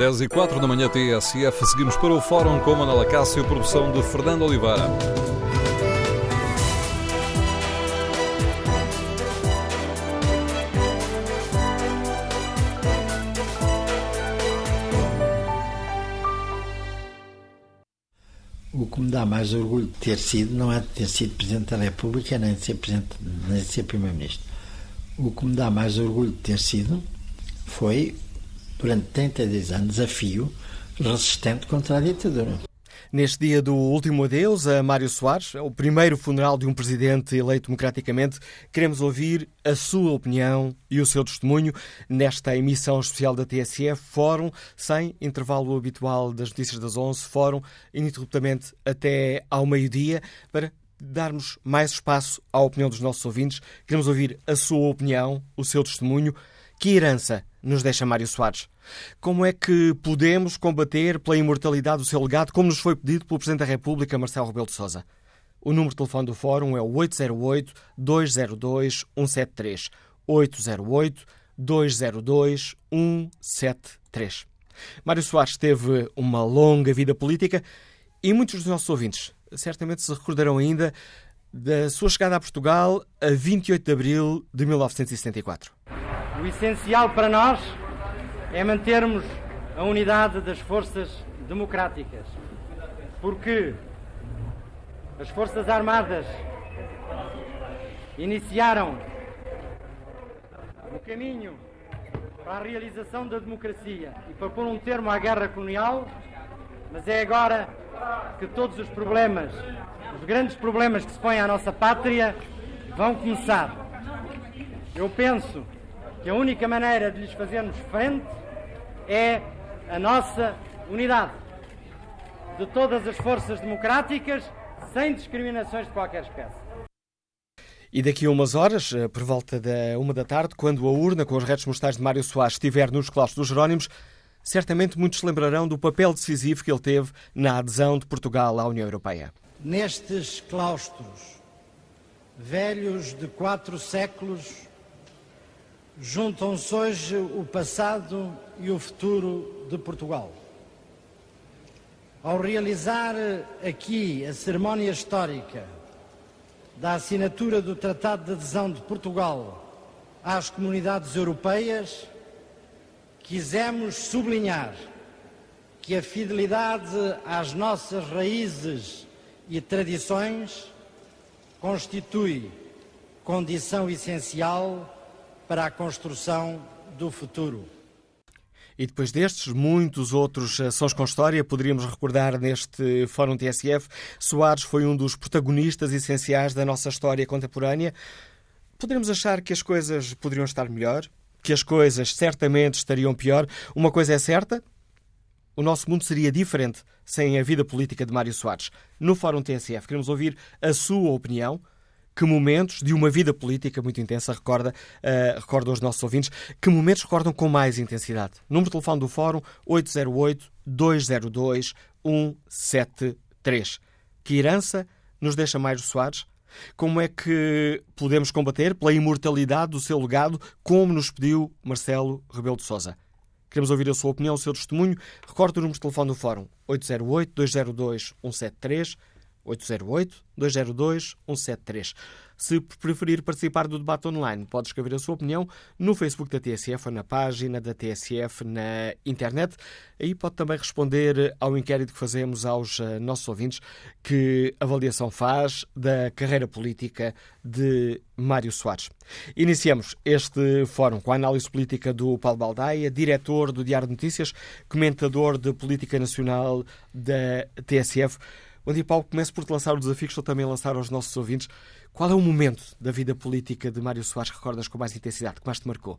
10 e 4 da manhã TSF. Seguimos para o Fórum com Manuela Cássio, produção de Fernando Oliveira. O que me dá mais orgulho de ter sido não é de ter sido Presidente da República nem de ser, Presidente, nem de ser Primeiro-Ministro. O que me dá mais orgulho de ter sido foi, durante 32 anos, desafio resistente contra a ditadura. Neste dia do último adeus a Mário Soares, o primeiro funeral de um presidente eleito democraticamente, queremos ouvir a sua opinião e o seu testemunho nesta emissão especial da TSF, Fórum, sem intervalo habitual das notícias das 11, Fórum, ininterruptamente até ao meio-dia, para darmos mais espaço à opinião dos nossos ouvintes. Queremos ouvir a sua opinião, o seu testemunho. Que herança nos deixa Mário Soares? Como é que podemos combater pela imortalidade do seu legado, como nos foi pedido pelo Presidente da República, Marcelo Rebelo de Sousa? O número de telefone do Fórum é o 808-202-173. 808-202-173. Mário Soares teve uma longa vida política e muitos dos nossos ouvintes certamente se recordarão ainda da sua chegada a Portugal a 28 de abril de 1974. O essencial para nós é mantermos a unidade das forças democráticas, porque as Forças Armadas iniciaram o caminho para a realização da democracia e para pôr um termo à guerra colonial, mas é agora que todos os problemas, os grandes problemas que se põem à nossa pátria, vão começar. Eu penso que a única maneira de lhes fazermos frente é a nossa unidade de todas as forças democráticas, sem discriminações de qualquer espécie. E daqui a umas horas, eh, por volta da uma da tarde, quando a urna com os restos mortais de Mário Soares estiver nos claustros dos Jerónimos, certamente muitos se lembrarão do papel decisivo que ele teve na adesão de Portugal à União Europeia. Nestes claustros, velhos de quatro séculos, juntam-se hoje o passado e o futuro de Portugal. Ao realizar aqui a cerimónia histórica da assinatura do Tratado de Adesão de Portugal às comunidades europeias, quisemos sublinhar que a fidelidade às nossas raízes e tradições constitui condição essencial para a construção do futuro. E depois destes, muitos outros eh, sons com história, poderíamos recordar neste Fórum TSF, Soares foi um dos protagonistas essenciais da nossa história contemporânea. Poderíamos achar que as coisas poderiam estar melhor, que as coisas certamente estariam pior. Uma coisa é certa, o nosso mundo seria diferente sem a vida política de Mário Soares. No Fórum TSF, queremos ouvir a sua opinião que momentos de uma vida política muito intensa recorda, uh, recorda aos nossos ouvintes, que momentos recordam com mais intensidade. Número de telefone do Fórum 808-202-173. Que herança nos deixa Mário Soares? Como é que podemos combater pela imortalidade do seu legado, como nos pediu Marcelo Rebelo de Sousa? Queremos ouvir a sua opinião, o seu testemunho. Recorde o número de telefone do Fórum 808-202-173 808-202-173. Se preferir participar do debate online, pode escrever a sua opinião no Facebook da TSF ou na página da TSF na internet. Aí pode também responder ao inquérito que fazemos aos eh, nossos ouvintes que avaliação faz da carreira política de Mário Soares. Iniciamos este fórum com a análise política do Paulo Baldaia, diretor do Diário de Notícias, comentador de política nacional da TSF. Bom dia, Paulo. Começo por te lançar o desafio que estou também a lançar aos nossos ouvintes. Qual é o momento da vida política de Mário Soares que recordas com mais intensidade, que mais te marcou?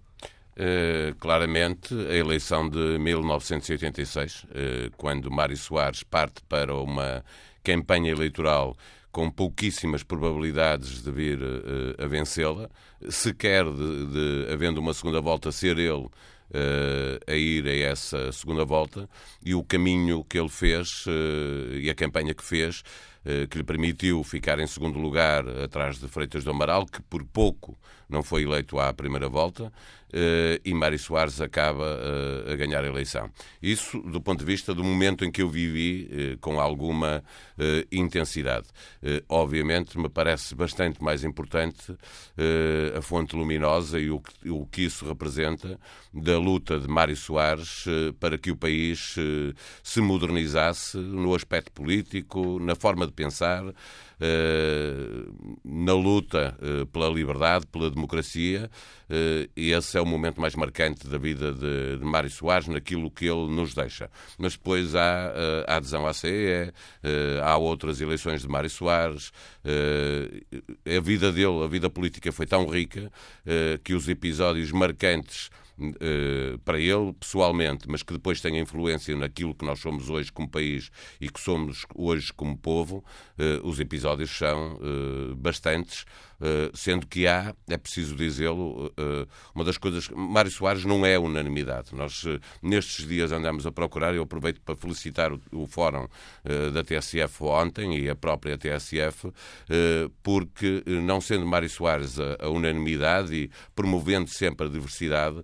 Uh, claramente, a eleição de 1986, uh, quando Mário Soares parte para uma campanha eleitoral com pouquíssimas probabilidades de vir uh, a vencê-la, sequer de, de, havendo uma segunda volta, ser ele a ir a essa segunda volta e o caminho que ele fez e a campanha que fez que lhe permitiu ficar em segundo lugar atrás de Freitas do Amaral, que por pouco não foi eleito à primeira volta, eh, e Mário Soares acaba eh, a ganhar a eleição. Isso do ponto de vista do momento em que eu vivi eh, com alguma intensidade. Obviamente, me parece bastante mais importante a fonte luminosa e o que isso representa da luta de Mário Soares para que o país se modernizasse no aspecto político, na forma de pensar, na luta pela liberdade, pela democracia. Esse é o momento mais marcante da vida de, de Mário Soares, naquilo que ele nos deixa. Mas depois há a adesão à CE, eh, há outras eleições de Mário Soares. A vida dele, a vida política foi tão rica que os episódios marcantes Uh, para ele pessoalmente, mas que depois tenha influência naquilo que nós somos hoje como país e que somos hoje como povo, uh, os episódios são uh, bastantes. Eh, sendo que há, é preciso dizê-lo, eh, uma das coisas. Mário Soares não é unanimidade. Nós, eh, nestes dias, andamos a procurar, eu aproveito para felicitar o, Fórum da TSF ontem e a própria TSF, porque, não sendo Mário Soares a, unanimidade e promovendo sempre a diversidade,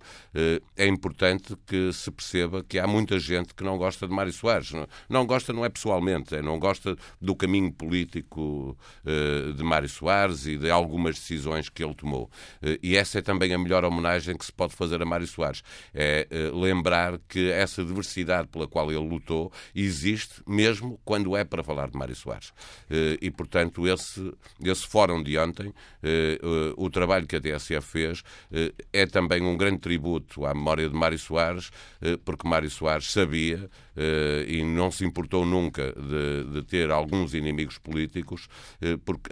é importante que se perceba que há muita gente que não gosta de Mário Soares. Não, gosta, não é pessoalmente, é, não gosta do caminho político de Mário Soares e de algo algumas decisões que ele tomou. Eh, e essa é também a melhor homenagem que se pode fazer a Mário Soares. É eh, lembrar que essa diversidade pela qual ele lutou existe mesmo quando é para falar de Mário Soares. Eh, e, portanto, esse, esse fórum de ontem, o trabalho que a TSF fez, é também um grande tributo à memória de Mário Soares, porque Mário Soares sabia e não se importou nunca de, de ter alguns inimigos políticos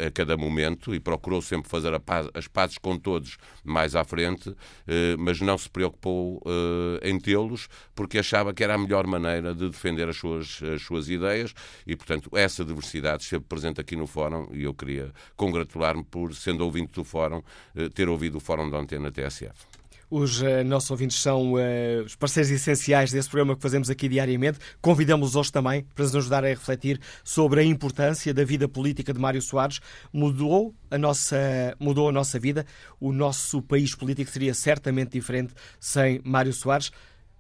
a cada momento e procurou sempre fazer paz, as pazes com todos mais à frente, eh, mas não se preocupou eh, em tê-los porque achava que era a melhor maneira de defender as suas, as suas ideias e, portanto, essa diversidade esteve presente aqui no Fórum e eu queria congratular-me por, sendo ouvinte do Fórum, eh, ter ouvido o Fórum da Antena TSF. Os uh, nossos ouvintes são uh, os parceiros essenciais desse programa que fazemos aqui diariamente. Convidamos-los hoje também para nos ajudar a refletir sobre a importância da vida política de Mário Soares. Mudou a nossa, mudou a nossa vida. O nosso país político seria certamente diferente sem Mário Soares.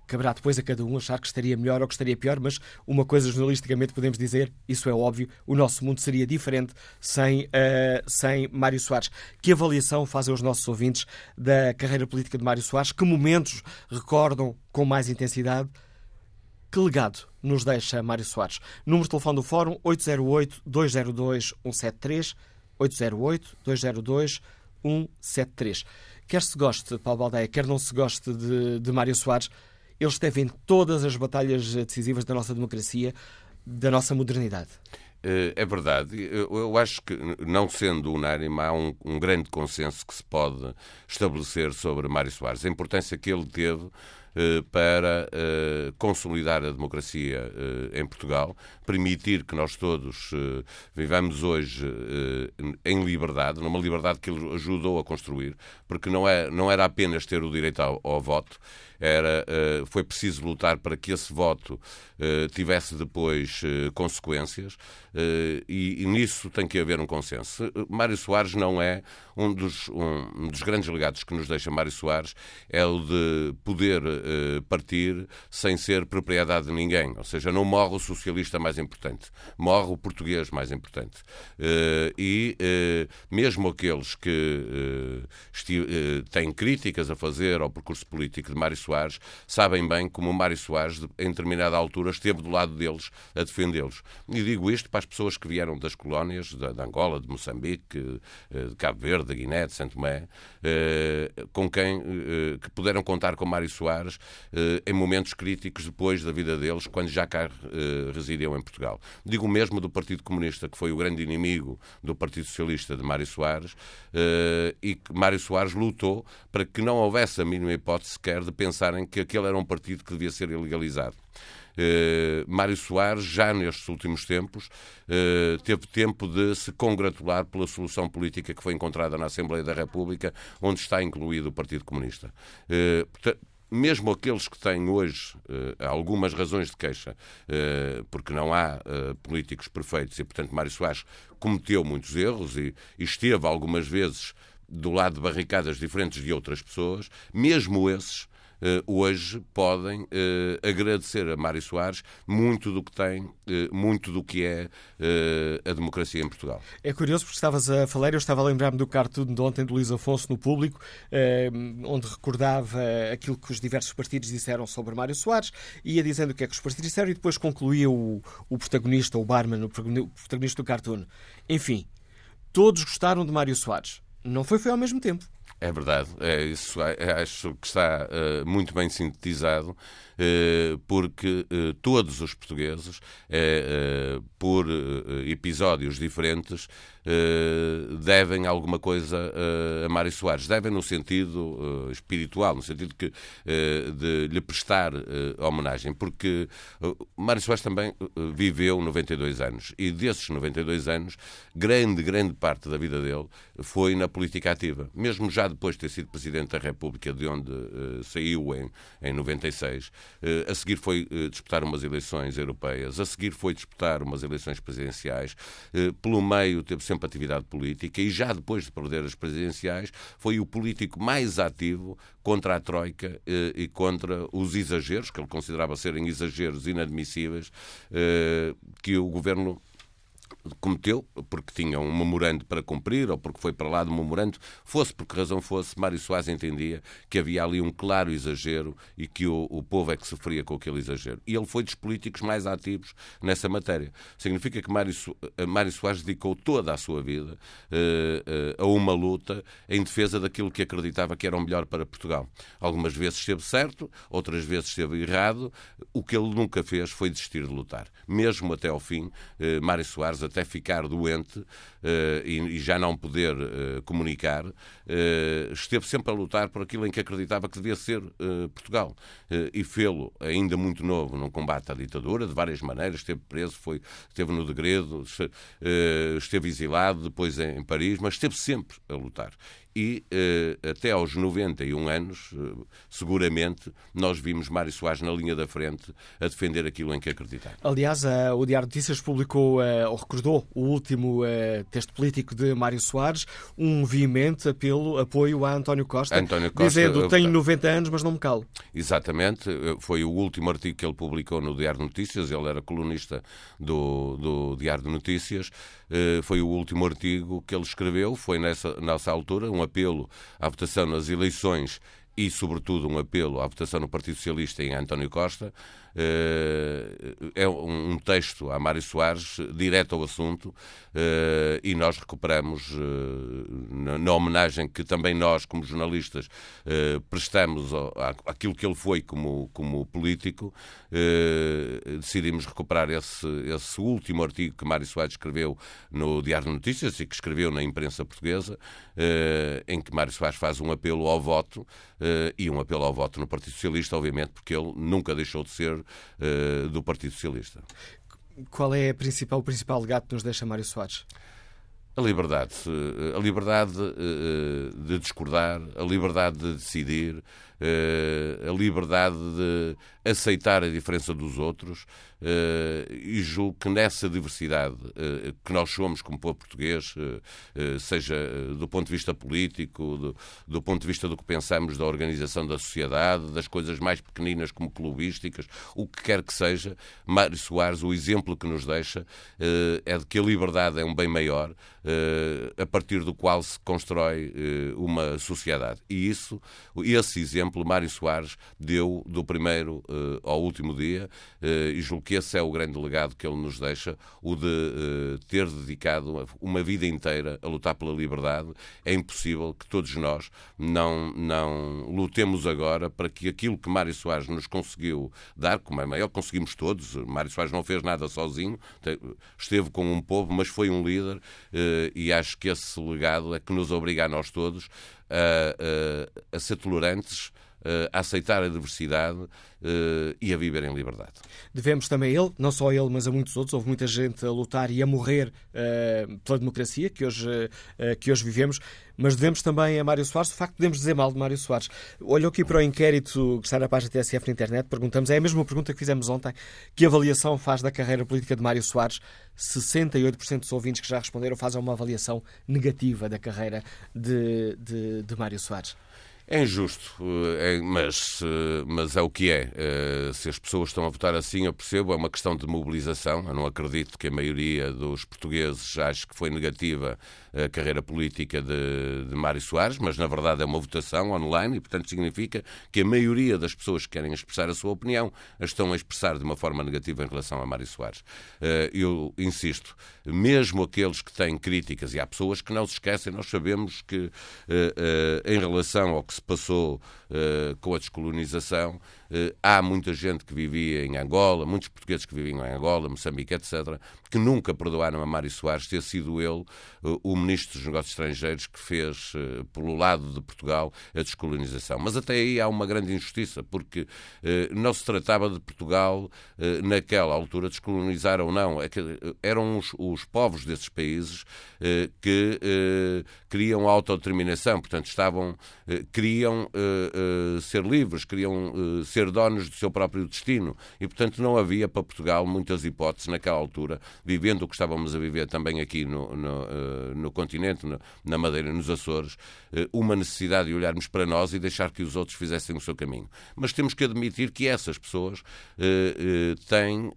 Caberá depois a cada um achar que estaria melhor ou que estaria pior, mas uma coisa jornalisticamente podemos dizer, isso é óbvio, o nosso mundo seria diferente sem, uh, sem Mário Soares. Que avaliação fazem os nossos ouvintes da carreira política de Mário Soares? Que momentos recordam com mais intensidade? Que legado nos deixa Mário Soares? Número de telefone do Fórum 808-202-173, 808-202-173. Quer se goste, Paulo Baldeia, quer não se goste de, de Mário Soares, ele esteve em todas as batalhas decisivas da nossa democracia, da nossa modernidade. Eh, é verdade. Eu acho que, não sendo unânime, há um, um, grande consenso que se pode estabelecer sobre Mário Soares. A importância que ele teve eh, para eh, consolidar a democracia em Portugal, permitir que nós todos vivamos hoje em liberdade, numa liberdade que ele ajudou a construir, porque não, é, não era apenas ter o direito ao, ao voto, era, uh, foi preciso lutar para que esse voto uh, tivesse depois uh, consequências e, e, nisso tem que haver um consenso. Mário Soares não é um dos, um, um dos grandes legados que nos deixa Mário Soares é o de poder partir sem ser propriedade de ninguém, ou seja, não morre o socialista mais importante, morre o português mais importante. e mesmo aqueles que têm críticas a fazer ao percurso político de Mário Soares sabem bem como Mário Soares, em determinada altura, esteve do lado deles a defendê-los. E digo isto para as pessoas que vieram das colónias, de Angola, de Moçambique, eh, de Cabo Verde, de Guiné, de Santo Tomé, eh, com quem eh, que puderam contar com Mário Soares em momentos críticos depois da vida deles, quando já cá residiam em Portugal. Digo o mesmo do Partido Comunista, que foi o grande inimigo do Partido Socialista de Mário Soares, e que Mário Soares lutou para que não houvesse a mínima hipótese sequer de pensar pensarem que aquele era um partido que devia ser ilegalizado. Uh, Mário Soares, já nestes últimos tempos, uh, teve tempo de se congratular pela solução política que foi encontrada na Assembleia da República, onde está incluído o Partido Comunista. Uh, mesmo aqueles que têm hoje uh, algumas razões de queixa, uh, porque não há uh, políticos perfeitos e, portanto, Mário Soares cometeu muitos erros e, e, esteve algumas vezes do lado de barricadas diferentes de outras pessoas, mesmo esses eh, hoje podem eh, agradecer a Mário Soares muito do que tem, eh, muito do que é a democracia em Portugal. É curioso porque estavas a falar, eu estava a lembrar-me do cartoon de ontem do Luís Afonso no público, onde recordava aquilo que os diversos partidos disseram sobre Mário Soares, ia dizendo o que é que os partidos disseram e depois concluía o, o protagonista, o barman, o protagonista do cartoon. Enfim, todos gostaram de Mário Soares. Não foi, foi ao mesmo tempo. É verdade, é, isso. É, acho que está uh, muito bem sintetizado, porque uh, todos os portugueses, por episódios diferentes, devem alguma coisa a Mário Soares. Devem no sentido espiritual, no sentido de lhe prestar homenagem, porque Mário Soares também viveu 92 anos e desses 92 anos, grande, grande parte da vida dele foi na política ativa, mesmo já depois de ter sido Presidente da República, de onde saiu em 96. Eh, a seguir foi uh, disputar umas eleições europeias, a seguir foi disputar umas eleições presidenciais. pelo meio teve sempre atividade política e já depois de perder as presidenciais foi o político mais ativo contra a Troika e contra os exageros, que ele considerava serem exageros inadmissíveis, que o governo cometeu, porque tinha um memorando para cumprir, ou porque foi para lá do memorando, fosse por que razão fosse, Mário Soares entendia que havia ali um claro exagero e que o, o povo é que sofria com aquele exagero. E ele foi dos políticos mais ativos nessa matéria. Significa que Mário, eh, Mário Soares dedicou toda a sua vida uh, uh, a uma luta em defesa daquilo que acreditava que era o melhor para Portugal. Algumas vezes esteve certo, outras vezes esteve errado. O que ele nunca fez foi desistir de lutar. Mesmo até ao fim, uh, Mário Soares até ficar doente uh, e, e, já não poder uh, comunicar, uh, esteve sempre a lutar por aquilo em que acreditava que devia ser Portugal. e fê-lo, ainda muito novo, num combate à ditadura, de várias maneiras. Esteve preso, foi, esteve no degredo, esteve exilado, depois em Paris, mas esteve sempre a lutar e uh, até aos 91 anos, uh, seguramente, nós vimos Mário Soares na linha da frente a defender aquilo em que acreditava. Aliás, o Diário de Notícias publicou, ou recordou, o último texto político de Mário Soares, um veemente apelo, apoio a António Costa, António Costa dizendo tenho 90 anos, mas não me calo. Exatamente, foi o último artigo que ele publicou no Diário de Notícias, ele era colunista do, do Diário de Notícias, foi o último artigo que ele escreveu, foi nessa, nessa altura um apelo à votação nas eleições e, sobretudo, um apelo à votação no Partido Socialista em António Costa. Eh, é um texto a Mário Soares, direto ao assunto, eh, e nós recuperamos, eh, na homenagem que também nós, como jornalistas, prestamos àquilo que ele foi como, como político, decidimos recuperar esse, esse último artigo que Mário Soares escreveu no Diário de Notícias e que escreveu na imprensa portuguesa, em que Mário Soares faz um apelo ao voto e um apelo ao voto no Partido Socialista, obviamente, porque ele nunca deixou de ser do Partido Socialista. Qual é principal, o principal legado que nos deixa Mário Soares? A liberdade. A liberdade eh, de discordar, a liberdade de decidir, a liberdade de aceitar a diferença dos outros e julgo que nessa diversidade uh, que nós somos como povo português, seja do ponto de vista político, do, do, ponto de vista do que pensamos da organização da sociedade, das coisas mais pequeninas como clubísticas, o que quer que seja, Mário Soares, o exemplo que nos deixa é de que a liberdade é um bem maior a partir do qual se constrói uma sociedade. E isso, esse exemplo Mário Soares deu do primeiro ao último dia, e julgo que esse é o grande legado que ele nos deixa, o de uh, ter dedicado uma vida inteira a lutar pela liberdade. É impossível que todos nós não, não lutemos agora para que aquilo que Mário Soares nos conseguiu dar, como é maior, conseguimos todos. Mário Soares não fez nada sozinho, esteve com um povo, mas foi um líder, e acho que esse legado é que nos obriga a nós todos a, a, a ser tolerantes, a aceitar a diversidade e a viver em liberdade. Devemos também ele, não só ele, mas a muitos outros, houve muita gente a lutar e a morrer pela democracia que hoje, que hoje vivemos, mas devemos também a Mário Soares, de facto podemos dizer mal de Mário Soares. Olhou aqui para o inquérito que está na página TSF na internet, perguntamos, é a mesma pergunta que fizemos ontem, que avaliação faz da carreira política de Mário Soares? 68% dos ouvintes que já responderam fazem uma avaliação negativa da carreira de, de, de Mário Soares. É injusto, é, mas, mas é o que é. é. Se as pessoas estão a votar assim, eu percebo, é uma questão de mobilização. Eu não acredito que a maioria dos portugueses ache que foi negativa a carreira política de, de Mário Soares, mas na verdade é uma votação online e, portanto, significa que a maioria das pessoas que querem expressar a sua opinião a estão a expressar de uma forma negativa em relação a Mário Soares. Eu insisto, mesmo aqueles que têm críticas, e há pessoas que não se esquecem, nós sabemos que em relação ao que se passou uh, com a descolonização, uh, há muita gente que vivia em Angola, muitos portugueses que viviam em Angola, Moçambique, etc., que nunca perdoaram a Mário Soares ter sido ele uh, o ministro dos Negócios Estrangeiros que fez, pelo lado de Portugal, a descolonização. Mas até aí há uma grande injustiça, porque não se tratava de Portugal, naquela altura, descolonizar ou não. É eram os, os povos desses países que queriam autodeterminação, portanto, estavam, queriam uh, uh, ser livres, queriam uh, ser donos do seu próprio destino. E, portanto, não havia para Portugal muitas hipóteses naquela altura, vivendo o que estávamos a viver também aqui no, no, no continente, no, na Madeira, nos Açores, uma necessidade de olharmos para nós e deixar que os outros fizessem o seu caminho. Mas temos que admitir que essas pessoas têm,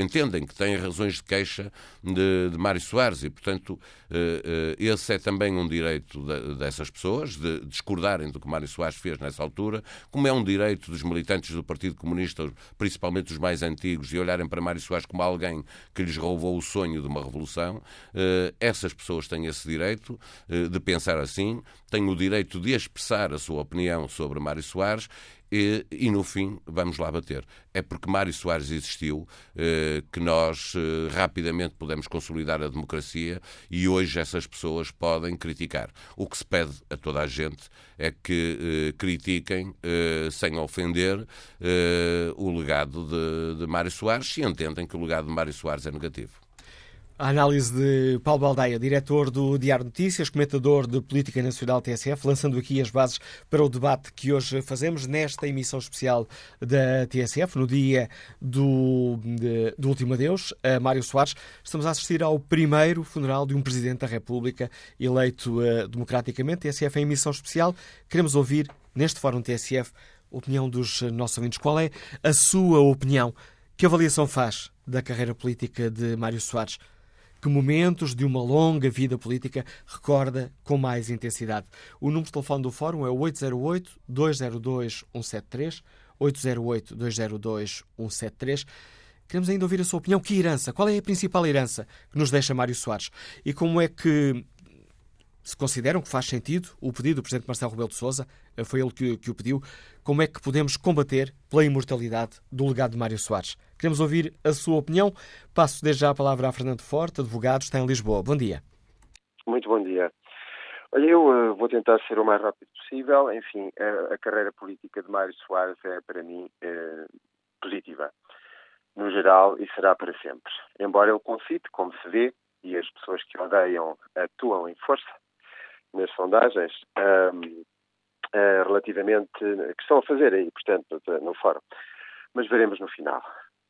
entendem que têm razões de queixa de, de Mário Soares e, portanto, esse é também um direito de, dessas pessoas, de, discordarem do que Mário Soares fez nessa altura, como é um direito dos militantes do Partido Comunista, principalmente os mais antigos, de olharem para Mário Soares como alguém que lhes roubou o sonho de uma revolução. Eh, essas pessoas têm esse direito eh, de pensar assim, têm o direito de expressar a sua opinião sobre Mário Soares e, e, no fim, vamos lá bater. É porque Mário Soares existiu eh, que nós eh, rapidamente pudemos consolidar a democracia e hoje essas pessoas podem criticar. O que se pede a toda a gente é que eh, critiquem, eh, sem ofender, eh, o legado de, de Mário Soares, se entendem que o legado de Mário Soares é negativo. A análise de Paulo Baldeia, diretor do Diário Notícias, comentador de Política Nacional TSF, lançando aqui as bases para o debate que hoje fazemos nesta emissão especial da TSF, no dia do, de, do último adeus, a Mário Soares. Estamos a assistir ao primeiro funeral de um Presidente da República eleito uh, democraticamente. TSF em emissão especial. Queremos ouvir, neste Fórum TSF, a opinião dos nossos ouvintes. Qual é a sua opinião? Que avaliação faz da carreira política de Mário Soares? Que momentos de uma longa vida política recorda com mais intensidade. O número de telefone do Fórum é 808-202-173, 808-202-173. Queremos ainda ouvir a sua opinião. Que herança? Qual é a principal herança que nos deixa Mário Soares? E como é que se consideram que faz sentido o pedido do Presidente Marcelo Rebelo de Sousa, foi ele que, que, o pediu, como é que podemos combater pela imortalidade do legado de Mário Soares? Queremos ouvir a sua opinião. Passo desde já a palavra a Fernando Forte, advogado, está em Lisboa. Bom dia. Muito bom dia. Olha, eu uh, vou tentar ser o mais rápido possível. Enfim, a, a carreira política de Mário Soares é, para mim, uh, positiva. No geral, e será para sempre. Embora ele concite, como se vê, e as pessoas que odeiam atuam em força, nas sondagens uh, eh, relativamente que estão a fazer aí, portanto, no fórum. Mas veremos no final.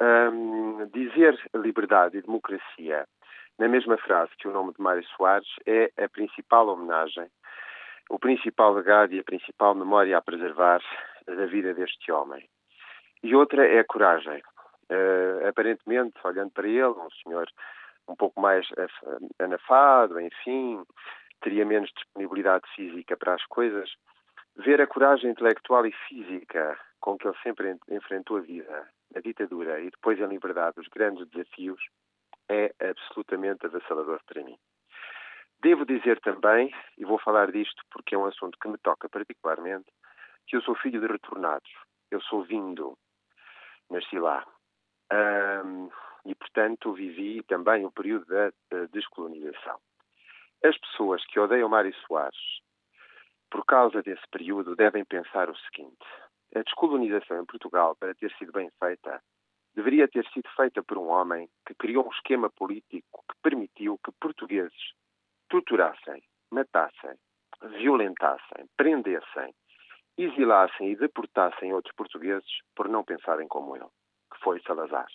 Um, dizer liberdade e democracia na mesma frase que o nome de Mário Soares é a principal homenagem, o principal legado e a principal memória a preservar da vida deste homem. E outra é a coragem. Uh, aparentemente, olhando para ele, um senhor um pouco mais anafado, enfim, teria menos disponibilidade física para as coisas, ver a coragem intelectual e física com que ele sempre enfrentou a vida, a ditadura e depois em liberdade os grandes desafios é absolutamente avassalador para mim. Devo dizer também, e vou falar disto porque é um assunto que me toca particularmente, que eu sou filho de retornados. Eu sou vindo, nasci lá. Um, e, portanto, vivi também o período da descolonização as pessoas que odeiam Mário Soares, por causa desse período, devem pensar o seguinte: a descolonização em Portugal, para ter sido bem feita, deveria ter sido feita por um homem que criou um esquema político que permitiu que portugueses torturassem, matassem, violentassem, prendessem, exilassem e deportassem outros portugueses por não pensarem como ele, que foi Salazar.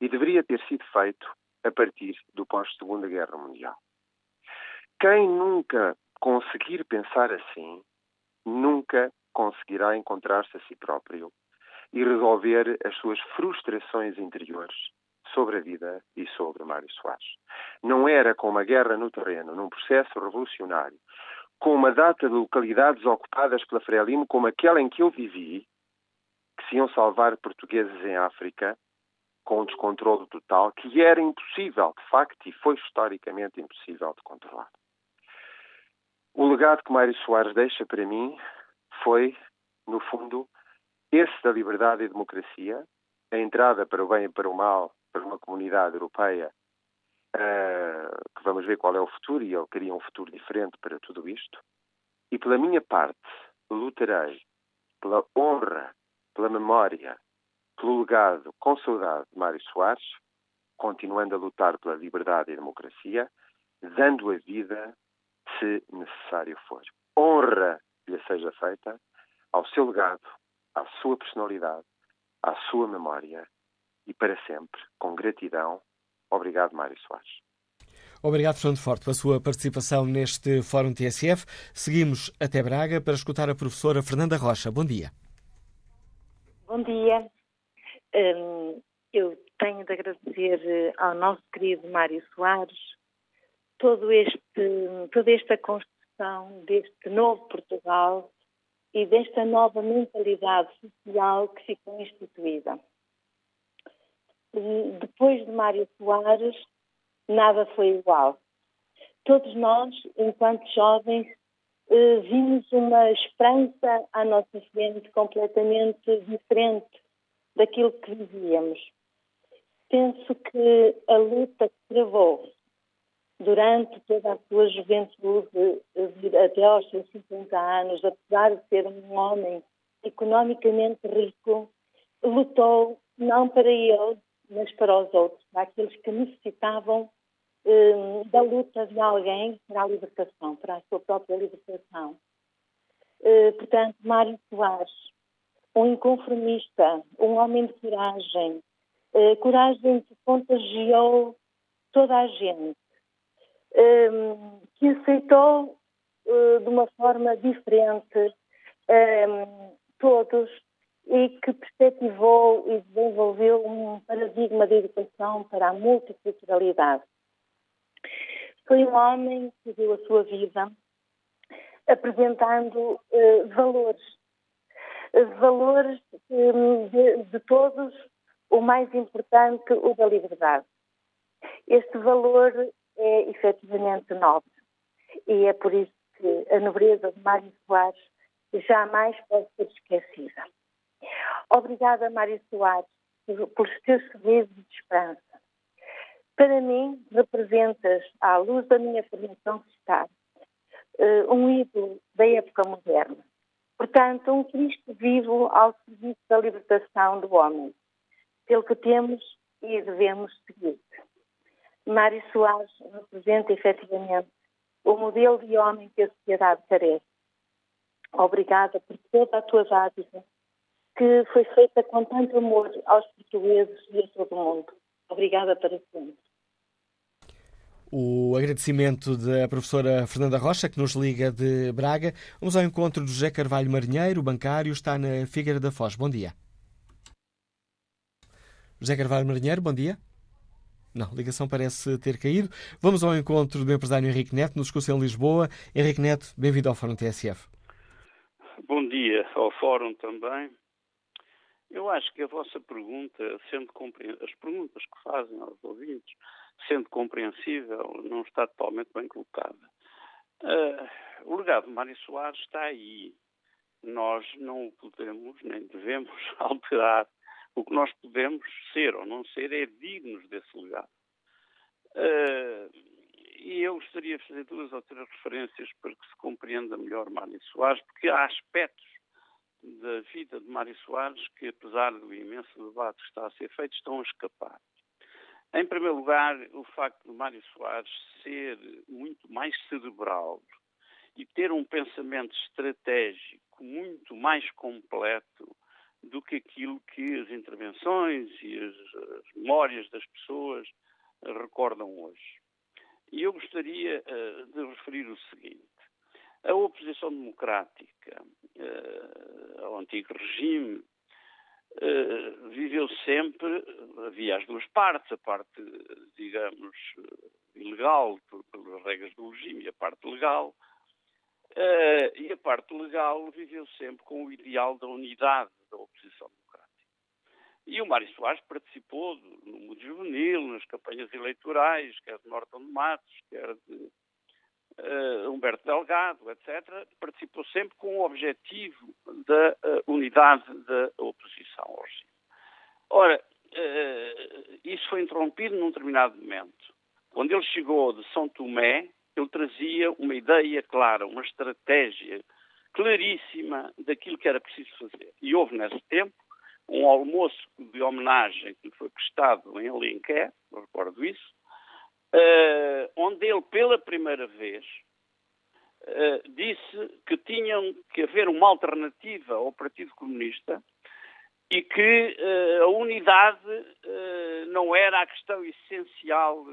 E deveria ter sido feito a partir do pós-Segunda Guerra Mundial. Quem nunca conseguir pensar assim, nunca conseguirá encontrar-se a si próprio e resolver as suas frustrações interiores sobre a vida e sobre Mário Soares. Não era com uma guerra no terreno, num processo revolucionário, com uma data de localidades ocupadas pela Frelimo como aquela em que eu vivi, que se iam salvar portugueses em África, com um descontrole total, que era impossível, de facto, e foi historicamente impossível de controlar. O legado que Mário Soares deixa para mim foi, no fundo, esse da liberdade e democracia, a entrada para o bem e para o mal para uma comunidade europeia uh, que vamos ver qual é o futuro e ele queria um futuro diferente para tudo isto. E pela minha parte, lutarei pela honra, pela memória, pelo legado com saudade de Mário Soares, continuando a lutar pela liberdade e democracia, dando a vida se necessário for. Honra lhe seja feita ao seu legado, à sua personalidade, à sua memória e para sempre, com gratidão. Obrigado, Mário Soares. Obrigado, Fernando Forte, pela sua participação neste Fórum TSF. Seguimos até Braga para escutar a professora Fernanda Rocha. Bom dia. Bom dia. Hum, eu tenho de agradecer eh, ao nosso querido Mário Soares todo este, toda esta construção deste novo Portugal e desta nova mentalidade social que ficou instituída. Depois de Mário Soares, nada foi igual. Todos nós, enquanto jovens, eh, vimos uma esperança à nossa frente completamente diferente daquilo que vivíamos. Penso que a luta que travou durante toda a sua juventude, até aos seus 50 anos, apesar de ser um homem economicamente rico, lutou não para ele, mas para os outros, para aqueles que necessitavam um, da luta de alguém para a libertação, para a sua própria libertação. Uh, portanto, Mário Soares, um inconformista, um homem de coragem, coragem que contagiou toda a gente, um, que aceitou uh, de uma forma diferente um, todos e que perspectivou e desenvolveu um paradigma de educação para a multiculturalidade. Foi um homem que deu a sua vida apresentando uh, valores, valores um, de, de todos, o mais importante, o da liberdade. Este valor é efetivamente nobre. E é por isso que a nobreza de Mário Soares jamais pode ser esquecida. Obrigada, Mário Soares, pelos teus sorrisos de esperança. Para mim, representas, à luz da minha formação cristã, eh, um ídolo da época moderna. Portanto, um Cristo vivo ao serviço da libertação do homem, pelo que temos e devemos seguir. Mário Soares representa efetivamente o modelo de homem que a sociedade carece. Obrigada por toda a tua dádiva, que foi feita com tanto amor aos portugueses e a todo o mundo. Obrigada para sempre. O agradecimento da professora Fernanda Rocha, que nos liga de Braga. Vamos ao encontro do José Carvalho Marinheiro, bancário, está na Figueira da Foz. Bom dia. José Carvalho Marinheiro, bom dia. Não, a ligação parece ter caído. Vamos ao encontro do empresário Henrique Neto, nos discurso em Lisboa. Henrique Neto, bem-vindo ao Fórum TSF. Bom dia ao Fórum também. Eu acho que a vossa pergunta, sendo as perguntas que fazem aos ouvintes, sendo compreensível, não está totalmente bem colocada. Uh, o legado de Mário Soares está aí. Nós não o podemos nem devemos alterar o que nós podemos ser ou não ser é dignos desse legado. Uh, e eu gostaria de fazer duas ou três referências para que se compreenda melhor Mário Soares, porque há aspectos da vida de Mário Soares que, apesar do imenso debate que está a ser feito, estão a escapar. Em primeiro lugar, o facto de Mário Soares ser muito mais cerebral e ter um pensamento estratégico muito mais completo do que aquilo que as intervenções e as, as memórias das pessoas recordam hoje. E eu gostaria uh, de referir o seguinte. A oposição democrática uh, ao antigo regime uh, viveu sempre, havia as duas partes, a parte, digamos, ilegal, pelas regras do regime, e a parte legal, e a parte legal viveu sempre com o ideal da unidade da oposição democrática. E o Mário Soares participou no mundo juvenil, nas campanhas eleitorais, quer de Norton de Matos, quer de uh, Humberto Delgado, etc., participou sempre com o objetivo da uh, unidade da oposição ao regime. Ora, uh, isso foi interrompido num determinado momento. Quando ele chegou de São Tomé, ele trazia uma ideia clara, uma estratégia claríssima daquilo que era preciso fazer. E houve nesse tempo um almoço de homenagem que lhe foi prestado em Alenquer, recordo isso, uh, onde ele, pela primeira vez, uh, disse que tinham que haver uma alternativa ao Partido Comunista e que uh, a unidade não era a questão essencial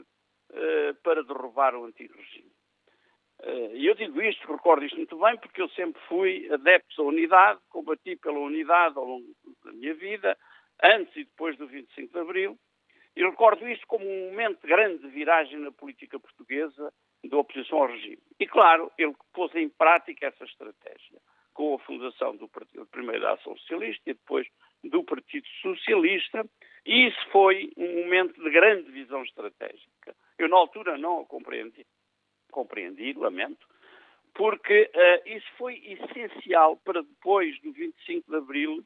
para derrubar o antigo regime. E eu digo isto, recordo isto muito bem, porque eu sempre fui adepto da unidade, combati pela unidade ao longo da minha vida, antes e depois do 25 de Abril, e recordo isto como um momento de grande viragem na política portuguesa da oposição ao regime. E, claro, ele pôs em prática essa estratégia, com a fundação do Partido, primeiro da Ação Socialista e depois do Partido Socialista, e isso foi um momento de grande visão estratégica. Eu, na altura, não a compreendi, compreendi lamento, porque uh, isso foi essencial para depois do 25 de Abril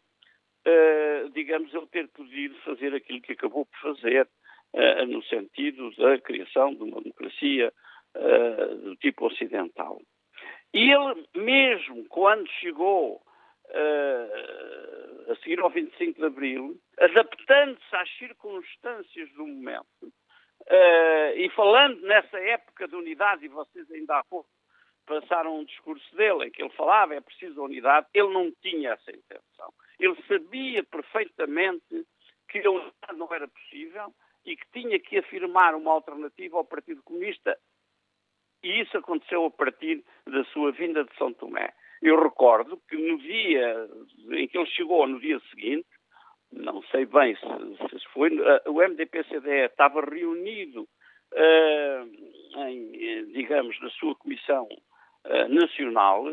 uh, digamos, ele ter podido fazer aquilo que acabou por fazer, uh, no sentido da criação de uma democracia do tipo ocidental. E ele, mesmo quando chegou a seguir ao 25 de Abril, adaptando-se às circunstâncias do momento, e falando nessa época de unidade, e vocês ainda há pouco passaram um discurso dele em que ele falava é preciso unidade, ele não tinha essa intenção. Ele sabia perfeitamente que a unidade não era possível e que tinha que afirmar uma alternativa ao Partido Comunista. E isso aconteceu a partir da sua vinda de São Tomé. Eu recordo que no dia em que ele chegou, no dia seguinte, não sei bem se, se foi, o MDP-CDE estava reunido, uh, em, digamos, na sua comissão uh, nacional,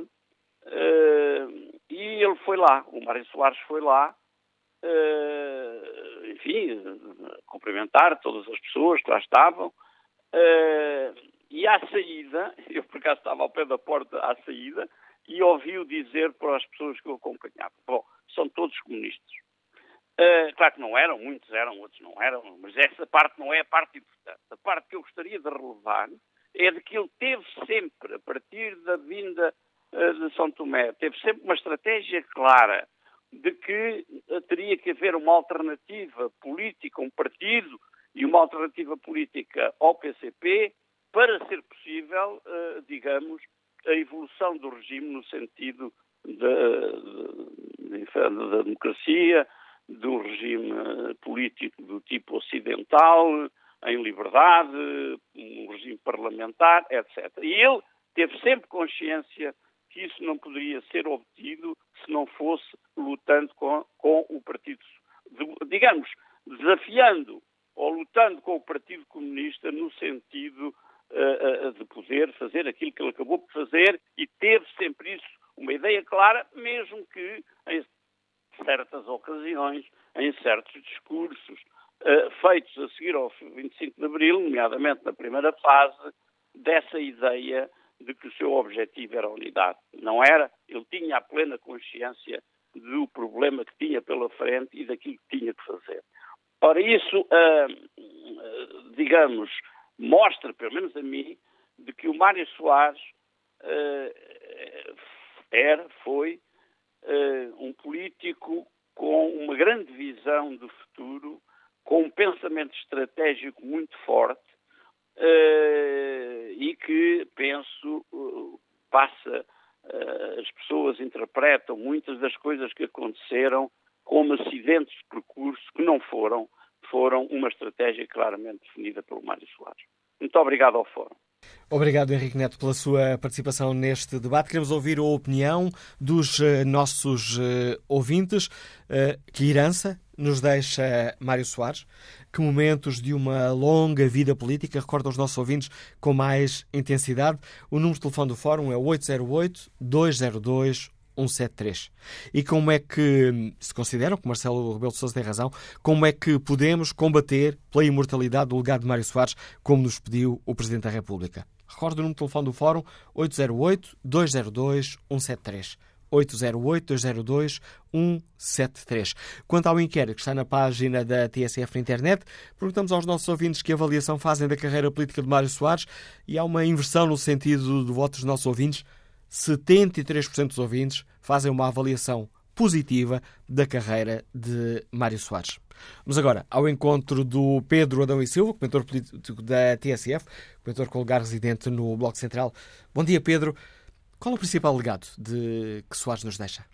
Uh, e ele foi lá, o Mário Soares foi lá, enfim, cumprimentar todas as pessoas que lá estavam. E à saída, eu por acaso estava ao pé da porta à saída, e ouviu dizer para as pessoas que o acompanhavam: Bom, são todos comunistas. Uh, claro que não eram, muitos eram, outros não eram, mas essa parte não é a parte importante. A parte que eu gostaria de relevar é de que ele teve sempre, a partir da vinda eh, de São Tomé teve sempre uma estratégia clara de que eh, teria que haver uma alternativa política, um partido e uma alternativa política ao PCP para ser possível, eh, digamos, a evolução do regime no sentido da, da democracia, do regime político do tipo ocidental, em liberdade, um regime parlamentar, etc. E ele teve sempre consciência que isso não poderia ser obtido se não fosse lutando com, com o Partido, digamos, desafiando ou lutando com o Partido Comunista no sentido uh, de poder fazer aquilo que ele acabou por fazer e teve sempre isso, uma ideia clara, mesmo que em certas ocasiões, em certos discursos uh, feitos a seguir ao 25 de Abril, nomeadamente na primeira fase, dessa ideia de que o seu objetivo era a unidade. Não era, ele tinha a plena consciência do problema que tinha pela frente e daquilo que tinha que fazer. Ora, isso, uh, digamos, mostra, pelo menos a mim, de que o Mário Soares uh, era, foi uh, um político com uma grande visão do futuro, com um pensamento estratégico muito forte uh, e que, penso, passa, as pessoas interpretam muitas das coisas que aconteceram como acidentes de percurso que não foram, foram uma estratégia claramente definida pelo Mário Soares. Muito obrigado ao Fórum. Obrigado, Henrique Neto, pela sua participação neste debate. Queremos ouvir a opinião dos uh, nossos uh, ouvintes. Uh, que herança nos deixa Mário Soares? Que momentos de uma longa vida política recordam os nossos ouvintes com mais intensidade? O número de telefone do Fórum é 808-202 173. E como é que se consideram, que Marcelo Rebelo de Sousa tem razão, como é que podemos combater pela imortalidade do legado de Mário Soares, como nos pediu o Presidente da República? Recordo o número de telefone do Fórum 808-202-173. 808-202-173. Quanto ao inquérito que está na página da TSF na internet, perguntamos aos nossos ouvintes que avaliação fazem da carreira política de Mário Soares e há uma inversão no sentido do voto dos nossos ouvintes 73% dos ouvintes fazem uma avaliação positiva da carreira de Mário Soares. Vamos agora ao encontro do Pedro Adão e Silva, comentador político da TSF, comentador com lugar residente no Bloco Central. Bom dia, Pedro. Qual é o principal legado de que Soares nos deixa?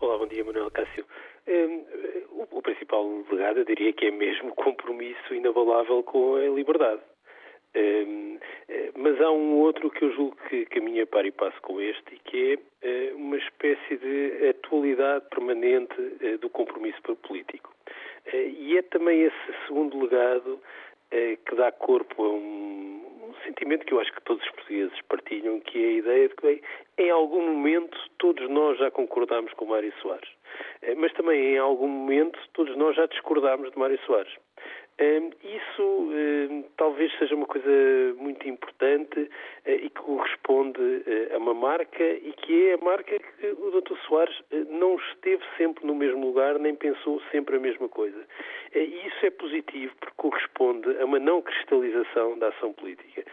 Olá, bom dia, Manuel Cássio. Um, o, o principal legado, eu diria que é mesmo compromisso inabalável com a liberdade. Um, eh, mas há um outro que eu julgo que caminha para e passo com este e que é uh, uma espécie de atualidade permanente uh, do compromisso político. E é também esse segundo legado que dá corpo a um, sentimento que eu acho que todos os portugueses partilham, que é a ideia de que, bem, em algum momento, todos nós já concordámos com Mário Soares. mas também, em algum momento, todos nós já discordámos de Mário Soares. Isso talvez seja uma coisa muito importante eh, e que corresponde eh, a uma marca e que é a marca que o Dr. Soares eh, não esteve sempre no mesmo lugar nem pensou sempre a mesma coisa. E isso é positivo porque corresponde a uma não cristalização da ação política.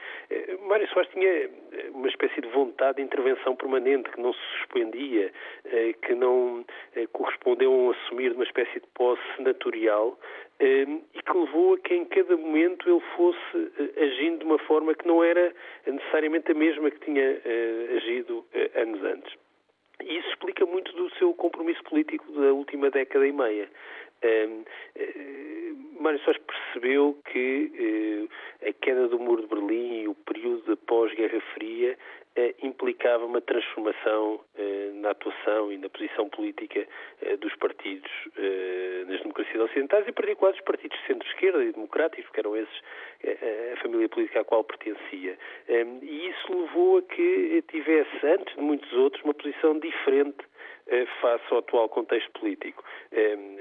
Mário Soares tinha uma espécie de vontade de intervenção permanente que não se suspendia, que não correspondeu a um assumir de uma espécie de posse senatorial e que levou a que em cada momento ele fosse eh, agindo de uma forma que não era necessariamente a mesma que tinha eh, agido eh, anos antes. E isso explica muito do seu compromisso político da última década e meia. Uh, Mário Soares percebeu que a queda do muro de Berlim e o período de pós-Guerra Fria uh, implicava uma transformação na atuação e na posição política dos partidos nas democracias ocidentais, em particular dos partidos de centro-esquerda e democráticos, que eram esses a família política à qual pertencia. Um, e isso levou a que tivesse, antes de muitos outros, uma posição diferente eh, face ao atual contexto político. Ehm,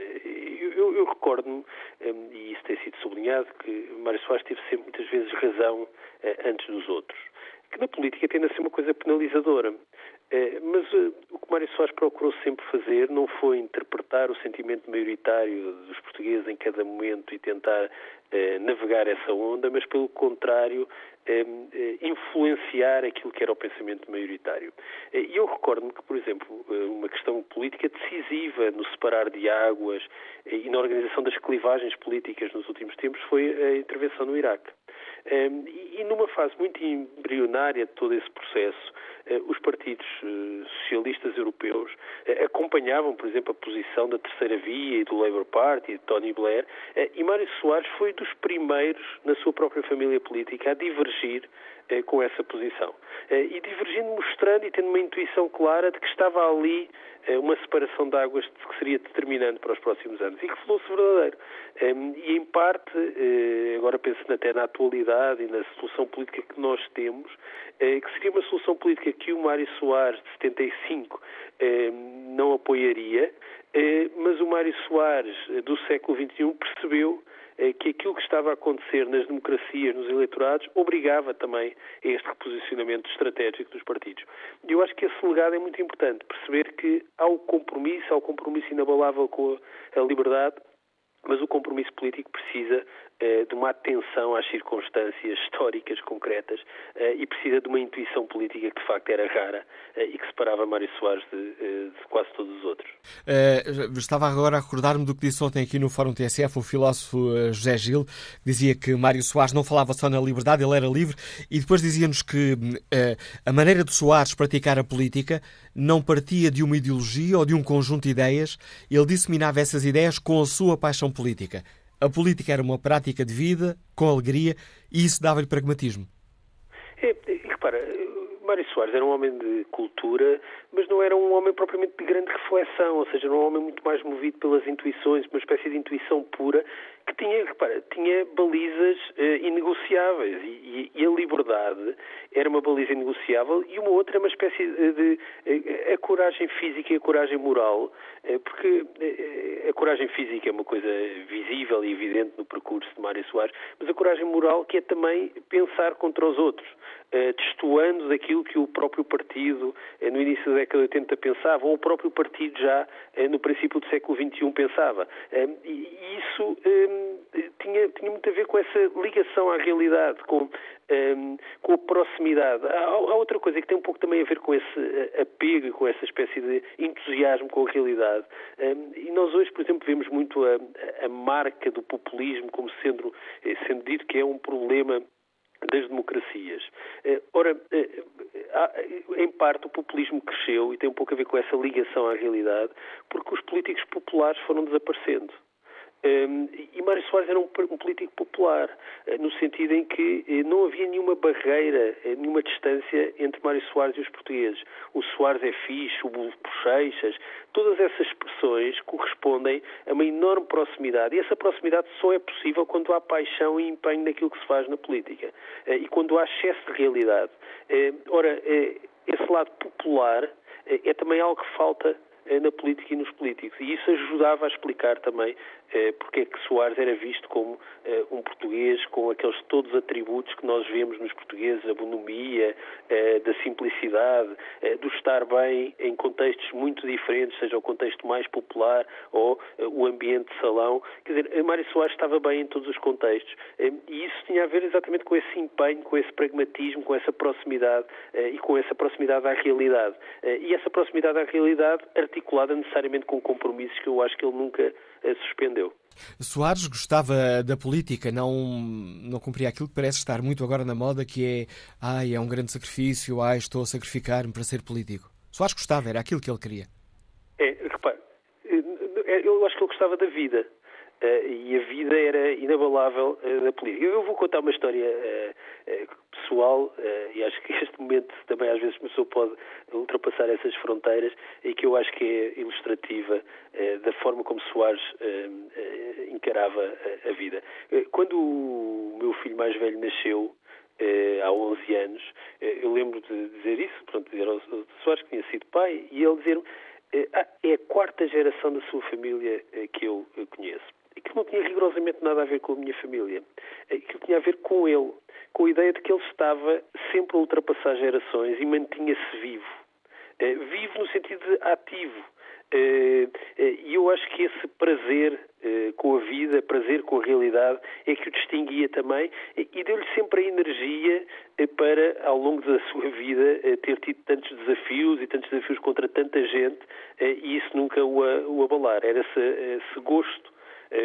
eu, eu recordo-me, ehm, e isso tem sido sublinhado, que Mário Soares teve sempre muitas vezes razão eh, antes dos outros. Que na política tende a ser uma coisa penalizadora. Eh, mas o que Mário Soares procurou sempre fazer não foi interpretar o sentimento maioritário dos portugueses em cada momento e tentar navegar essa onda, mas pelo contrário eh, eh, influenciar aquilo que era o pensamento maioritário. Eh, e eu recordo-me que, por exemplo, uma questão política decisiva no separar de águas e na organização das clivagens políticas nos últimos tempos foi a intervenção no Iraque. E numa fase muito embrionária de todo esse processo, os partidos socialistas europeus acompanhavam, por exemplo, a posição da Terceira Via e do Labour Party, de Tony Blair, e Mário Soares foi dos primeiros na sua própria família política a divergir eh, com essa posição. Eh, e divergindo, mostrando e tendo uma intuição clara de que estava ali eh, uma separação de águas que seria determinante para os próximos anos e que falou-se verdadeiro. Ehm, e em parte, eh, agora pensando até na atualidade e na solução política que nós temos, eh, que seria uma solução política que o Mário Soares de 75 ehm, não apoiaria, mas o Mário Soares do século XXI percebeu que aquilo que estava a acontecer nas democracias, nos eleitorados, obrigava também a este reposicionamento estratégico dos partidos. E eu acho que esse legado é muito importante, perceber que há o compromisso, há o compromisso inabalável com a liberdade, mas o compromisso político precisa uh, de uma atenção às circunstâncias históricas concretas uh, e precisa de uma intuição política que de facto era rara uh, e que separava Mário Soares de, de quase todos os outros. estava agora a recordar-me do que disse ontem aqui no Fórum TSF o filósofo José Gil, que dizia que Mário Soares não falava só na liberdade, ele era livre, e depois dizia-nos que a maneira de Soares praticar a política não partia de uma ideologia ou de um conjunto de ideias, ele disseminava essas ideias com a sua paixão política. A política era uma prática de vida, com alegria, e isso dava-lhe pragmatismo. É, repara, Mário Soares era um homem de cultura, mas não era um homem propriamente de grande reflexão, ou seja, era um homem muito mais movido pelas intuições, uma espécie de intuição pura, que tinha, repara, tinha balizas uh, inegociáveis e, e, a liberdade era uma baliza inegociável e uma outra é uma espécie de, de, de a coragem física e a coragem moral, uh, porque uh, a coragem física é uma coisa visível e evidente no percurso de Mário Soares, mas a coragem moral que é também pensar contra os outros, destoando daquilo que o próprio partido no início da década de 80 pensava, ou o próprio partido já no princípio do século XXI pensava. E isso tinha, tinha muito a ver com essa ligação à realidade, com, um, com a proximidade. Há, há, outra coisa que tem um pouco também a ver com esse eh, apego, com essa espécie de entusiasmo com a realidade. Um, e nós hoje, por exemplo, vemos muito a, a marca do populismo como sendo, eh, sendo dito que é um problema das democracias. Eh, ora, em parte o populismo cresceu e tem um pouco a ver com essa ligação à realidade, porque os políticos populares foram desaparecendo. Um, e Mário Soares era um, um, político popular, eh, no sentido em que eh, não havia nenhuma barreira, eh, nenhuma distância entre Mário Soares e os portugueses. O Soares é fixe, o Bochechas, todas essas expressões correspondem a uma enorme proximidade. E essa proximidade só é possível quando há paixão e empenho naquilo que se faz na política e quando há excesso de realidade. Ora, esse lado popular é também algo que falta na política e nos políticos. E isso ajudava a explicar também eh, porque é que Soares era visto como eh, um português com aqueles todos os atributos que nós vemos nos portugueses, a bonomia, eh, da simplicidade, do estar bem em contextos muito diferentes, seja o contexto mais popular ou o ambiente de salão. Quer dizer, Mário Soares estava bem em todos os contextos e isso tinha a ver exatamente com esse empenho, com esse pragmatismo, com essa proximidade e com essa proximidade à realidade. E essa proximidade à realidade articulada necessariamente com compromissos que eu acho que ele nunca suspendeu. Soares gostava da política, não, não cumpria aquilo que parece estar muito agora na moda, que é ai, é um grande sacrifício, ai, estou a sacrificar-me para ser político. Soares gostava, era aquilo que ele queria. É, repare, é, eu acho que ele gostava da vida. Uh, e a vida era inabalável da política. Eu vou contar uma história uh, pessoal e acho que este momento também às vezes uma pessoa pode ultrapassar essas fronteiras e que eu acho que é ilustrativa da forma como Soares encarava a, vida. Quando o meu filho mais velho nasceu, há 11 anos, eu lembro de dizer isso, pronto, dizer ao Soares que tinha sido pai, e ele dizer-me ah, é a quarta geração da sua família que eu conheço que não tinha rigorosamente nada a ver com a minha família. Aquilo tinha a ver com ele, com a ideia de que ele estava sempre a ultrapassar gerações e mantinha-se vivo. Eh, vivo no sentido de ativo. Eh, eh, e eu acho que esse prazer com a vida, prazer com a realidade, é que o distinguia também e deu-lhe sempre a energia para, ao longo da sua vida, ter tido tantos desafios e tantos desafios contra tanta gente e isso nunca o abalar. Era esse, esse gosto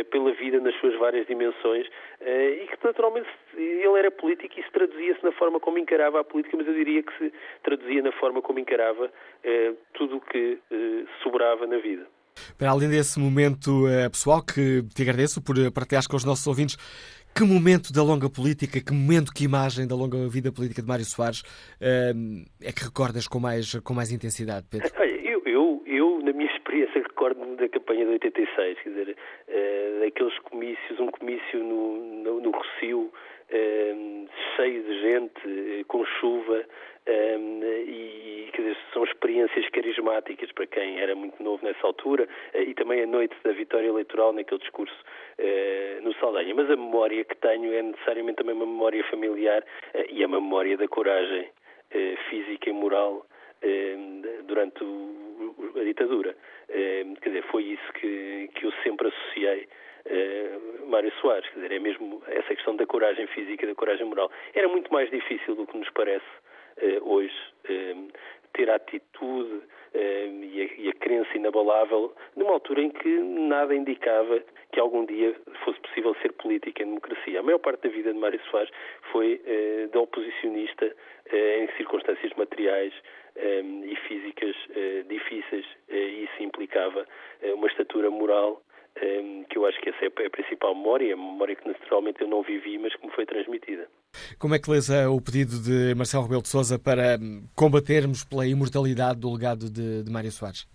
pela vida nas suas várias dimensões eh, e que naturalmente ele era político e isso traduzia-se na forma como encarava a política, mas eu diria que se traduzia na forma como encarava eh, tudo o que sobrava na vida. Para além desse momento pessoal que te agradeço por partilhares com os nossos ouvintes, que momento da longa política, que momento, que imagem da longa vida política de Mário Soares é que recordas com mais, com mais intensidade, Pedro? Olha, eu, eu, eu na minha experiência, recordo-me da campanha de 86, quer dizer, uh, daqueles comícios, um comício no, no, no Rocio, uh, cheio de gente, uh, com chuva, e quer dizer, são experiências carismáticas para quem era muito novo nessa altura e também a noite da vitória eleitoral naquele discurso no Saldanha. Mas a memória que tenho é necessariamente também uma memória familiar e a memória da coragem física e moral durante o, a ditadura. Quer dizer, foi isso que, que eu sempre associei Mário Soares, quer dizer, é mesmo essa questão da coragem física da coragem moral. Era muito mais difícil do que nos parece uh, hoje uh, ter a atitude e a, e, a, crença inabalável numa altura em que nada indicava que algum dia fosse possível ser política em democracia. A maior parte da vida de Mário Soares foi de oposicionista em circunstâncias materiais e físicas difíceis e isso implicava uma estatura moral que eu acho que essa é a principal memória, a memória que naturalmente eu não vivi, mas que me foi transmitida. Como é que lês o pedido de Marcelo Rebelo de Sousa para hum, combatermos pela imortalidade do legado de, de Mário Soares?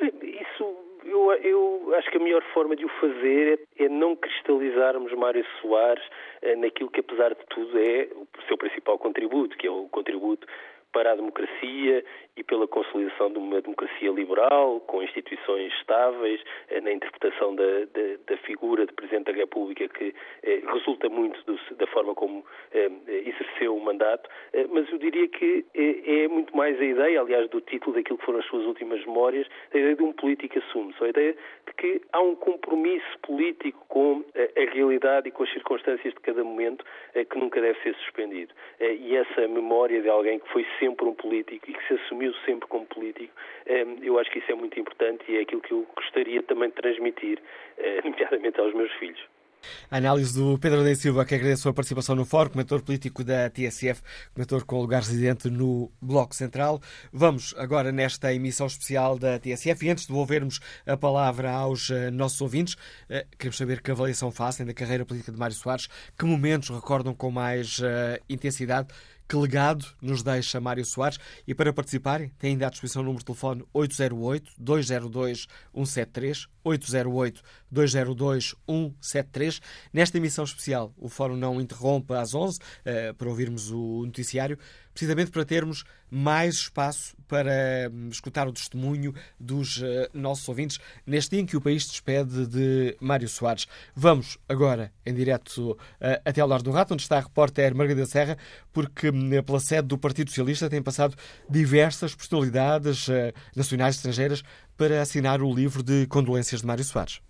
Isso, eu, eu, acho que a melhor forma de o fazer é, é não cristalizarmos Mário Soares é, naquilo que, apesar de tudo, é o seu principal contributo, que é o contributo para a democracia e pela consolidação de uma democracia liberal, com instituições estáveis, eh, na interpretação da, da, da figura de Presidente da República, que eh, resulta muito do, da forma como eh, exerceu o mandato, eh, mas eu diria que é, é, muito mais a ideia, aliás, do título daquilo que foram as suas últimas memórias, a ideia de um político assume, a ideia de que há um compromisso político com a, realidade e com as circunstâncias de cada momento eh, que nunca deve ser suspendido. Eh, e essa memória de alguém que foi sempre um político e que se assumiu sempre como político, eh, eu acho que isso é muito importante e é aquilo que eu gostaria também de transmitir, eh, nomeadamente aos meus filhos. A análise do Pedro da Silva, que agradece a sua participação no fórum, comentor político da TSF, comentor com lugar residente no Bloco Central. Vamos agora nesta emissão especial da TSF e antes de devolvermos a palavra aos uh, nossos ouvintes, uh, queremos saber que avaliação fazem da carreira política de Mário Soares, que momentos recordam com mais intensidade que legado nos deixa Mário Soares? E para participarem, têm ainda à disposição o número de telefone 808-202-173, 808-202-173. Nesta emissão especial, o Fórum não interrompe às 11 uh, para ouvirmos o noticiário precisamente para termos mais espaço para hum, escutar o testemunho dos uh, nossos ouvintes neste dia em que o país despede de Mário Soares. Vamos agora em direto uh, até ao Lar do Rato, onde está a repórter Margarida Serra, porque uh, pela sede do Partido Socialista têm passado diversas personalidades nacionais e estrangeiras para assinar o livro de condolências de Mário Soares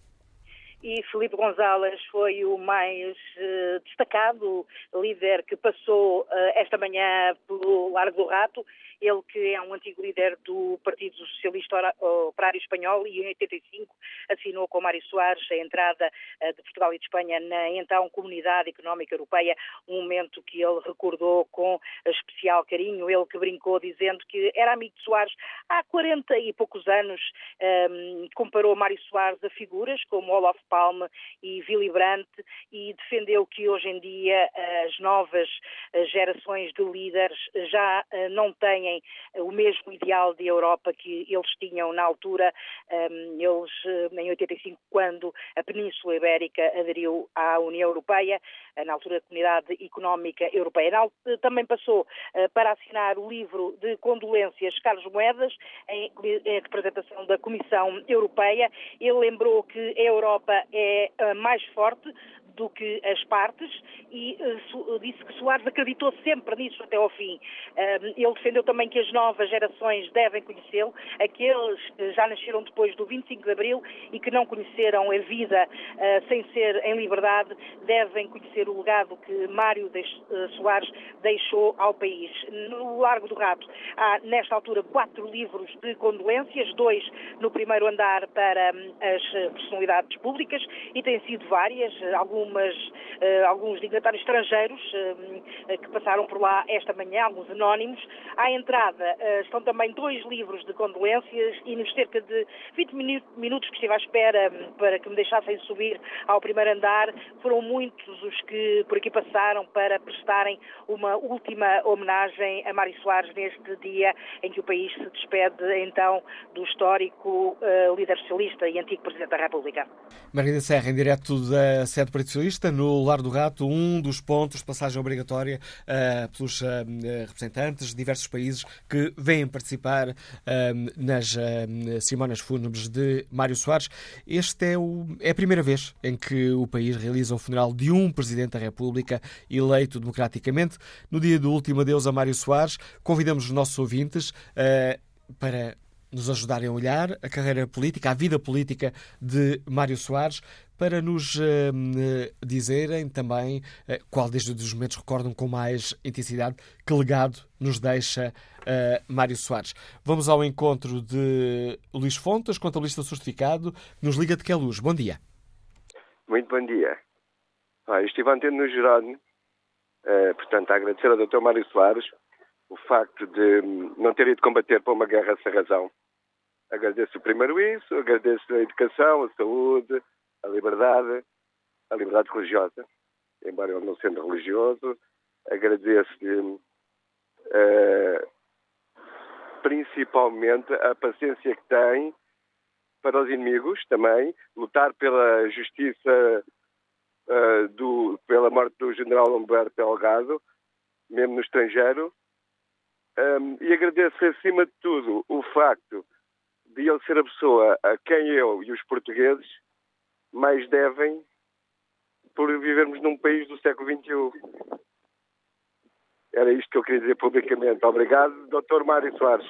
e Felipe Gonzalez foi o mais uh, destacado líder que passou uh, esta manhã pelo Largo do Rato ele que é um antigo líder do Partido Socialista Operário Espanhol e em 85 assinou com Mário Soares a entrada eh, de Portugal e de Espanha na então Comunidade Económica Europeia, um momento que ele recordou com especial carinho, ele que brincou dizendo que era amigo de Soares há 40 e poucos anos, um, ehm, comparou Mário Soares a figuras como Olof Palme e Willy Brandt e defendeu que hoje em dia as novas eh, gerações de líderes já eh, não têm eh, o mesmo ideal de Europa que eles tinham na altura, ehm, eles eh, em 85, quando a Península Ibérica aderiu à União Europeia, eh, na altura da Comunidade Económica Europeia. Também passou para assinar o livro de condolências Carlos Moedas, em representação da Comissão Europeia. Ele lembrou que a Europa é mais forte do que as partes e uh, disse que Soares acreditou sempre nisso até ao fim. Ele defendeu também que as novas gerações devem conhecê-lo, aqueles que já nasceram depois do 25 de Abril e que não conheceram a vida uh, sem ser em liberdade, devem conhecer o legado que Mário Soares deixou ao país. No Largo do Rato há, nesta altura, quatro livros de condolências, dois no primeiro andar para um, as personalidades públicas e têm sido várias, algumas algumas, uh, alguns dignatários estrangeiros uh, que passaram por lá esta manhã, alguns anónimos. À entrada uh, estão também dois livros de condolências e nos cerca de 20 minutos que estive à espera um, para que me deixassem subir ao primeiro andar, foram muitos os que por aqui passaram para prestarem uma última homenagem a Mário Soares neste dia em que o país se despede então do histórico líder socialista e antigo Presidente da República. Margarida Serra, em direto da sede Socialista, no Lar do Rato, um dos pontos de passagem obrigatória uh, pelos uh, representantes de diversos países que vêm participar nas cerimónias fúnebres de Mário Soares. Este é, o, é a primeira vez em que o país realiza o funeral de um Presidente da República eleito democraticamente. No dia do último adeus a Mário Soares, convidamos os nossos ouvintes para nos ajudarem a olhar a carreira política, a vida política de Mário Soares, para nos uh, dizerem também uh, qual destes os momentos recordam com mais intensidade, que legado nos deixa uh, Mário Soares. Vamos ao encontro de Luís Fontes, contabilista certificado, que nos liga de que luz. Bom dia. Muito bom dia. Ah, estive ontem no Jerónimo, portanto, a agradecer ao Dr. Mário Soares o facto de não ter ido combater para uma guerra sem razão. Agradeço primeiro isso, agradeço a educação, a saúde, a liberdade, a liberdade religiosa, embora eu não sendo religioso, agradeço-lhe uh, principalmente a paciência que tem para os inimigos também, lutar pela justiça uh, do, pela morte do general Humberto Delgado, mesmo no estrangeiro, um, e agradeço acima de tudo o facto de ele ser a pessoa a quem eu e os portugueses mais devem por vivermos num país do século XXI. Era isto que eu queria dizer publicamente. Obrigado, Dr. Mário Soares.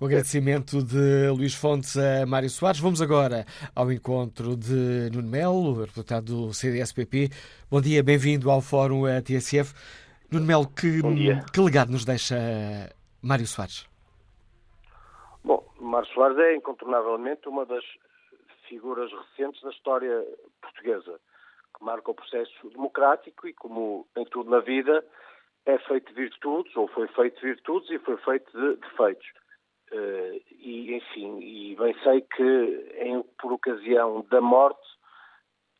O agradecimento de Luís Fontes a Mário Soares. Vamos agora ao encontro de Nuno Melo, deputado do CDSPP. Bom dia, bem-vindo ao Fórum TSF. Nuno Melo, que, que legado nos deixa Mário Soares? Bom, Mário Soares é incontornavelmente uma das figuras recentes da história portuguesa, que marca o processo democrático e, como em tudo na vida, é feito de virtudes, ou foi feito de virtudes e foi feito de defeitos. Uh, e, enfim, e bem sei que em, por ocasião da morte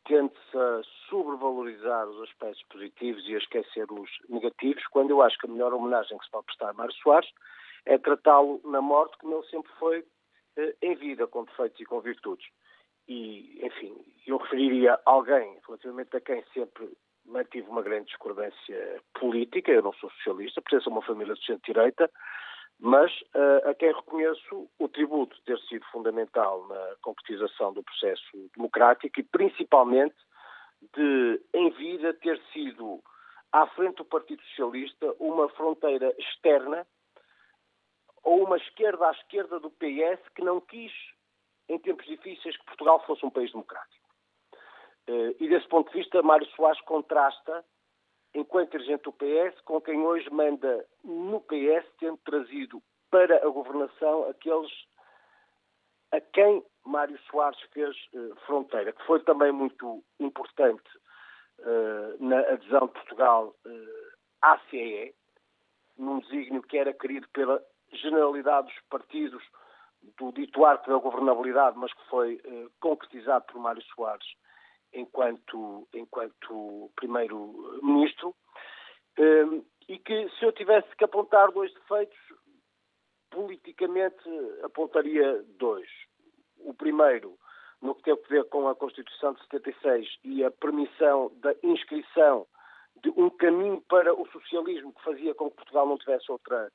tende-se a sobrevalorizar os aspectos positivos e a esquecer os negativos, quando eu acho que a melhor homenagem que se pode prestar a Mário Soares é tratá-lo na morte como ele sempre foi uh, em vida, com defeitos e com virtudes. E, enfim, eu referiria alguém relativamente a quem sempre mantive uma grande discordância política, eu não sou socialista, pertenço a uma família de centro-direita, mas uh, a quem reconheço o tributo ter sido fundamental na concretização do processo democrático e principalmente de, em vida, ter sido à frente do Partido Socialista uma fronteira externa ou uma esquerda à esquerda do PS que não quis em tempos difíceis, que Portugal fosse um país democrático. Eh, e desse ponto de vista, Mário Soares contrasta, enquanto dirigente do PS, com quem hoje manda no PS, tendo trazido para a governação aqueles a quem Mário Soares fez uh, fronteira, que foi também muito importante uh, na adesão de Portugal uh, à CEE, num desígnio que era querido pela generalidade dos partidos do dito arco da governabilidade, mas que foi eh, concretizado por Mário Soares enquanto, enquanto primeiro-ministro, eh, e que se eu tivesse que apontar dois defeitos, politicamente apontaria dois. O primeiro, no que tem a ver com a Constituição de 76 e a permissão da inscrição de um caminho para o socialismo que fazia com que Portugal não tivesse outra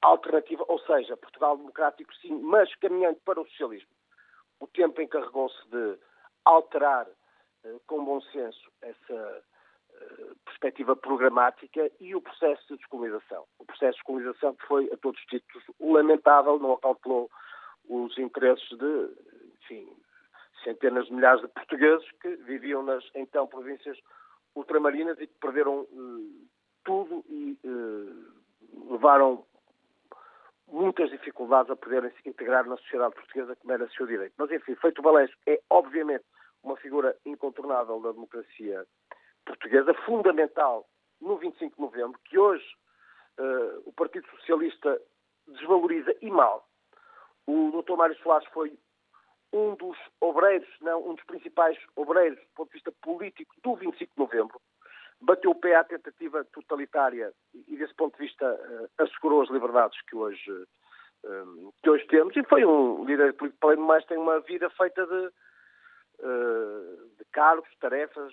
alternativa, ou seja, Portugal democrático sim, mas caminhando para o socialismo. O tempo encarregou-se de alterar eh, com bom senso essa eh, perspectiva programática e o processo de descolonização. O processo de descolonização que foi, a todos os títulos, lamentável, não acautelou os interesses de, enfim, centenas de milhares de portugueses que viviam nas, então, províncias ultramarinas e que perderam uh, tudo e levaram muitas dificuldades a poderem se integrar na sociedade portuguesa como era seu direito. Mas, enfim, feito o balanço, é obviamente uma figura incontornável da democracia portuguesa, fundamental no 25 de novembro, que hoje uh, o Partido Socialista desvaloriza e mal. O Dr. Mário Soares foi um dos obreiros, não, um dos principais obreiros do ponto de vista político do 25 de novembro, bateu o pé à tentativa totalitária e, desse ponto de vista, uh, assegurou as liberdades que hoje, uh, que hoje temos. E foi um líder político, além de mais, tem uma vida feita de, de cargos, tarefas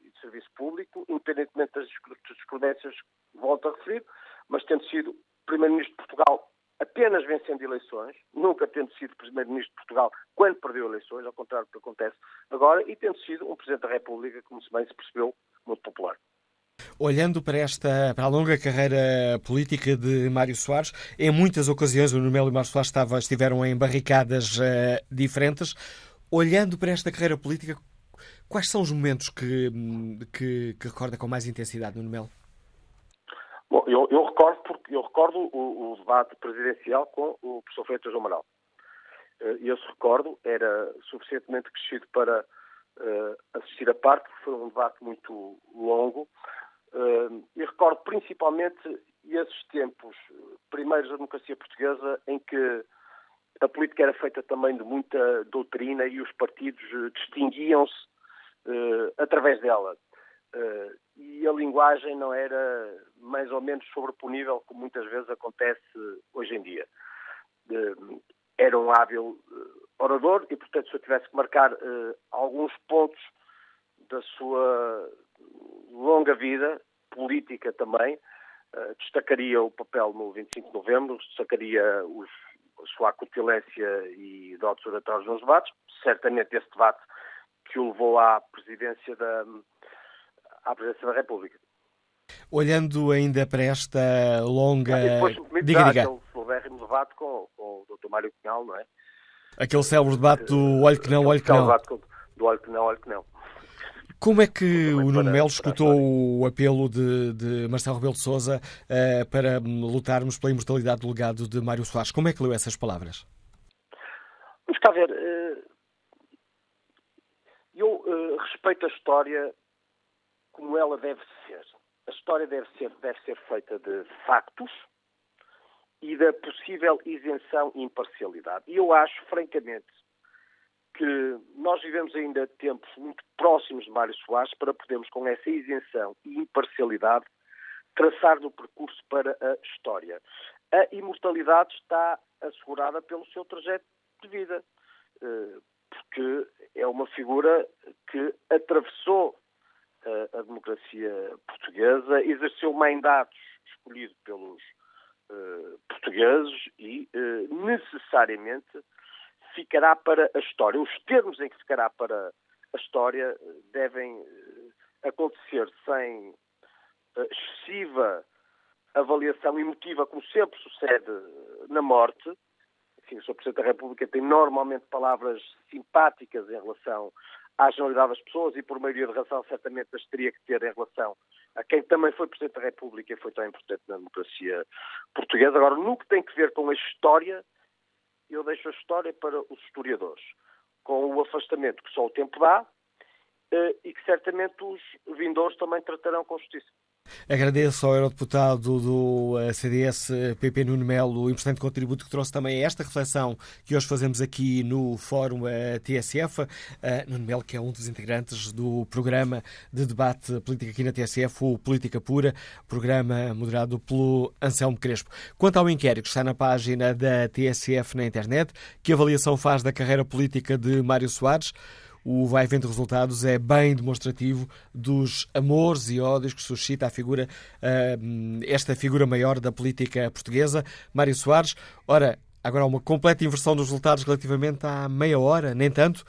e de serviço público, independentemente das discordâncias que volto a referir, mas tendo sido Primeiro-Ministro de Portugal apenas vencendo eleições, nunca tendo sido Primeiro-Ministro de Portugal quando perdeu eleições, ao contrário do que acontece agora, e tendo sido um Presidente da República, como se bem se percebeu, muito popular. Olhando para esta para a longa carreira política de Mário Soares, em muitas ocasiões o Nuno e Mário Soares estiveram em barricadas uh, diferentes. Olhando para esta carreira política, quais são os momentos que, que, que recorda com mais intensidade, Nuno Melo? Bom, eu, eu, recordo porque eu recordo o, o, debate presidencial com o professor Freitas Amaral. Uh, esse recordo era suficientemente crescido para uh, assistir a parte, foi um debate muito longo, Uh, e recordo principalmente esses tempos primeiros da democracia portuguesa em que a política era feita também de muita doutrina e os partidos uh, distinguiam-se uh, através dela. Uh, e a linguagem não era mais ou menos sobreponível, como muitas vezes acontece hoje em dia. era um hábil orador e, portanto, se eu tivesse que marcar alguns pontos da sua longa vida, política também, uh, destacaria o papel no 25 de novembro, destacaria os, sua acutilência e dotes oratórios nos debates, certamente esse debate que o levou à presidência da, à presidência da República. Olhando ainda para esta longa... Ah, depois, diga, diga. aquele celebérrimo debate com, com o Dr. Mário Cunhal, não é? Aquele célebre debate do olho que não, olho que não. Do olho que não, olho que não. Como é que o Nuno Melo escutou o apelo de, de Marcelo Rebelo de Sousa uh, para lutarmos pela imortalidade do legado de Mário Soares? Como é que leu essas palavras? Vamos cá ver. Uh, eu uh, respeito a história como ela deve ser. A história deve ser, deve ser feita de factos e da possível isenção e imparcialidade. E eu acho, francamente, que nós vivemos ainda tempos muito próximos de Mário Soares para podermos, com essa isenção e imparcialidade, traçar no percurso para a história. A imortalidade está assegurada pelo seu trajeto de vida, eh, porque é uma figura que atravessou eh, a democracia portuguesa, exerceu mandatos escolhido pelos eh, portugueses e necessariamente ficará para a história. Os termos em que ficará para a história eh, devem eh, acontecer sem eh, excessiva avaliação emotiva, como sempre sucede na morte. Enfim, o Sr. Presidente da República tem normalmente palavras simpáticas em relação à generalidade das pessoas e, por maioria de razão, certamente as teria que ter em relação a quem também foi Presidente da República e foi tão importante na democracia portuguesa. Agora, no que tem que ver com a história, eu deixo a história para os historiadores, com o afastamento que só o tempo dá eh, e que certamente os vindores também tratarão com justiça. Agradeço ao eurodeputado do eh, CDS, PP Nuno Melo, o importante contributo que trouxe também a esta reflexão que hoje fazemos aqui no Fórum eh, TSF. Nuno Melo, que é um dos integrantes do programa de debate político aqui na TSF, o Política Pura, programa moderado pelo Anselmo Crespo. Quanto ao inquérito, está na página da TSF na internet. Que avaliação faz da carreira política de Mário Soares? O vai vendo resultados é bem demonstrativo dos amores e ódios que suscita a figura, uh, esta figura maior da política portuguesa, Mário Soares. Ora, agora há uma completa inversão dos resultados relativamente à meia hora, nem tanto.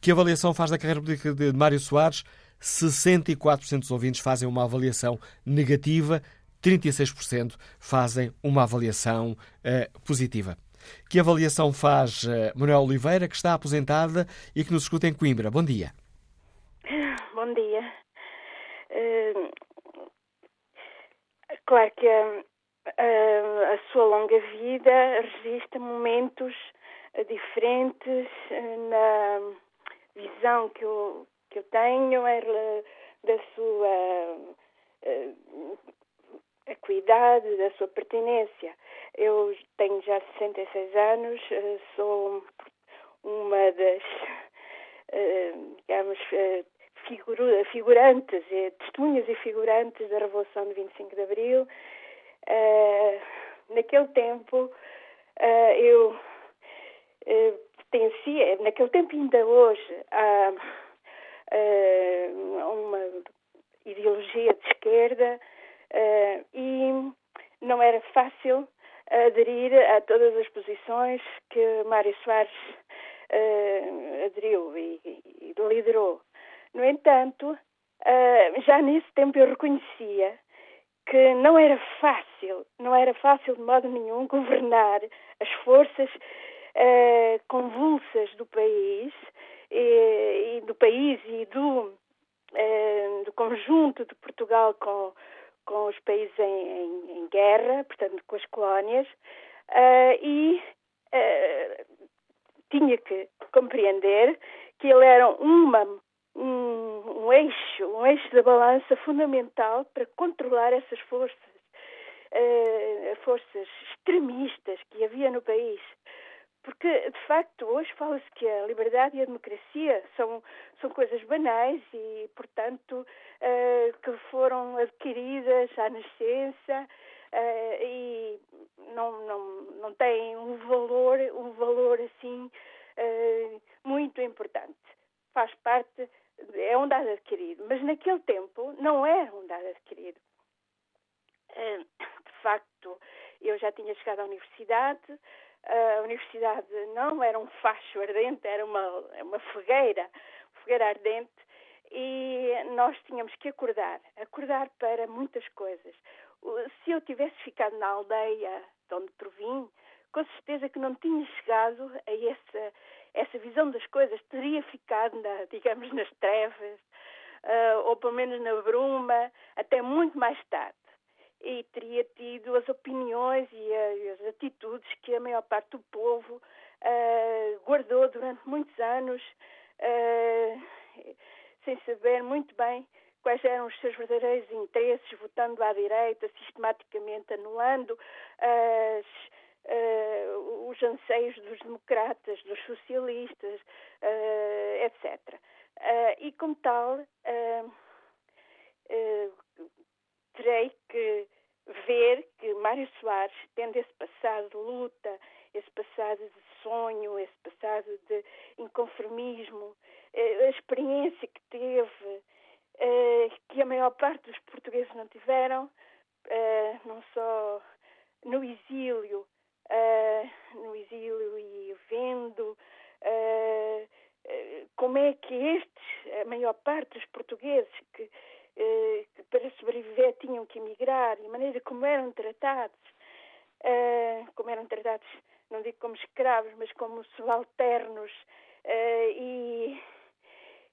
Que avaliação faz da carreira política de Mário Soares? 64% dos ouvintes fazem uma avaliação negativa, 36% fazem uma avaliação uh, positiva. Que avaliação faz uh, Manuel Oliveira, que está aposentada e que nos escuta em Coimbra? Bom dia. Bom dia. Uh, claro que uh, a sua longa vida registra momentos diferentes na visão que eu, que eu tenho da sua acuidade, da sua pertinência. Eu tenho já 66 anos, eh, sou uma das, eh, digamos, eh, figurantes, testemunhas e figurantes da Revolução de 25 de Abril. Naquele tempo, eu pertencia, naquele tempo ainda hoje, a uma ideologia de esquerda e não era fácil aderir a todas as posições que Mário Soares uh, aderiu e, e, liderou. No entanto, uh, já nesse tempo eu reconhecia que não era fácil, não era fácil de modo nenhum governar as forças uh, convulsas do país e, e, do país e do, do conjunto de Portugal com, com os países em, em, em guerra, portanto com as colónias, uh, e tinha que compreender que ele era uma um, um eixo, um eixo da balança fundamental para controlar essas forças, uh, forças extremistas que havia no país. Porque, de facto, hoje fala-se que a liberdade e a democracia são, são coisas banais e, portanto, uh, que foram adquiridas à nascença uh, e não, não, não têm um valor, um valor assim uh, muito importante. Faz parte é um dado adquirido, mas naquele tempo não era um dado adquirido. De facto, eu já tinha chegado à universidade, a universidade não era um facho ardente, era uma, uma fogueira, fogueira ardente, e nós tínhamos que acordar, acordar para muitas coisas. Se eu tivesse ficado na aldeia de onde provim, com certeza que não tinha chegado a essa essa visão das coisas teria ficado, na, digamos, nas trevas, uh, ou pelo menos na bruma, até muito mais tarde. E teria tido as opiniões e, as atitudes que a maior parte do povo uh, guardou durante muitos anos, uh, sem saber muito bem quais eram os seus verdadeiros interesses, votando à direita, sistematicamente anulando as uh, os anseios dos democratas, dos socialistas, etc. E, como tal, terei que ver que Mário Soares, tendo esse passado de luta, esse passado de sonho, esse passado de inconformismo, a experiência que teve, que a maior parte dos portugueses não tiveram, não só no exílio, no exílio e vendo como é que estes, a maior parte dos portugueses que, que para sobreviver tinham que emigrar e a maneira como eram tratados, como eram tratados, não digo como escravos, mas como subalternos e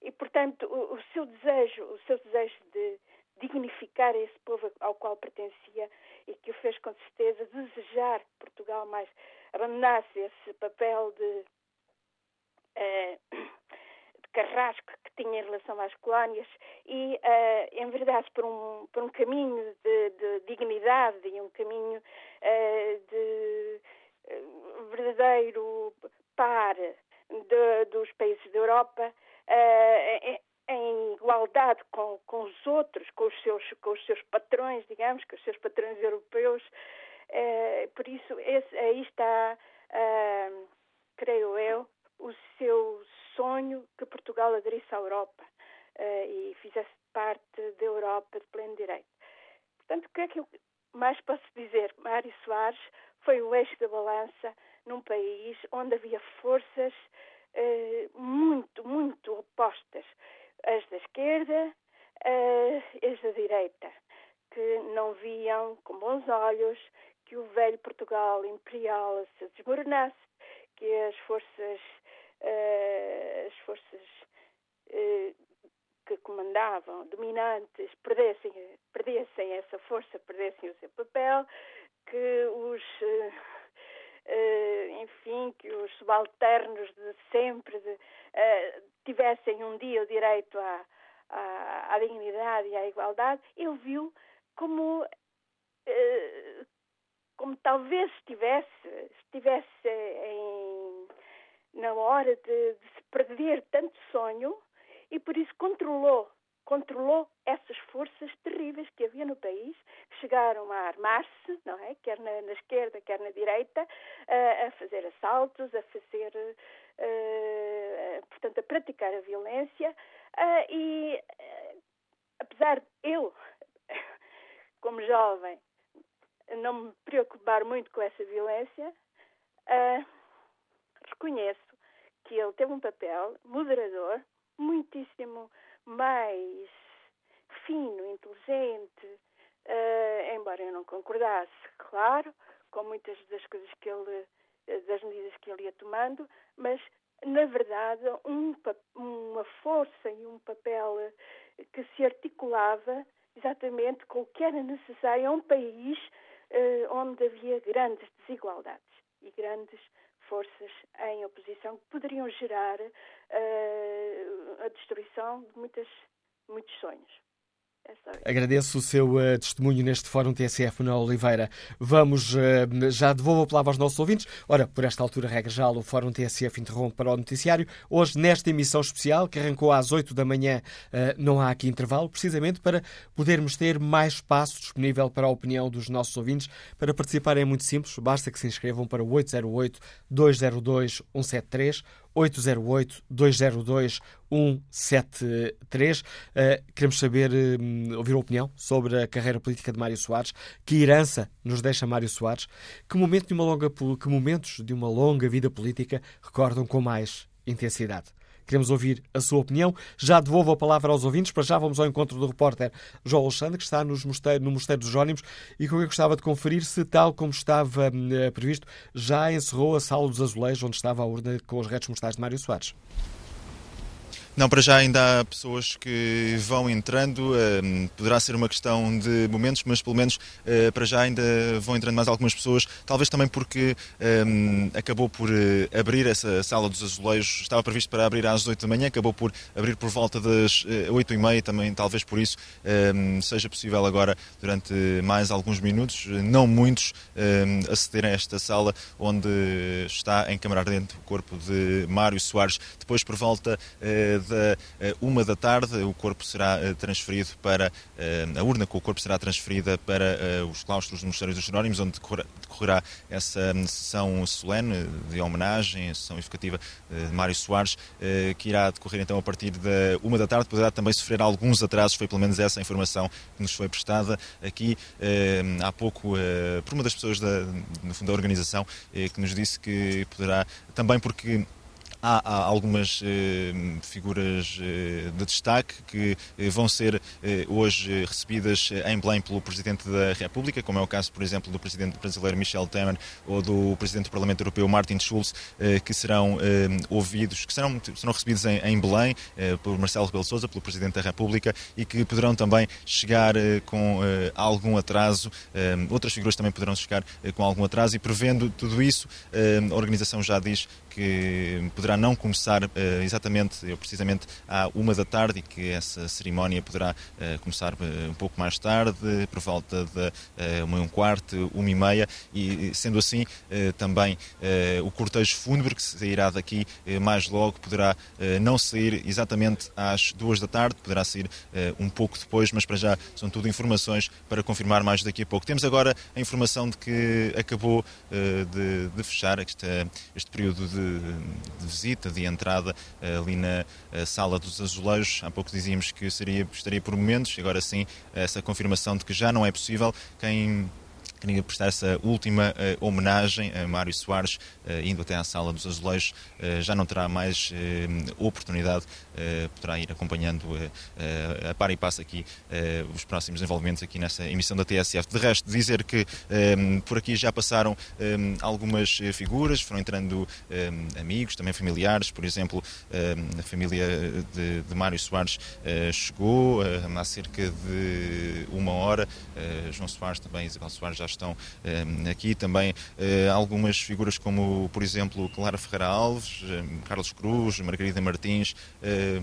e portanto o, o, seu desejo o seu desejo de dignificar esse povo ao qual pertencia e que o fez com certeza desejar que Portugal mais abandonasse esse papel de, uh, carrasco que tinha em relação às colónias e uh, enverdasse por um, por um caminho de, de dignidade e um caminho uh, de verdadeiro par de, dos países da Europa uh, em igualdade com, com os outros, com os, seus, com os seus patrões, digamos, com os seus patrões europeus. Eh, por isso, esse, aí está, creio eu, o seu sonho que Portugal aderisse à Europa uh, e fizesse parte da Europa de pleno direito. Portanto, o que é que eu mais posso dizer? Mário Soares foi o eixo da balança num país onde havia forças uh, muito, muito opostas as da esquerda, as da direita, que não viam com bons olhos que o velho Portugal imperial se desmoronasse, que as forças, as forças que comandavam, dominantes, perdessem, perdessem essa força, perdessem o seu papel, que os Uh, enfim, que os subalternos de sempre de, uh, tivessem um dia o direito à, à, à, dignidade e à igualdade, ele viu como, uh, como talvez estivesse, estivesse na hora de, de se perder tanto sonho e por isso controlou controlou essas forças terríveis que havia no país, que chegaram a armar-se, não é? Quer na, na, esquerda, quer na direita, uh, a fazer assaltos, a fazer, uh, portanto, a praticar a violência uh, e, apesar de eu, como jovem, não me preocupar muito com essa violência, reconheço que ele teve um papel moderador muitíssimo mais fino, inteligente, uh, embora eu não concordasse, claro, com muitas das coisas que ele, das medidas que ele ia tomando, mas na verdade um, uma força e um papel que se articulava exatamente com o que era necessário a um país uh, onde havia grandes desigualdades e grandes forças em oposição que poderiam gerar uh, a destruição de muitas, muitos sonhos. É Agradeço o seu uh, testemunho neste Fórum TSF, Manuel Oliveira. Vamos, uh, já devolvo a palavra aos nossos ouvintes. Ora, por esta altura, regra já, o Fórum TSF interrompe para o noticiário. Hoje, nesta emissão especial, que arrancou às 8 da manhã, uh, não há aqui intervalo, precisamente para podermos ter mais espaço disponível para a opinião dos nossos ouvintes. Para participar é muito simples, basta que se inscrevam para o 808-202-173 808-202-173. Uh, queremos saber, uh, ouvir a opinião sobre a carreira política de Mário Soares. Que herança nos deixa Mário Soares? Que, momento de uma longa, que momentos de uma longa vida política recordam com mais intensidade? Queremos ouvir a sua opinião. Já devolvo a palavra aos ouvintes. Para já vamos ao encontro do repórter João Alexandre, que está nos mosteiro, no Mosteiro dos Jónimos e com quem gostava de conferir se, tal como estava eh, previsto, já encerrou a sala dos azulejos onde estava a urna com os restos mortais de Mário Soares. Não, para já ainda há pessoas que vão entrando, uh, poderá ser uma questão de momentos, mas pelo menos uh, para já ainda vão entrando mais algumas pessoas, talvez também porque um, acabou por uh, abrir essa sala dos azulejos, estava previsto para abrir às 8 da manhã, acabou por abrir por volta das uh, 8 e meia, também talvez por isso seja possível agora, durante mais alguns minutos, não muitos, acederem a esta sala onde está encamarar dentro o corpo de Mário Soares. Depois, por volta da eh, uma da tarde, o corpo será eh, transferido para eh, a urna com o corpo será transferida para os claustros do Mosteiro dos Jerónimos, onde decorrerá essa hum, sessão solene de homenagem, sessão evocativa de Mário Soares, que irá decorrer então a partir da uma da tarde. Poderá também sofrer alguns atrasos, foi pelo menos essa informação que nos foi prestada aqui há pouco por uma das pessoas da, no fundo, da organização, que nos disse que poderá, também porque há, há algumas eh, figuras eh, de destaque que eh, vão ser eh, hoje recebidas em Belém pelo Presidente da República, como é o caso, por exemplo, do Presidente brasileiro Michel Temer ou do Presidente do Parlamento Europeu Martin Schulz, eh, que serão eh, ouvidos, que serão, serão recebidos em, em Belém por Marcelo Rebelo Sousa, pelo Presidente da República, e que poderão também chegar com algum atraso. outras figuras também poderão chegar com algum atraso e prevendo tudo isso, a organização já diz que poderá não começar uh, exatamente, eu precisamente, à uma da tarde e que essa cerimónia poderá uh, começar uh, um pouco mais tarde, por volta de uma e um quarto, uma e meia, e sendo assim, também o cortejo fúnebre que sairá daqui mais logo poderá não sair exatamente às duas da tarde, poderá sair um pouco depois, mas para já são tudo informações para confirmar mais daqui a pouco. Temos agora a informação de que acabou de, de fechar este, este período de de, visita, de entrada eh, ali na eh, sala dos azulejos. Há pouco dizíamos que seria, estaria por momentos, agora sim, essa confirmação de que já não é possível. Quem queria prestar essa última uh, homenagem a Mário Soares, uh, indo até à Sala dos Azulejos. Uh, já não terá mais oportunidade, poderá ir acompanhando a par e passo aqui os próximos desenvolvimentos aqui nessa emissão da TSF. De resto, dizer que por aqui já passaram algumas figuras, foram entrando amigos, também familiares, por exemplo, a família de, de Mário Soares chegou há cerca de uma hora, João Soares também, Isabel Soares já estão uh, aqui também uh, algumas figuras como, por exemplo, Clara Ferreira Alves, uh, Carlos Cruz, Margarida Martins,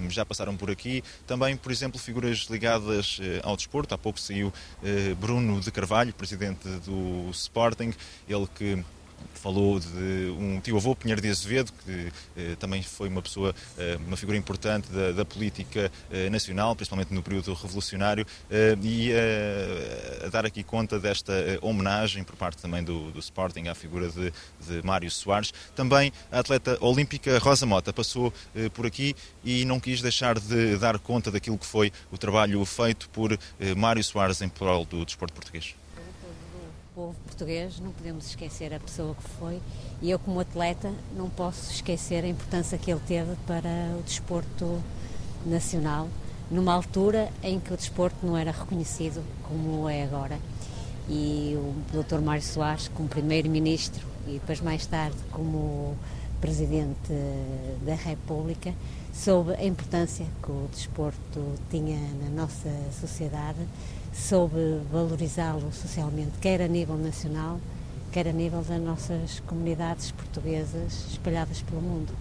já passaram por aqui. Também, por exemplo, figuras ligadas ao desporto. Há pouco saiu Bruno de Carvalho, presidente do Sporting, ele que falou de um tio-avô, Pinheiro de Azevedo, que eh, também foi uma pessoa, eh, uma figura importante da, da política eh, nacional, principalmente no período revolucionário, eh, e eh, a dar aqui conta desta eh, homenagem por parte também do, do Sporting à figura de, de, Mário Soares. Também a atleta olímpica Rosa Mota passou por aqui e não quis deixar de dar conta daquilo que foi o trabalho feito por Mário Soares em prol do desporto português povo português, não podemos esquecer a pessoa que foi. E eu, como atleta, não posso esquecer a importância que ele teve para o desporto nacional numa altura em que o desporto não era reconhecido como é agora. E o Dr. Mário Soares, como Primeiro-Ministro e depois mais tarde como Presidente da República, soube a importância que o desporto tinha na nossa sociedade, soube valorizá-lo socialmente, quer a nível nacional, quer a nível das nossas comunidades portuguesas espalhadas pelo mundo.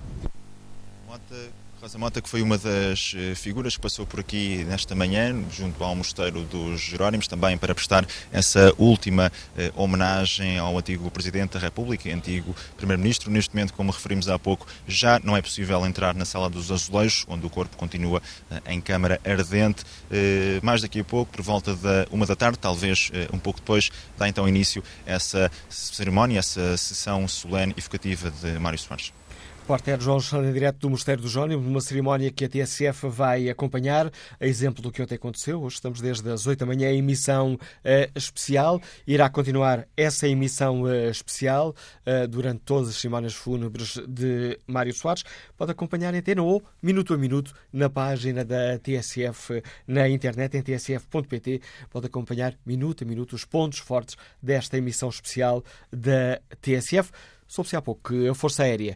Rosa Mota, que foi uma das eh, figuras que passou por aqui nesta manhã, junto ao Mosteiro dos Jerónimos, também para prestar essa última eh, homenagem ao antigo Presidente da República e antigo Primeiro-Ministro. Neste momento, como referimos há pouco, já não é possível entrar na Sala dos Azulejos, onde o corpo continua eh, em câmara ardente. Eh, mais daqui a pouco, por volta da uma da tarde, talvez eh, um pouco depois, dá então início essa cerimónia, essa sessão solene e evocativa de Mário Soares. Repórter João Alexandre, direto do Mosteiro do Jónimo, numa cerimónia que a TSF vai acompanhar, a exemplo do que ontem aconteceu. Hoje estamos desde as 8 da manhã em emissão uh, especial. Irá continuar essa emissão uh, especial uh, durante todas as cerimónias fúnebres de Mário Soares. Pode acompanhar em antena ou minuto a minuto na página da TSF na internet, em tsf.pt. Pode acompanhar minuto a minuto os pontos fortes desta emissão especial da TSF. Soube-se há pouco que a Força Aérea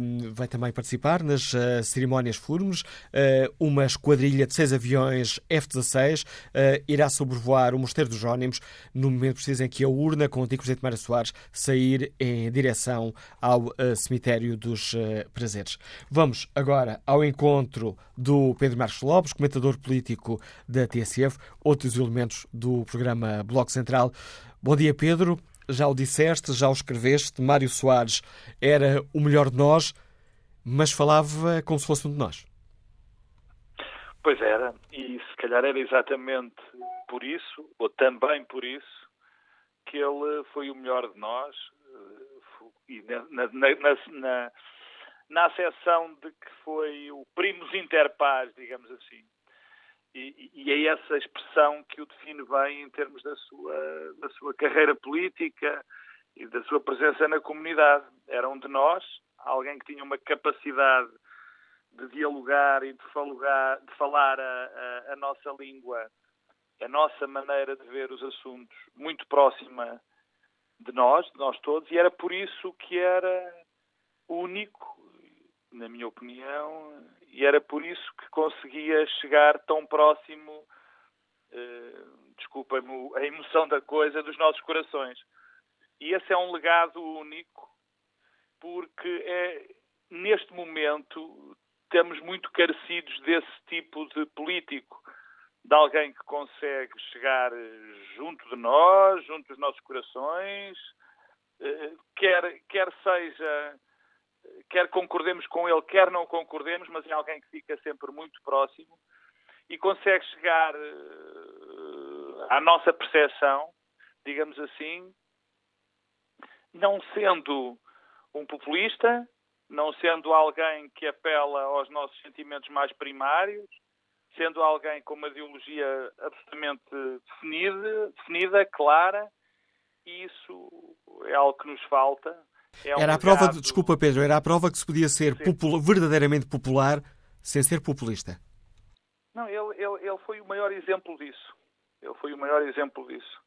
um, vai também participar nas uh, cerimónias fúnebres. Uh, uma esquadrilha de seis aviões F-16 uh, irá sobrevoar o Mosteiro dos Jónimos no momento preciso em que a urna com o antigo Presidente Mário Soares sair em direção ao cemitério dos prazeres. Vamos agora ao encontro do Pedro Marcos Lopes, comentador político da TSF, outros elementos do programa Bloco Central. Bom dia, Pedro já o disseste, já o escreveste, Mário Soares era o melhor de nós, mas falava como se fosse um de nós. Pois era, e se calhar era exatamente por isso, ou também por isso, que ele foi o melhor de nós, eh, e na, na, na, na, na acessão de que foi o primus inter pares, digamos assim. E, e, é essa expressão que o define bem em termos da sua, da sua carreira política e da sua presença na comunidade. Era um de nós, alguém que tinha uma capacidade de dialogar e de falar, de falar a, a, a nossa língua, a nossa maneira de ver os assuntos muito próxima de nós, de nós todos, e era por isso que era único, na minha opinião, e era por isso que conseguia chegar tão próximo, uh, desculpa-me a emoção da coisa, dos nossos corações. E esse é um legado único, porque é, neste momento estamos muito carecidos desse tipo de político, de alguém que consegue chegar junto de nós, junto dos nossos corações, eh, quer, quer seja quer concordemos com ele, quer não concordemos, mas é alguém que fica sempre muito próximo e consegue chegar uh, à nossa percepção, digamos assim, não sendo um populista, não sendo alguém que apela aos nossos sentimentos mais primários, sendo alguém com uma ideologia absolutamente definida, definida clara, e isso é algo que nos falta é um era a prova, de, desculpa Pedro, era a prova que se podia ser popula, verdadeiramente popular sem ser populista. Não, ele, ele, ele foi o maior exemplo disso. Ele foi o maior exemplo disso.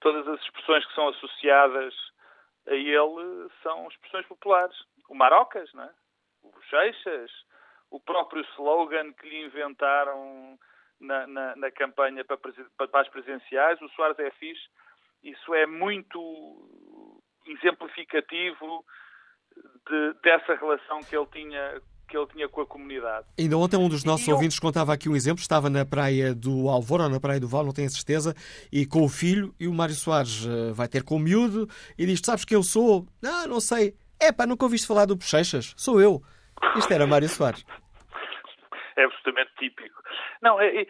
Todas as expressões que são associadas a ele são expressões populares. O Marocas, não é? o Bochechas, o próprio slogan que lhe inventaram na, na, na campanha para, para, as presidenciais, o Soares é fixe. Isso é muito exemplificativo de, dessa relação que ele tinha que ele tinha com a comunidade. Ainda ontem um dos nossos e ouvintes eu... contava aqui um exemplo, estava na praia do Alvor ou na praia do Val, não tenho certeza, e com o filho, e o Mário Soares uh, vai ter com o miúdo, e diz, sabes que eu sou? Não, não sei. É pá, nunca ouviste falar do Bochechas? Sou eu. Isto era Mário Soares. É absolutamente típico. Não, é, é,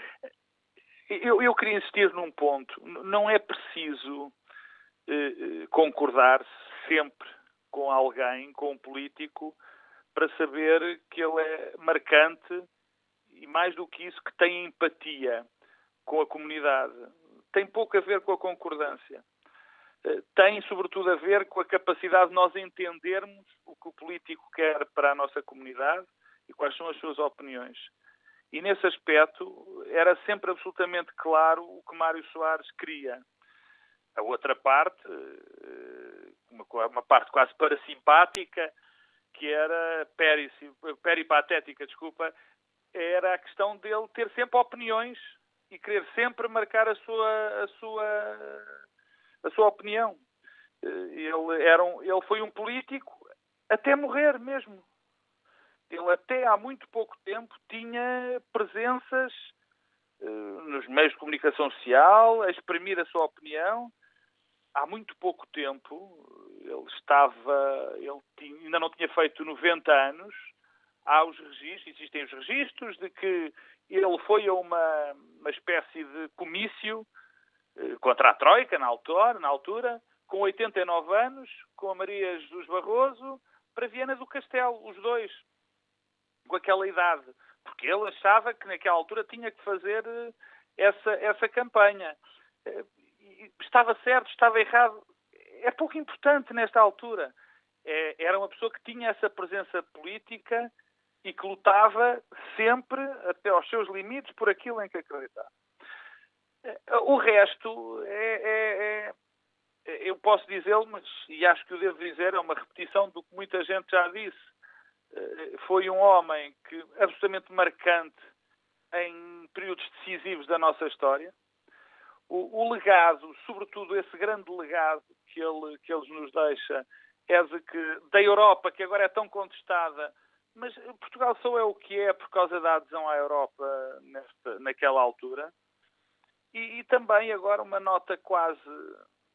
eu, eu queria insistir num ponto. Não é preciso eh, eh, concordar sempre com alguém, com um político, para saber que ele é marcante e, mais do que isso, que tem empatia com a comunidade. Tem pouco a ver com a concordância. Eh, tem, sobretudo, a ver com a capacidade de nós entendermos o que o político quer para a nossa comunidade e quais são as suas opiniões. E nesse aspecto era sempre absolutamente claro o que Mário Soares queria. A outra parte, eh, uma, parte quase parasimpática, que era peripatética, desculpa, era a questão dele ter sempre opiniões e querer sempre marcar a sua, a sua, a sua opinião. Eh, ele, era um, ele foi um político até morrer mesmo. Ele até há muito pouco tempo tinha presenças uh, nos meios de comunicação social, a exprimir a sua opinião. Há muito pouco tempo, ele estava, ele tinha, ainda não tinha feito 90 anos, há os registros, existem os registros de que ele foi a uma, uma espécie de comício uh, contra a Troika na altura, na altura, com 89 anos, com a Maria Jesus Barroso, para Viana do Castelo, os dois, com aquela idade. Porque ele achava que naquela altura tinha que fazer eh, essa, essa campanha. Estava certo, estava errado. É pouco importante nesta altura. É, era uma pessoa que tinha essa presença política e que lutava sempre, até aos seus limites, por aquilo em que acreditava. Eh, o resto é, é, é eu posso dizê-lo, mas e acho que o devo dizer, é uma repetição do que muita gente já disse. Eh, foi um homem que absolutamente marcante em períodos decisivos da nossa história. O, o legado, sobretudo esse grande legado que ele, que ele nos deixa, é de que da Europa, que agora é tão contestada, mas Portugal só é o que é por causa da adesão à Europa nesta, naquela altura. E, e também agora uma nota quase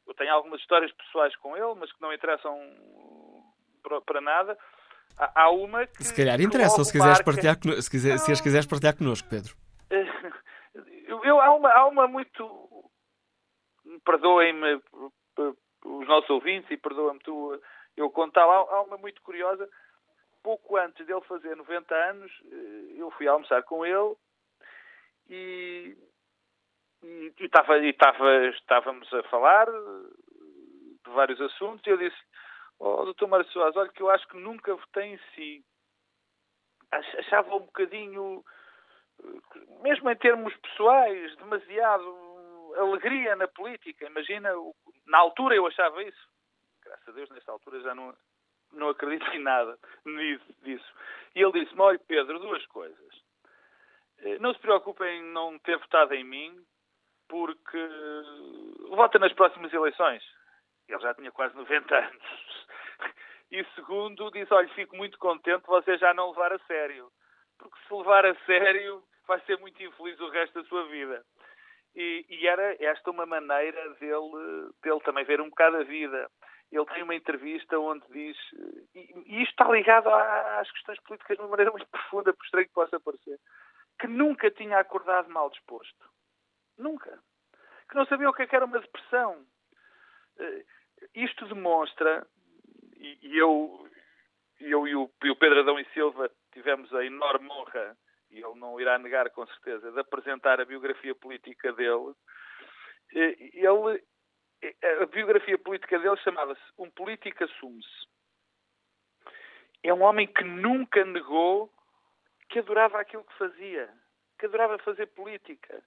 eu tenho algumas histórias pessoais com ele, mas que não interessam para nada. Há uma que. Se calhar interessam, se, quiseres marca... partilhar, se, quiser, se as quiseres partilhar connosco, Pedro. Eu, eu, há, uma, há uma muito. Perdoem-me os nossos ouvintes e perdoa-me tu eu contar. Há, há uma muito curiosa. Pouco antes dele fazer 90 anos, eh, eu fui almoçar com ele e e, e, estávamos a falar de vários assuntos e eu disse, oh, Dr. Mário Soares, olha que eu acho que nunca votei em si. Achava um bocadinho, mesmo em termos pessoais, demasiado alegria na política. Imagina, na altura eu achava isso. Graças a Deus, nesta altura já não, não acredito em nada disso. E ele disse-me, olha Pedro, duas coisas. Eh, não se preocupem em não ter votado em mim, porque vota nas próximas eleições. Ele já tinha quase 90 anos. E segundo, diz: olha, fico muito contente você já não levar a sério. Porque se levar a sério, vai ser muito infeliz o resto da sua vida. E, e era esta uma maneira dele, dele também ver um bocado a vida. Ele tem uma entrevista onde diz, e, e isto está ligado às questões políticas de uma maneira muito profunda, por estranho que possa parecer, que nunca tinha acordado mal disposto Nunca. Que não sabia o que, é era uma depressão. Uh, isto demonstra, e, e eu, eu e o, e o Pedro Adão e Silva tivemos a enorme honra, e ele não irá negar com certeza, de apresentar a biografia política dele. Ele, a biografia política dele chamava-se Um Político Assume-se. É um homem que nunca negou que adorava aquilo que fazia, que adorava fazer política,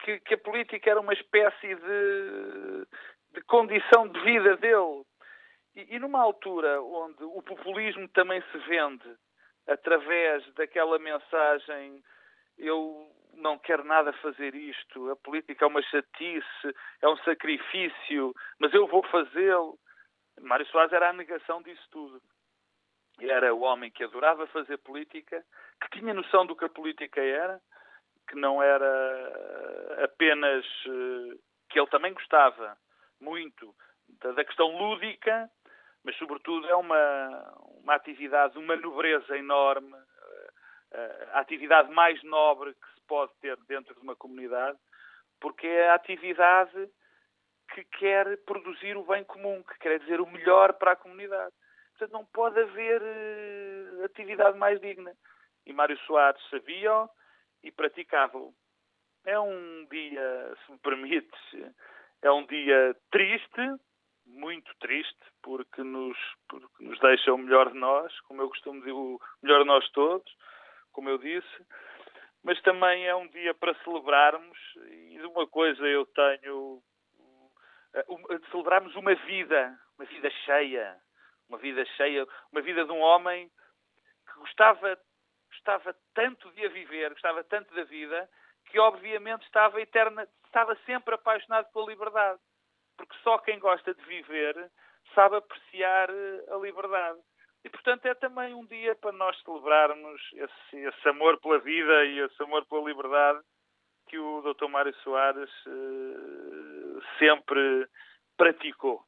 que, que a política era uma espécie de, de condição de vida dele. E, e, numa altura onde o populismo também se vende através daquela mensagem eu não quero nada fazer isto, a política é uma chatice, é um sacrifício, mas eu vou fazê-lo. Mário Soares era a negação disso tudo. Era o homem que adorava fazer política, que tinha noção do que a política era, que não era apenas eh, que ele também gostava muito da, questão lúdica, mas sobretudo é uma, uma atividade, uma nobreza enorme, eh, a atividade mais nobre que se pode ter dentro de uma comunidade, porque é a atividade que quer produzir o bem comum, que quer dizer o melhor para a comunidade. Portanto, não pode haver uh, atividade mais digna. E Mário Soares sabia e praticava-o. É um dia, se me permites, é um dia triste, muito triste, porque nos, porque nos deixa o melhor de nós, como eu costumo dizer, o melhor de nós todos, como eu disse, mas também é um dia para celebrarmos, e de uma coisa eu tenho. Uh, de celebrarmos uma vida, uma vida cheia, uma vida cheia, uma vida de um homem que gostava, gostava tanto de a viver, gostava tanto da vida, que obviamente estava eterna, estava sempre apaixonado pela liberdade. Porque só quem gosta de viver sabe apreciar eh, a liberdade. E, portanto, é também um dia para nós celebrarmos esse, esse amor pela vida e esse amor pela liberdade que o Dr. Mário Soares uh, sempre praticou.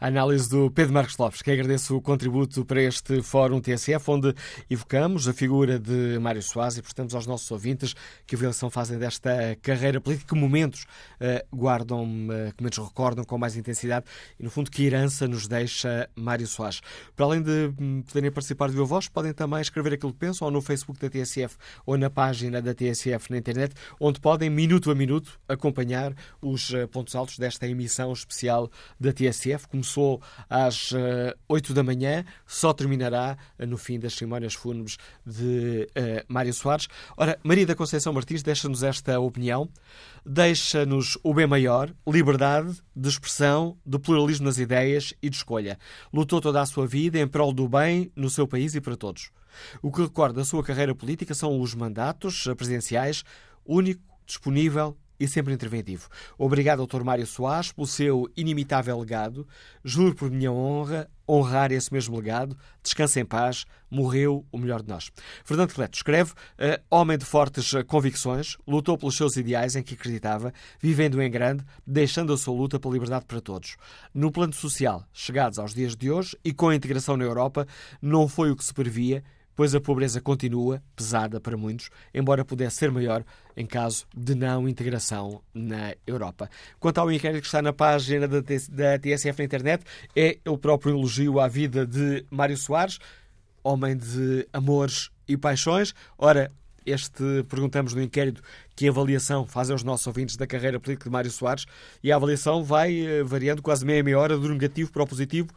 A análise do Pedro Marcos Lopes, que agradeço o contributo para este Fórum TSF, onde evocamos a figura de Mário Soares e prestamos aos nossos ouvintes que avaliação fazem desta carreira política, que momentos uh, guardam, uh, que momentos recordam com mais intensidade e, no fundo, que herança nos deixa Mário Soares. Para além de um, poderem participar de Viva Voz, podem também escrever aquilo que pensam ou no Facebook da TSF ou na página da TSF na internet, onde podem, minuto a minuto, acompanhar os uh, pontos altos desta emissão especial da TSF começou às uh, eh, 8 da manhã, só terminará uh, no fim das cerimónias fúnebres de uh, Mário Soares. Ora, Maria da Conceição Martins deixa-nos esta opinião, deixa-nos o bem maior, liberdade de expressão, de pluralismo nas ideias e de escolha. Lutou toda a sua vida em prol do bem no seu país e para todos. O que recorda da sua carreira política são os mandatos presidenciais, único, disponível e sempre interventivo. Obrigado, Dr. Mário Soares, pelo seu inimitável legado. Juro por minha honra honrar esse mesmo legado. Descanse em paz. Morreu o melhor de nós. Fernando Cleto escreve: homem de fortes convicções, lutou pelos seus ideais em que acreditava, vivendo em grande, deixando a sua luta pela liberdade para todos. No plano social, chegados aos dias de hoje e com a integração na Europa, não foi o que se previa pois a pobreza continua pesada para muitos, embora pudesse ser maior em caso de não integração na Europa. Quanto ao inquérito que está na página da TSF na internet, é o próprio elogio à vida de Mário Soares, homem de amores e paixões. Ora, este perguntamos no inquérito que avaliação fazem os nossos ouvintes da carreira política de Mário Soares e a avaliação vai eh, variando quase meia meia hora do negativo para o positivo.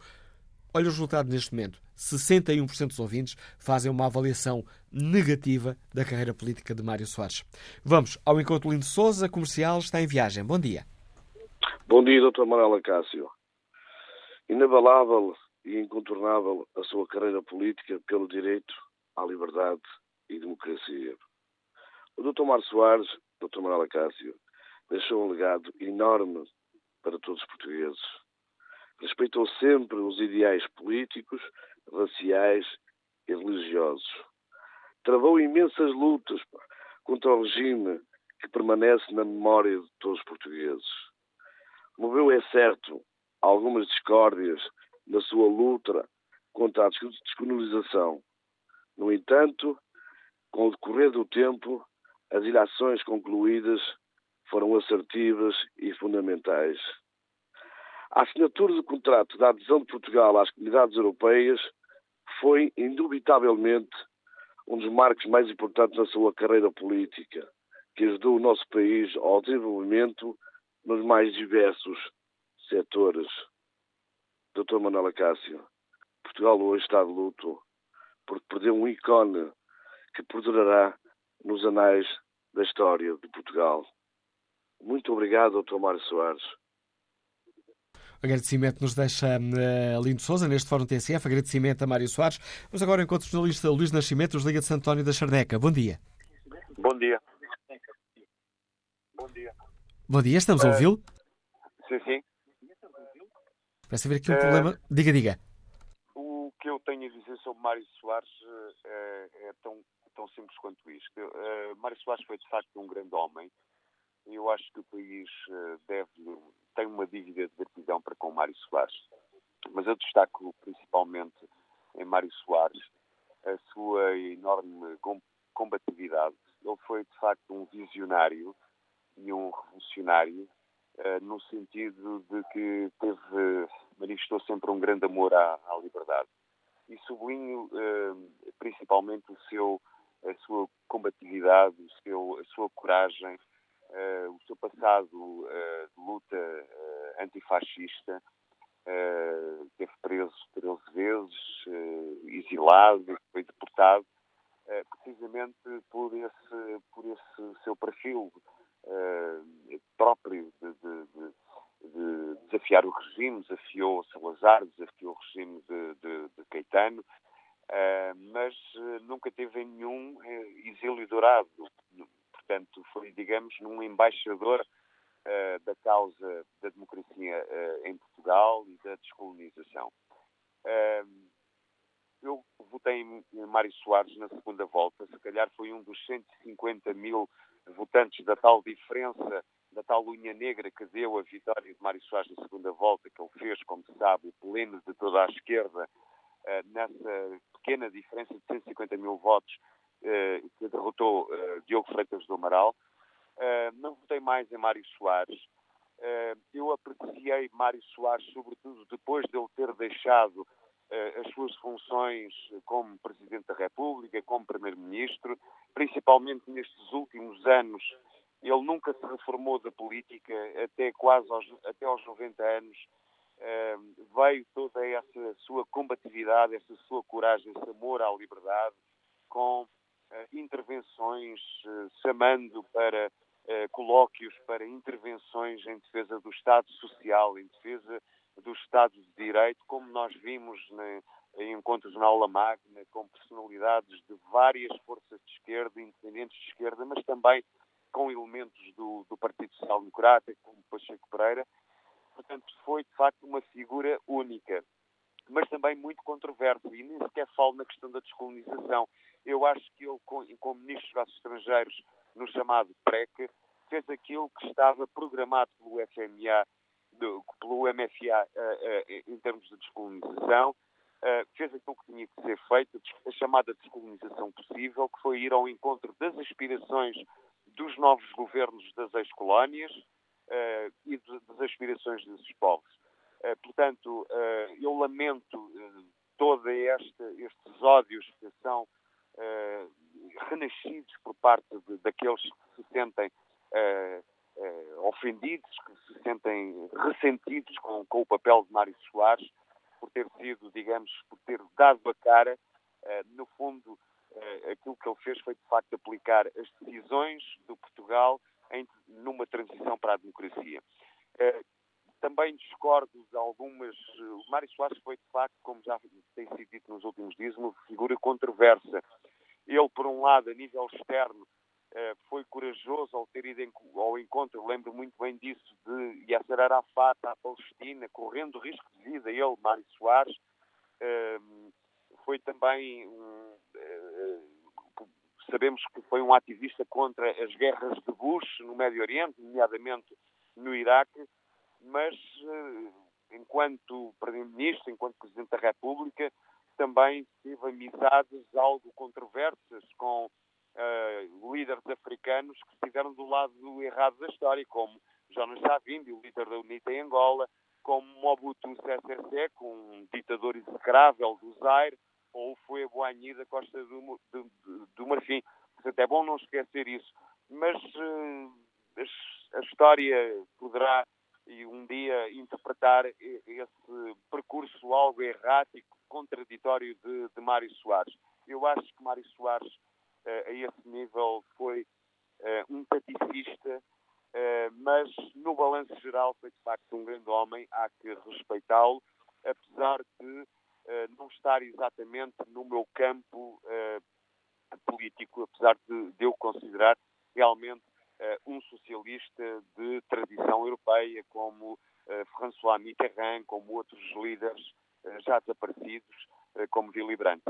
Olha os resultados neste momento. 61% dos ouvintes fazem uma avaliação negativa da carreira política de Mário Soares. Vamos ao encontro Lindo Souza, comercial, está em viagem. Bom dia. Bom dia, Dr. Manuela Cássio. Inabalável e incontornável a sua carreira política pelo direito à liberdade e democracia. O Dr. Mário Soares, Dr. Manuela Cássio, deixou um legado enorme para todos os portugueses respeitou sempre os ideais políticos, raciais e religiosos. Travou imensas lutas contra o regime que permanece na memória de todos os portugueses. Moveu, é certo, algumas discórdias na sua luta contra a descolonização. No entanto, com o decorrer do tempo, as ilações concluídas foram assertivas e fundamentais. A assinatura do contrato da adesão de Portugal às comunidades europeias foi, indubitavelmente, um dos marcos mais importantes da sua carreira política, que ajudou o nosso país ao desenvolvimento nos mais diversos setores. Dr. Manuela Cássio, Portugal hoje está de luto porque perdeu um ícone que perdurará nos anais da história de Portugal. Muito obrigado, Dr. Mário Soares. Agradecimento nos deixa uh, Lindo Souza neste Fórum TSF. Agradecimento a Mário Soares. Vamos agora ao encontro jornalista Luís Nascimento, dos Liga de Santo António da Charneca. Bom dia. Bom dia. Bom dia. Bom dia, estamos a eh, ouvi-lo? Sim, sim. Parece haver aqui um uh, problema. Diga, diga. O que eu tenho a dizer sobre Mário Soares é, é tão, tão simples quanto isto. Uh, Mário Soares foi, de facto, um grande homem. Eu acho que o país deve tem uma dívida de gratidão para com Mário Soares. Mas eu destaco principalmente em Mário Soares a sua enorme combatividade. Ele foi, de facto, um visionário e um revolucionário uh, no sentido de que teve, manifestou sempre um grande amor à, à liberdade. E sublinho uh, principalmente o seu, a sua combatividade, o seu, a sua coragem, o seu passado uh, de luta uh, antifascista, uh, teve preso 13 vezes, exilado, foi deportado, precisamente por esse, por esse seu perfil próprio de, de, de de desafiar o regime, desafiou Salazar, desafiou o regime de, de, de Caetano, uh, mas nunca teve nenhum exílio dourado. Portanto, foi, digamos, num embaixador da causa da democracia em Portugal e da descolonização. eu votei em Mário Soares na segunda volta, se calhar foi um dos 150 mil votantes da tal diferença da tal unha negra que deu a vitória de Mário Soares na segunda volta, que ele fez, como se sabe, o pleno de toda a esquerda, uh, nessa pequena diferença de 150 mil votos, uh, que derrotou uh, Diogo Freitas do Amaral. não votei mais em Mário Soares. eu apreciei Mário Soares, sobretudo depois de ele ter deixado as suas funções como Presidente da República, como Primeiro-Ministro, principalmente nestes últimos anos ele nunca se reformou da política até quase aos, até aos 90 anos. Veio toda essa sua combatividade, essa sua coragem, esse amor à liberdade, com intervenções, uh, chamando para eh, colóquios, para intervenções em defesa do Estado Social, em defesa do Estado de Direito, como nós vimos na, em encontros na aula magna, com personalidades de várias forças de esquerda, independentes de esquerda, mas também com elementos do, do Partido Social Democrata, como Pacheco Pereira. Portanto, foi de facto uma figura única, mas também muito controverso, e nem sequer falo na questão da descolonização. Eu acho que ele, como Ministro dos Negócios Estrangeiros, no chamado PREC, fez aquilo que estava programado pelo FMA, do, pelo MFA uh, uh, em termos de descolonização, uh, fez aquilo que tinha que ser feito, a chamada descolonização possível, que foi ir ao encontro das aspirações dos novos governos das ex-colónias uh, e de, das aspirações desses povos. Uh, portanto, uh, eu lamento todos estes ódios que são renascidos por parte de, daqueles que se sentem ofendidos, que se sentem ressentidos com, com, o papel de Mário Soares por ter sido, digamos, por ter dado a cara, no fundo, aquilo que ele fez foi, de facto, aplicar as decisões do Portugal em, numa transição para a democracia. Também discordo de algumas. O Mário Soares foi, de facto, como já tem sido dito nos últimos dias, uma figura controversa. Ele, por um lado, a nível externo, eh, foi corajoso ao ter ido ao encontro, lembro muito bem disso, de Yasser Arafat à Palestina, correndo risco de vida, ele, Mário Soares. Foi também um, Sabemos que foi um ativista contra as guerras de Bush no Médio Oriente, nomeadamente no Iraque, mas eh, enquanto Primeiro-Ministro, enquanto Presidente da República, também teve amizades algo controversas com uh, líderes africanos que estiveram do lado errado da história, como Jonas Savimbi, o líder da UNITA em Angola, como Mobutu Sese Seko, um ditador execrável do Zaire, ou foi Boanhi da Costa do, do, do Marfim. Portanto, é bom não esquecer isso. Mas uh, a história poderá e um dia interpretar esse percurso algo errático, contraditório de, de Mário Soares. Eu acho que Mário Soares, uh, a esse nível, foi uh, um taticista, uh, mas no balanço geral foi de facto um grande homem, há que respeitá-lo, apesar de eh, não estar exatamente no meu campo político, apesar de, de, eu considerar realmente um socialista de tradição europeia, como François Mitterrand, como outros líderes já desaparecidos, como Willy Brandt.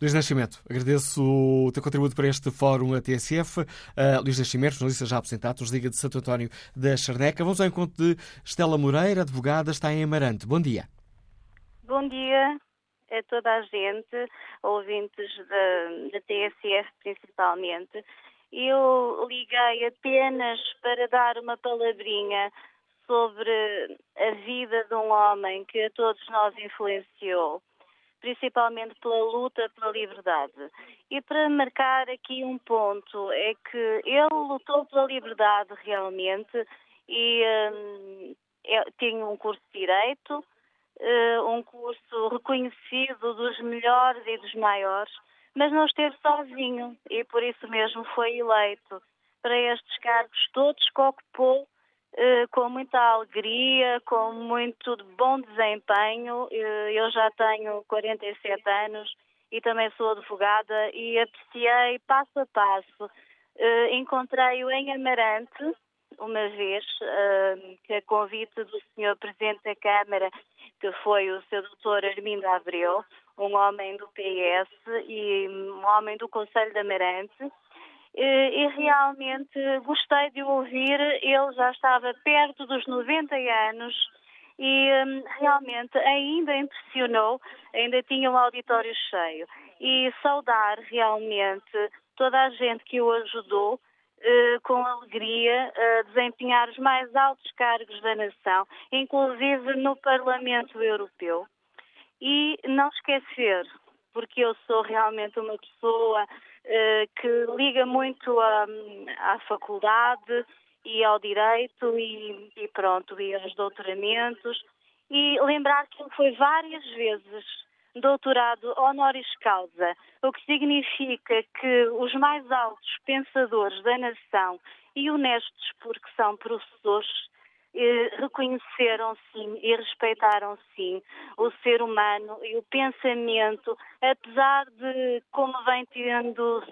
Luís Nascimento, agradeço o teu contributo para este fórum a TSF. Uh, Luís Nascimento, jornalista já aposentado, nos liga de Santo António da Charneca. Vamos ao encontro de Estela Moreira, advogada, está em Amarante. Bom dia. Bom dia a toda a gente, ouvintes da, da TSF principalmente. Eu liguei apenas para dar uma palavrinha sobre a vida de um homem que a todos nós influenciou, principalmente pela luta pela liberdade. E para marcar aqui um ponto, é que ele lutou pela liberdade realmente e hum, tinha um curso de Direito, uh, um curso reconhecido dos melhores e dos maiores, mas não esteve sozinho e por isso mesmo foi eleito para estes cargos todos que ocupou eh, com muita alegria, com muito bom desempenho. Eh, eu já tenho 47 anos e também sou advogada e apreciei passo a passo. Eh, encontrei-o em Amarante, uma vez, que a convite do Sr. Presidente da Câmara, que foi o Sr. Dr. Armindo Abreu, um homem do PS e um homem do Conselho de Amarante, e realmente gostei de o ouvir. Ele já estava perto dos 90 anos e hum, realmente ainda impressionou, ainda tinha um auditório cheio. E saudar realmente toda a gente que o ajudou eh, com alegria a desempenhar os mais altos cargos da nação, inclusive no Parlamento Europeu. E não esquecer, porque eu sou realmente uma pessoa eh, que liga muito à, à faculdade e ao direito e, e, pronto, e aos doutoramentos. E lembrar que ele foi várias vezes doutorado honoris causa, o que significa que os mais altos pensadores da nação e honestos porque são professores reconheceram sim e respeitaram sim o ser humano e o pensamento, apesar de, como vem tendo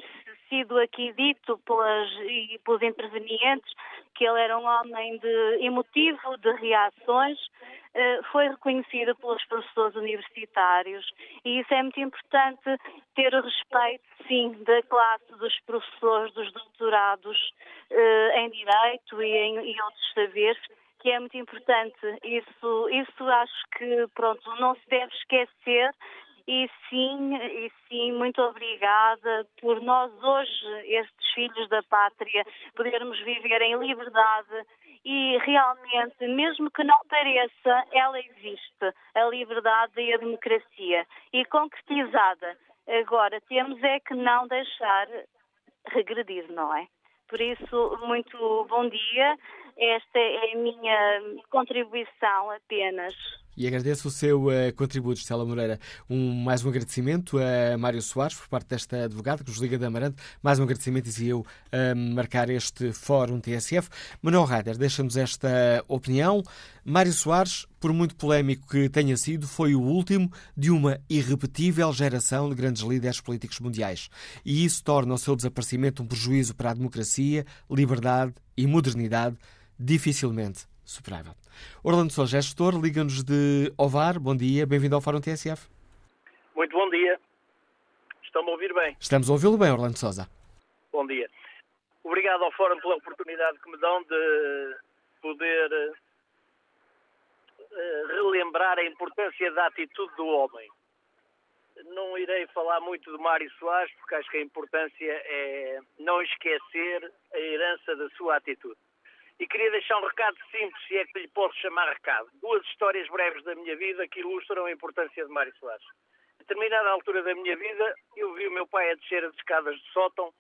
sido aqui dito pelas, e pelos intervenientes, que ele era um homem de emotivo, de reações, eh, foi reconhecido pelos professores universitários. E isso é muito importante ter o respeito, sim, da classe dos professores, dos doutorados eh, em Direito e em e outros saberes que é muito importante. Isso, isso acho que pronto, não se deve esquecer. E sim, e sim, muito obrigada por nós hoje, estes filhos da pátria, podermos viver em liberdade e realmente, mesmo que não pareça, ela existe, a liberdade e a democracia, e concretizada. Agora, temos é que não deixar regredir, não é? Por isso, muito bom dia esta é a minha contribuição apenas. E agradeço o seu uh, contributo, Estela Moreira. Um, mais um agradecimento a Mário Soares, por parte desta advogada que nos liga de Amarante. Mais um agradecimento, dizia eu, a marcar este Fórum TSF. Manuel Rader, deixa-nos esta opinião. Mário Soares, por muito polémico que tenha sido, foi o último de uma irrepetível geração de grandes líderes políticos mundiais. E isso torna o seu desaparecimento um prejuízo para a democracia, liberdade e modernidade dificilmente superável. Orlando Sousa, gestor, liga-nos de Ovar. Bom dia, bem-vindo ao Fórum TSF. Muito bom dia. Estão-me a ouvir bem? Estamos a ouvi-lo bem, Orlando Sousa. Bom dia. Obrigado ao Fórum pela oportunidade que me dão de poder uh, relembrar a importância da atitude do homem. Não irei falar muito de Mário Soares, porque acho que a importância é não esquecer a herança da sua atitude. E queria deixar um recado simples, se é que lhe posso chamar recado. Duas histórias breves da minha vida que ilustram a importância de Mário Soares. A determinada altura da minha vida, eu vi o meu pai a descer as escadas de sótão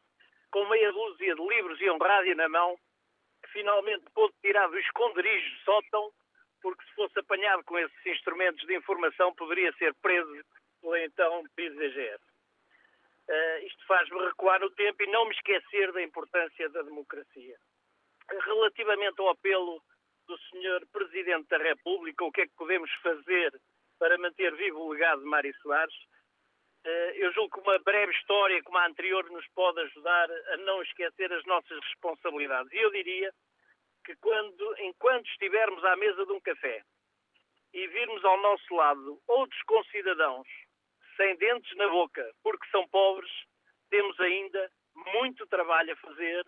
com meia dúzia de livros e um rádio na mão, que finalmente pôde tirar do esconderijo de sótão, porque se fosse apanhado com esses instrumentos de informação poderia ser preso pela então PIS-DGS. Uh, eh, isto faz-me recuar no tempo e não me esquecer da importância da democracia relativamente ao apelo do Sr. Presidente da República, o que é que podemos fazer para manter vivo o legado de Mário Soares, eh, eu julgo que uma breve história como a anterior nos pode ajudar a não esquecer as nossas responsabilidades. E eu diria que quando, enquanto estivermos à mesa de um café e virmos ao nosso lado outros concidadãos sem dentes na boca porque são pobres, temos ainda muito trabalho a fazer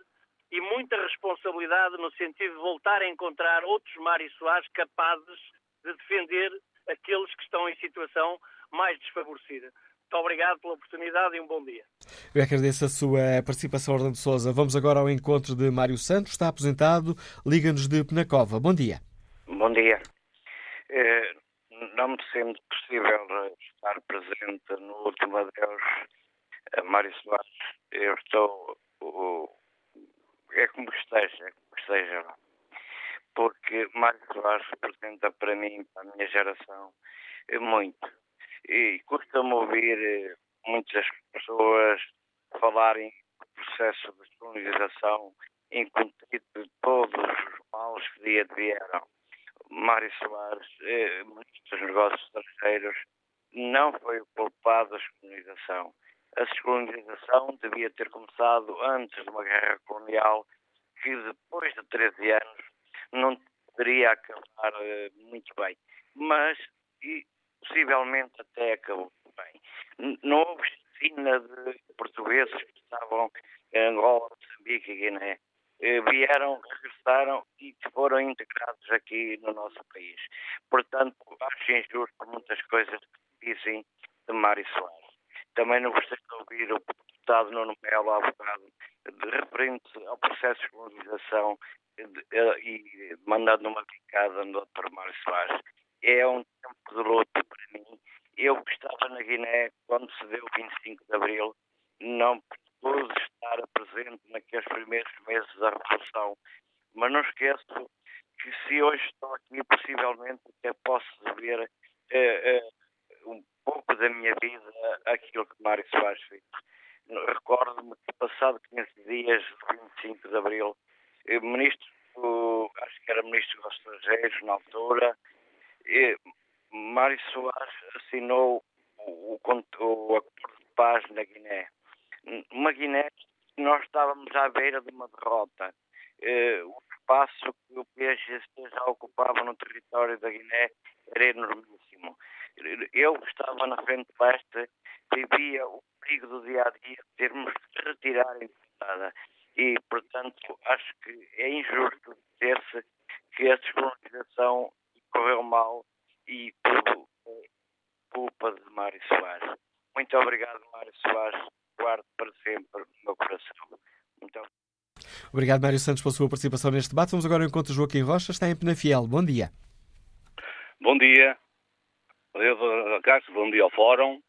e muita responsabilidade no sentido de voltar a encontrar outros Mário Soares capazes de defender aqueles que estão em situação mais desfavorecida. Muito obrigado pela oportunidade e um bom dia. Eu agradeço a sua participação, Orlando Souza. Vamos agora ao encontro de Mário Santos, está aposentado, liga-nos de Penacova. Bom dia. Bom dia. Eh, não me sendo possível estar presente no último adeus a Mário Soares, eu estou é como esteja, é como esteja. Porque Mário Soares representa para mim, para a minha geração, muito. E custa-me ouvir eh, muitas pessoas falarem do processo de colonização incontido de todos os maus que dia vieram. Mário Soares, eh, ministro dos Negócios Estrangeiros, não foi o culpado da descolonização. A descolonização devia ter começado antes de uma guerra colonial que depois de 13 anos não poderia acabar uh, muito bem. Mas, e, possivelmente, até acabou bem. Não houve cena de portugueses que estavam em Angola, Moçambique e Guiné. Eh, vieram, regressaram e foram integrados aqui no nosso país. Portanto, acho injusto muitas coisas que dizem de Mário Soares. Também não gostei de ouvir o deputado Nuno Melo há referente ao processo de colonização eh, e mandando uma picada no Dr. Mário Soares. É um tempo de luto para mim. Eu que estava na Guiné quando se deu o 25 de Abril, não pude estar presente naqueles primeiros meses da Revolução, mas não esqueço que se hoje estou aqui, possivelmente até posso ver eh, eh, um pouco da minha vida aquilo que Mário Soares fez. Recordo-me que passado 15 dias, 25 de Abril, o ministro, acho que era ministro dos Estrangeiros na altura, Mário Soares assinou o, o, o acordo de paz na Guiné. Uma Guiné nós estávamos à beira de uma derrota. o espaço que o PSGC já ocupava no território da Guiné era enormíssimo eu estava na frente leste, vivia o perigo do dia a dia de termos que retirar a empresária. E, portanto, acho que é injusto dizer-se que a descolonização correu mal e tudo é culpa de Mário Soares. Muito obrigado, Mário Soares. Guardo para sempre no meu coração. Muito obrigado. Obrigado, Mário Santos, pela sua participação neste debate. Vamos agora ao encontro de Joaquim Rocha, está em Penafiel. Bom dia. Bom dia. Castro, bom dia ao Fórum.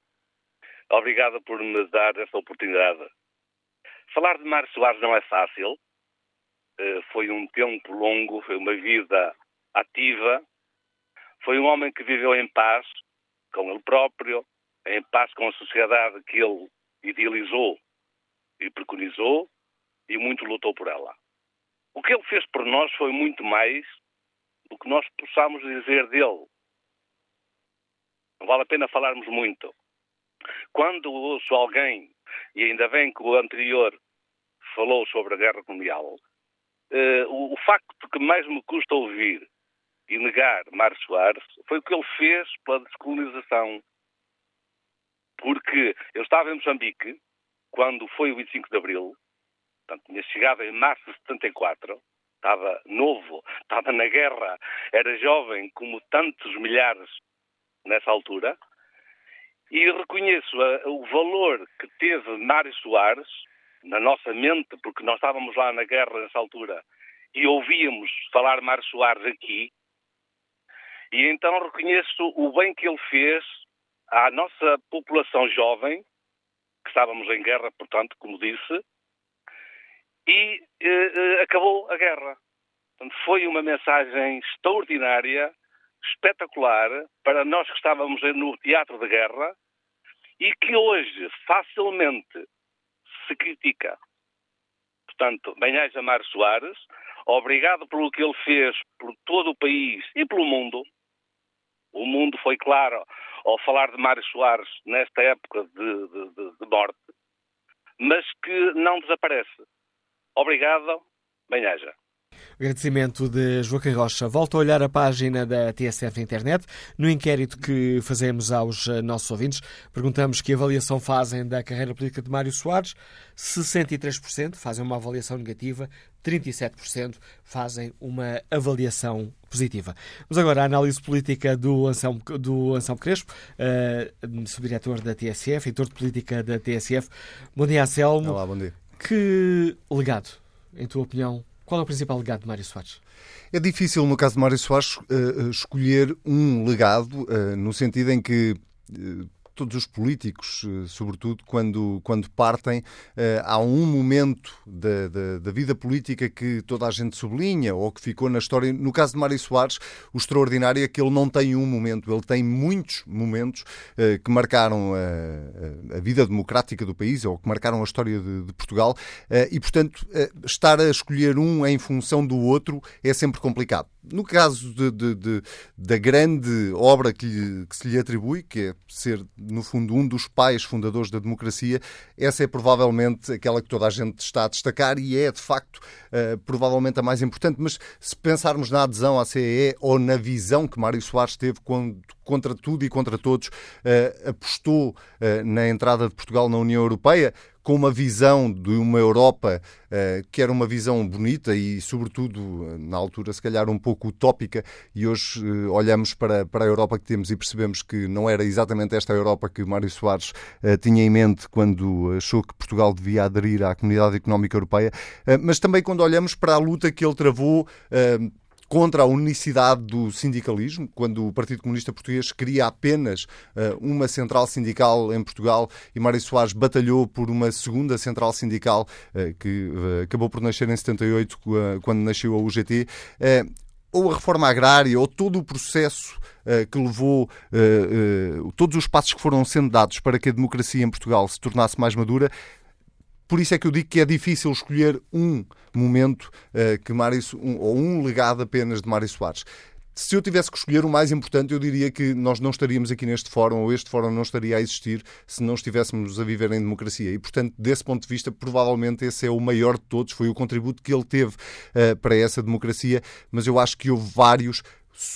Obrigado por me dar esta oportunidade. Falar de Mário Soares não é fácil. Eh, foi um tempo longo, foi uma vida ativa. Foi um homem que viveu em paz com ele próprio, em paz com a sociedade que ele idealizou e preconizou e muito lutou por ela. O que ele fez por nós foi muito mais do que nós possamos dizer dele. Não vale a pena falarmos muito. Quando ouço alguém, e ainda bem que o anterior falou sobre a guerra colonial, uh, o, o, facto que mais me custa ouvir e negar Mário Soares foi o que ele fez pela descolonização. Porque eu estava em Moçambique quando foi o 25 de Abril, portanto, tinha chegado em março de 74, estava novo, estava na guerra, era jovem como tantos milhares nessa altura, e reconheço a, o valor que teve Mário Soares na nossa mente, porque nós estávamos lá na guerra nessa altura e ouvíamos falar Mário Soares aqui, e então reconheço o bem que ele fez à nossa população jovem, que estávamos em guerra, portanto, como disse, e eh, eh acabou a guerra. Portanto, foi uma mensagem extraordinária espetacular para nós que estávamos no teatro de guerra e que hoje facilmente se critica. Portanto, bem-aja Mário Soares, obrigado pelo que ele fez por todo o país e pelo mundo. O mundo foi claro ao falar de Mário Soares nesta época de, de, de morte, mas que não desaparece. Obrigado, bem-aja. Agradecimento de Joaquim Rocha. Volto a olhar a página da TSF na internet. No inquérito que fazemos aos eh, nossos ouvintes, perguntamos que avaliação fazem da carreira política de Mário Soares. 63% fazem uma avaliação negativa, 37% fazem uma avaliação positiva. Vamos agora à análise política do Anselmo, do Anselmo Crespo, uh, subdiretor da TSF, editor de política da TSF. Bom dia, Anselmo. Olá, bom dia. Que legado, em tua opinião, qual é o principal legado de Mário Soares? É difícil, no caso de Mário Soares, uh, escolher um legado, uh, no sentido em que todos os políticos, sobretudo quando, quando partem, há um momento da, da, da, vida política que toda a gente sublinha ou que ficou na história. No caso de Mário Soares, o extraordinário é que ele não tem um momento, ele tem muitos momentos que marcaram a, a, vida democrática do país ou que marcaram a história de, de Portugal e, portanto, estar a escolher um em função do outro é sempre complicado. No caso de, de, de, da grande obra que, lhe, que, se lhe atribui, que é ser, no fundo, um dos pais fundadores da democracia, essa é provavelmente aquela que toda a gente está a destacar e é, de facto, uh, provavelmente a mais importante. Mas se pensarmos na adesão à CEE ou na visão que Mário Soares teve quando, contra tudo e contra todos, uh, apostou uh, na entrada de Portugal na União Europeia, com uma visão de uma Europa uh, que era uma visão bonita e, sobretudo, na altura, se calhar um pouco utópica, e hoje uh, olhamos para, para a Europa que temos e percebemos que não era exatamente esta Europa que Mário Soares uh, tinha em mente quando achou que Portugal devia aderir à Comunidade Económica Europeia, mas também quando olhamos para a luta que ele travou contra a unicidade do sindicalismo, quando o Partido Comunista Português queria apenas uh, uma central sindical em Portugal e Mário Soares batalhou por uma segunda central sindical uh, que uh, acabou por nascer em 78, quando nasceu a UGT ou a reforma agrária, ou todo o processo que levou, todos os passos que foram sendo dados para que a democracia em Portugal se tornasse mais madura, por isso é que eu digo que é difícil escolher um momento uh, que Mário, um, ou um legado apenas de Mário Soares. Se eu tivesse que escolher o mais importante, eu diria que nós não estaríamos aqui neste fórum, ou este fórum não estaria a existir se não estivéssemos a viver em democracia. E, portanto, desse ponto de vista, provavelmente esse é o maior de todos, foi o contributo que ele teve uh, para essa democracia, mas eu acho que houve vários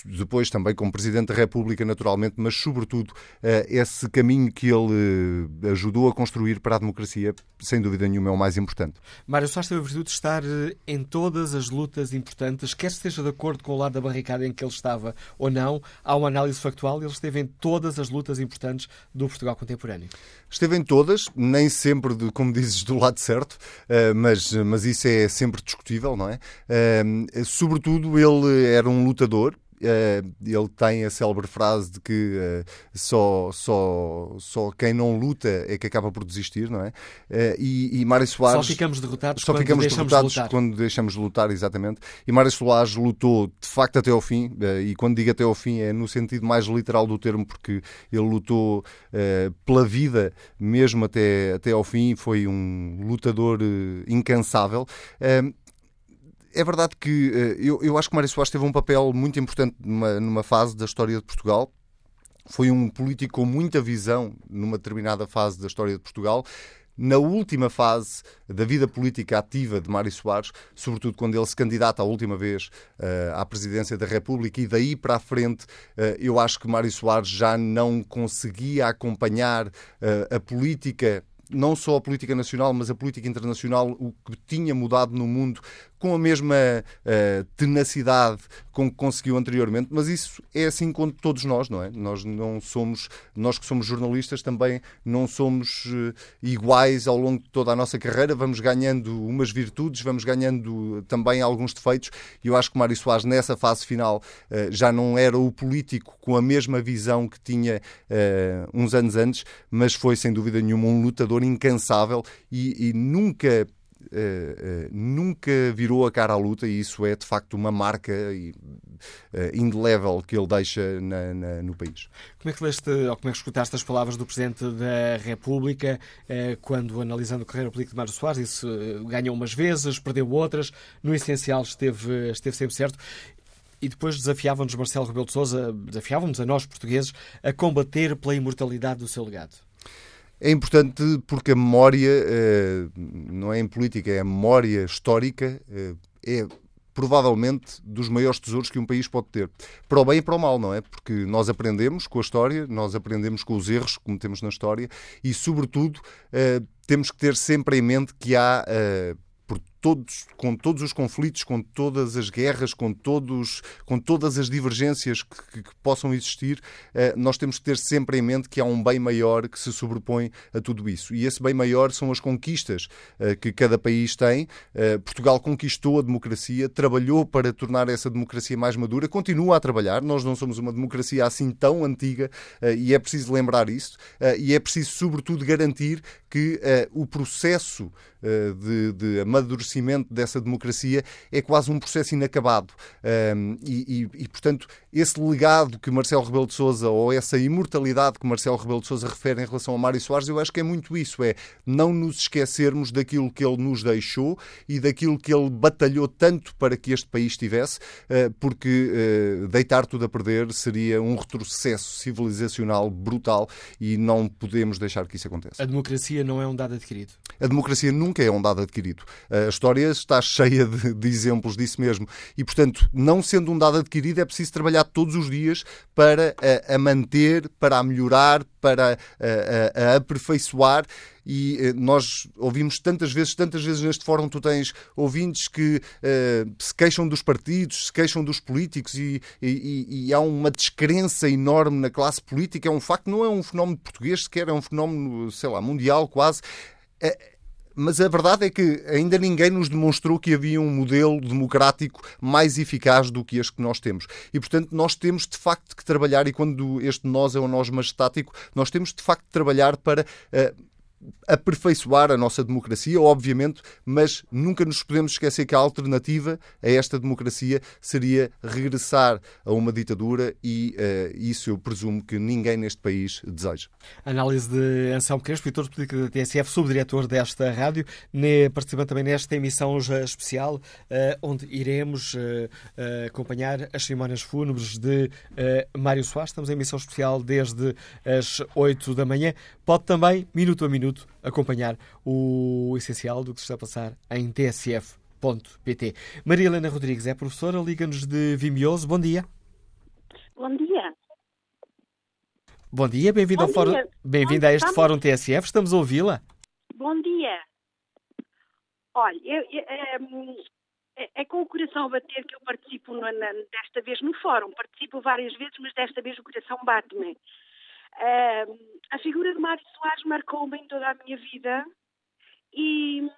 depois também como Presidente da República, naturalmente, mas sobretudo eh, esse caminho que ele eh, ajudou a construir para a democracia, sem dúvida nenhuma, é o mais importante. Mário Soares teve a virtude de estar eh, em todas as lutas importantes, quer esteja de acordo com o lado da barricada em que ele estava ou não, há uma análise factual, ele esteve em todas as lutas importantes do Portugal contemporâneo. Esteve em todas, nem sempre, como dizes, do lado certo, mas, mas isso é sempre discutível, não é? Sobretudo, ele era um lutador, ele tem a célebre frase de que uh, só, só, só quem não luta é que acaba por desistir, não é? Uh, e, e Mário Soares. Só ficamos derrotados, só quando, ficamos deixamos derrotados de quando deixamos de lutar, exatamente. E Mário Soares lutou de facto até ao fim, e quando digo até ao fim é no sentido mais literal do termo, porque ele lutou pela vida mesmo até, até ao fim, foi um lutador incansável é verdade que eh, eu, eu acho que Mário Soares teve um papel muito importante numa, numa fase da história de Portugal. Foi um político com muita visão numa determinada fase da história de Portugal. Na última fase da vida política ativa de Mário Soares, sobretudo quando ele se candidata a última vez uh, à presidência da República, e daí para a frente, uh, eu acho que Mário Soares já não conseguia acompanhar uh, a política não só a política nacional, mas a política internacional, o que tinha mudado no mundo com a mesma uh, tenacidade com que conseguiu anteriormente, mas isso é assim com todos nós, não é? Nós não somos, nós que somos jornalistas também não somos uh, iguais ao longo de toda a nossa carreira, vamos ganhando umas virtudes, vamos ganhando também alguns defeitos, e eu acho que Mário Soares nessa fase final uh, já não era o político com a mesma visão que tinha uns anos antes, mas foi sem dúvida nenhuma um lutador incansável e, e nunca Uh, uh, nunca virou a cara à luta e isso é de facto uma marca uh, indelével que ele deixa na, na, no país. Como é que leste, ou como é que escutaste as palavras do Presidente da República quando, analisando a carreira política de Mário Soares, disse ganhou umas vezes, perdeu outras, no essencial esteve, esteve sempre certo. E depois desafiavam-nos Marcelo Rebelo de Sousa, desafiavam-nos a nós portugueses a combater pela imortalidade do seu legado. É importante porque a memória, eh, não é em política, é a memória histórica, eh, é provavelmente dos maiores tesouros que um país pode ter. Para o bem e para o mal, não é? Porque nós aprendemos com a história, nós aprendemos com os erros que cometemos na história e, sobretudo, eh, temos que ter sempre em mente que há todos, com todos os conflitos, com todas as guerras, com, todos, com todas as divergências que, que, possam existir, uh, nós temos que ter sempre em mente que há um bem maior que se sobrepõe a tudo isso. E esse bem maior são as conquistas uh, que cada país tem. Uh, Portugal conquistou a democracia, trabalhou para tornar essa democracia mais madura, continua a trabalhar. Nós não somos uma democracia assim tão antiga e é preciso lembrar isso. e é preciso, sobretudo, garantir que o processo eh, de, de amadurecimento dessa democracia é quase um processo inacabado. E, e, e, portanto, esse legado que Marcelo Rebelo de Sousa ou essa imortalidade que Marcelo Rebelo de Sousa refere em relação a Mário Soares, eu acho que é muito isso, é não nos esquecermos daquilo que ele nos deixou e daquilo que ele batalhou tanto para que este país tivesse, eh, porque eh, deitar tudo a perder seria um retrocesso civilizacional brutal e não podemos deixar que isso aconteça. A democracia não é um dado adquirido. A democracia nunca nunca é um dado adquirido. A história está cheia de, de, exemplos disso mesmo. E, portanto, não sendo um dado adquirido, é preciso trabalhar todos os dias para a, a manter, para a melhorar, para a, a, a aperfeiçoar e eh, nós ouvimos tantas vezes, tantas vezes neste fórum tu tens ouvintes que uh, se queixam dos partidos, se queixam dos políticos e, e, e, há uma descrença enorme na classe política. É um facto, não é um fenómeno português sequer, é um fenómeno, sei lá, mundial quase. É, mas a verdade é que ainda ninguém nos demonstrou que havia um modelo democrático mais eficaz do que este que nós temos. E, portanto, nós temos de facto que trabalhar, e quando este nós é um nós majestático, nós temos de facto de trabalhar para. Uh, aperfeiçoar a nossa democracia, obviamente, mas nunca nos podemos esquecer que a alternativa a esta democracia seria regressar a uma ditadura e uh, isso eu presumo que ninguém neste país deseja. Análise de Anselmo Crespo, editor de política da TSF, subdiretor desta rádio, né, participando também nesta emissão especial, uh, onde iremos uh, acompanhar as cerimónias fúnebres de Mário Soares. Estamos em emissão especial desde as 8 da manhã. Pode também, minuto a minuto, minuto, acompanhar o essencial do que se está a passar em tsf.pt. Maria Helena Rodrigues é professora, liga-nos de Vimioso. Bom dia. Bom dia. Bom dia, bem-vindo ao fórum, bem-vindo a este. Fórum TSF. Estamos a ouvi-la. Bom dia. Olha, eu, eu, é, é, com o coração a bater que eu participo na, na, desta vez no fórum. Participo várias vezes, mas desta vez o coração bate-me. Uh, a figura de Mário Soares marcou-me em toda a minha vida e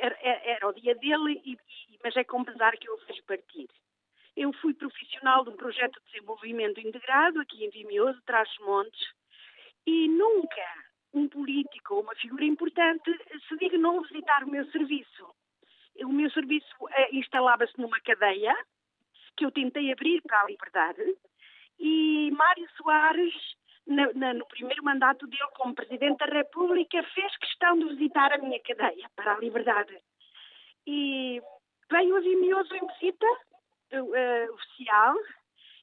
era, era o dia dele, e, e, mas é com pesar que eu o vejo partir. Eu fui profissional de um projeto de desenvolvimento integrado aqui em Vimioso, Trás-Montes, e nunca um político ou uma figura importante se dignou visitar o meu serviço. O meu serviço uh, instalava-se numa cadeia que eu tentei abrir para a liberdade e Mário Soares na, na, no primeiro mandato dele como Presidente da República, fez questão de visitar a minha cadeia para a liberdade. E veio a Vimioso em visita uh, oficial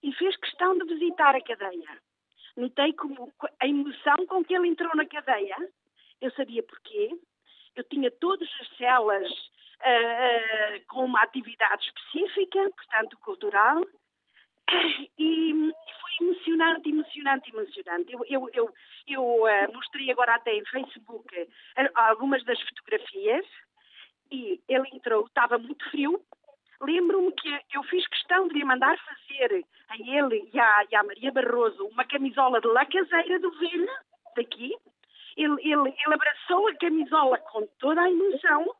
e fez questão de visitar a cadeia. Notei como a emoção com que ele entrou na cadeia. Eu sabia porquê. Eu tinha todas as celas uh, uh, com uma atividade específica, portanto cultural, e, foi emocionante, emocionante, emocionante. Eu, eu, eu, eu uh, mostrei agora até em Facebook uh, algumas das fotografias e ele entrou, estava muito frio. Lembro-me que eu fiz questão de lhe mandar fazer a ele e à, e à Maria Barroso uma camisola de la caseira do velho, daqui. Ele, ele, ele abraçou a camisola com toda a emoção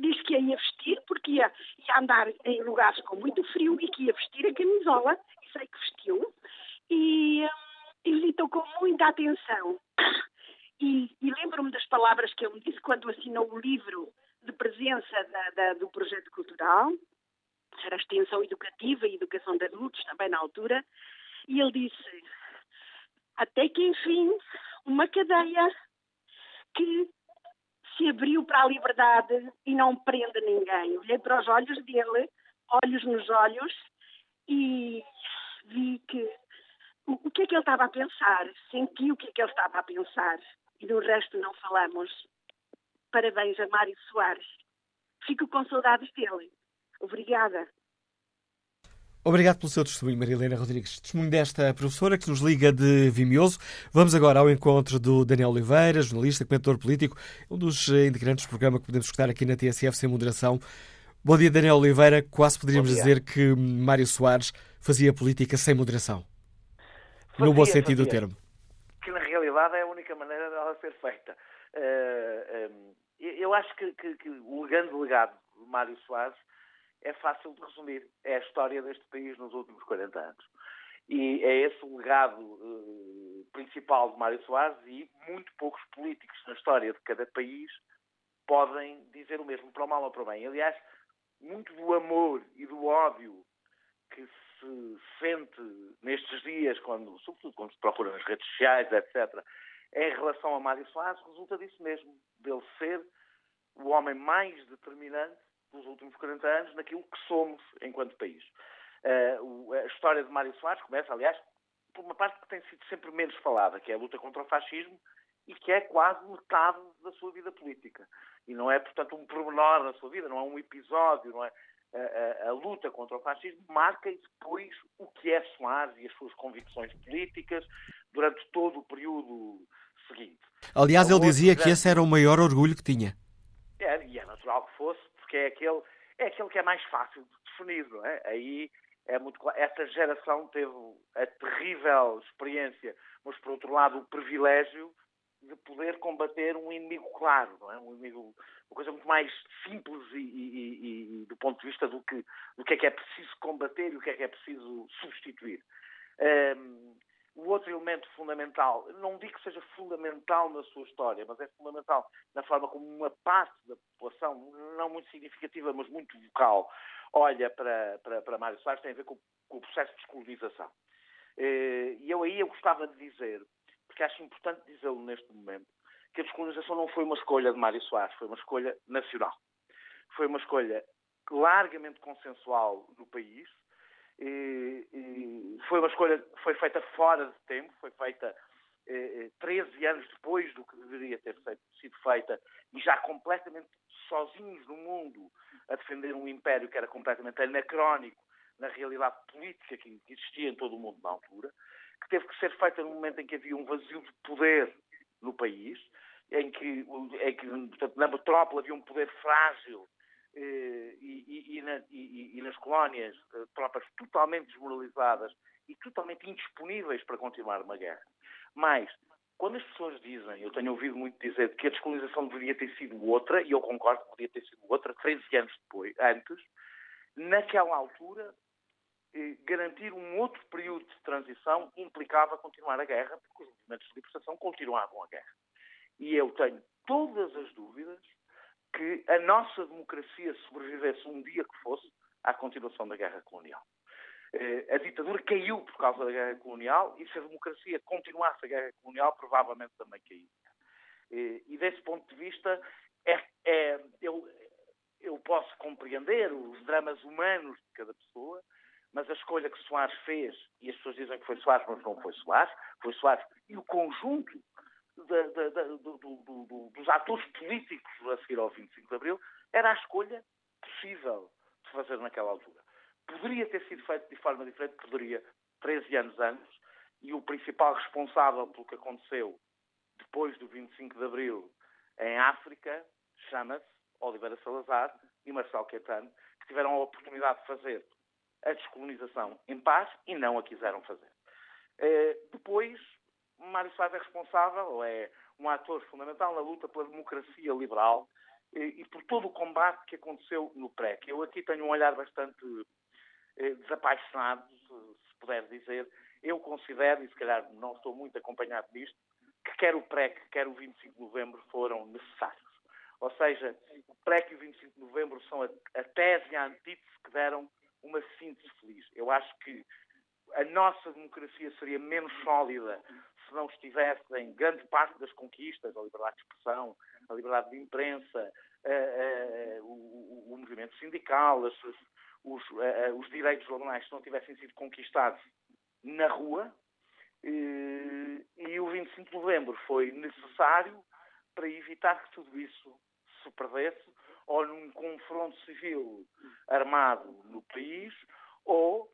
disse que ia vestir, porque ia, ia andar em lugares com muito frio e que ia vestir a camisola, e sei que vestiu, e, e visitou com muita atenção. E, e lembro-me das palavras que ele me disse quando assinou o livro de presença da, da, do projeto cultural, era extensão educativa e educação de adultos também na altura, e ele disse, até que enfim, uma cadeia que se abriu para a liberdade e não prende ninguém. Olhei para os olhos dele, olhos nos olhos, e vi que o que é que ele estava a pensar, senti o que é que ele estava a pensar, e do resto não falamos. Parabéns a Mário Soares. Fico com saudades dele. Obrigada. Obrigado pelo seu testemunho, Marilena Rodrigues. Testemunho desta professora que nos liga de Vimioso. Vamos agora ao encontro do Daniel Oliveira, jornalista, comentador político, um dos eh, integrantes do programa que podemos escutar aqui na TSF sem moderação. Bom dia, Daniel Oliveira. Quase poderíamos dizer que Mário Soares fazia política sem moderação. Fazia, no bom sentido fazia. do termo. Que na realidade é a única maneira dela ser feita. Uh, um, eu acho que, que, que o grande legado de Mário Soares é fácil de resumir. É a história deste país nos últimos 40 anos. E é esse o legado uh, principal de Mário Soares e muito poucos políticos na história de cada país podem dizer o mesmo, para o mal ou para o bem. Aliás, muito do amor e do ódio que se sente nestes dias, quando, sobretudo quando se procura nas redes sociais, etc., em relação a Mário Soares, resulta disso mesmo, dele ser o homem mais determinante dos últimos 40 anos naquilo que somos enquanto país. Uh, a história de Mário Soares começa, aliás, por uma parte que tem sido sempre menos falada, que é a luta contra o fascismo e que é quase metade da sua vida política. E não é, portanto, um pormenor na sua vida, não é um episódio, não é? A, a, a, luta contra o fascismo marca depois o que é Soares e as suas convicções políticas durante todo o período seguinte. Aliás, ele dizia que esse era o maior orgulho que tinha. É, e é natural que fosse, porque é aquele, é aquele que é mais fácil de definir, não é? Aí é muito. Essa geração teve a terrível experiência, mas por outro lado o privilégio de poder combater um inimigo claro, não é? Um inimigo, uma coisa muito mais simples e, e, e, e do ponto de vista do que, do que é que é preciso combater e o que é que é preciso substituir. Um, o outro elemento fundamental, não digo que seja fundamental na sua história, mas é fundamental na forma como uma parte da população, não muito significativa, mas muito vocal, olha para, para, para Mário Soares, tem a ver com, com o processo de descolonização. Eh, e eu aí eu gostava de dizer, porque acho importante dizê-lo neste momento, que a descolonização não foi uma escolha de Mário Soares, foi uma escolha nacional. Foi uma escolha largamente consensual no país, e, e foi uma escolha foi feita fora de tempo, foi feita eh, 13 anos depois do que deveria ter sido feita e já completamente sozinhos no mundo a defender um império que era completamente anacrónico na realidade política que existia em todo o mundo na altura, que teve que ser feita no momento em que havia um vazio de poder no país, em que, em que portanto, na metrópole havia um poder frágil eh, e, e, na, e, nas colónias eh, tropas totalmente desmoralizadas e totalmente indisponíveis para continuar uma guerra. Mas, quando as pessoas dizem, eu tenho ouvido muito dizer que a descolonização deveria ter sido outra, e eu concordo que deveria ter sido outra, 13 anos depois, antes, naquela altura, eh, garantir um outro período de transição implicava continuar a guerra, porque os movimentos de libertação continuavam a guerra. E eu tenho todas as dúvidas que a nossa democracia sobrevivesse um dia que fosse à continuação da guerra colonial. Eh, a ditadura caiu por causa da guerra colonial e se a democracia continuasse a guerra colonial, provavelmente também caiu. Eh, e desse ponto de vista, é, é, eu, eu posso compreender os dramas humanos de cada pessoa, mas a escolha que Soares fez, e as pessoas dizem que foi Soares, mas não foi Soares, foi Soares e o conjunto do, do, do, dos atores políticos a seguir ao 25 de Abril, era a escolha possível de fazer naquela altura. Poderia ter sido feito de forma diferente, poderia, 13 anos antes, e o principal responsável pelo que aconteceu depois do 25 de Abril em África chama-se Oliveira Salazar e Marcelo Caetano, que tiveram a oportunidade de fazer a descolonização em paz e não a quiseram fazer. Eh, depois, Mário Soares é responsável, ou é um ator fundamental na luta pela democracia liberal e, e por todo o combate que aconteceu no PREC. Eu aqui tenho um olhar bastante eh, desapaixonado, se, se puder dizer. Eu considero, e se calhar não estou muito acompanhado disto, que quer o PREC, quer o 25 de novembro foram necessários. Ou seja, o PREC e o 25 de novembro são a, a tese e a antítese que deram uma síntese feliz. Eu acho que a nossa democracia seria menos sólida se não estivesse em grande parte das conquistas, a liberdade de expressão, a liberdade de imprensa, uh, uh, o, o, movimento sindical, os, os, uh, os, direitos laborais se não tivessem sido conquistados na rua. e o 25 de novembro foi necessário para evitar que tudo isso se perdesse ou num confronto civil armado no país ou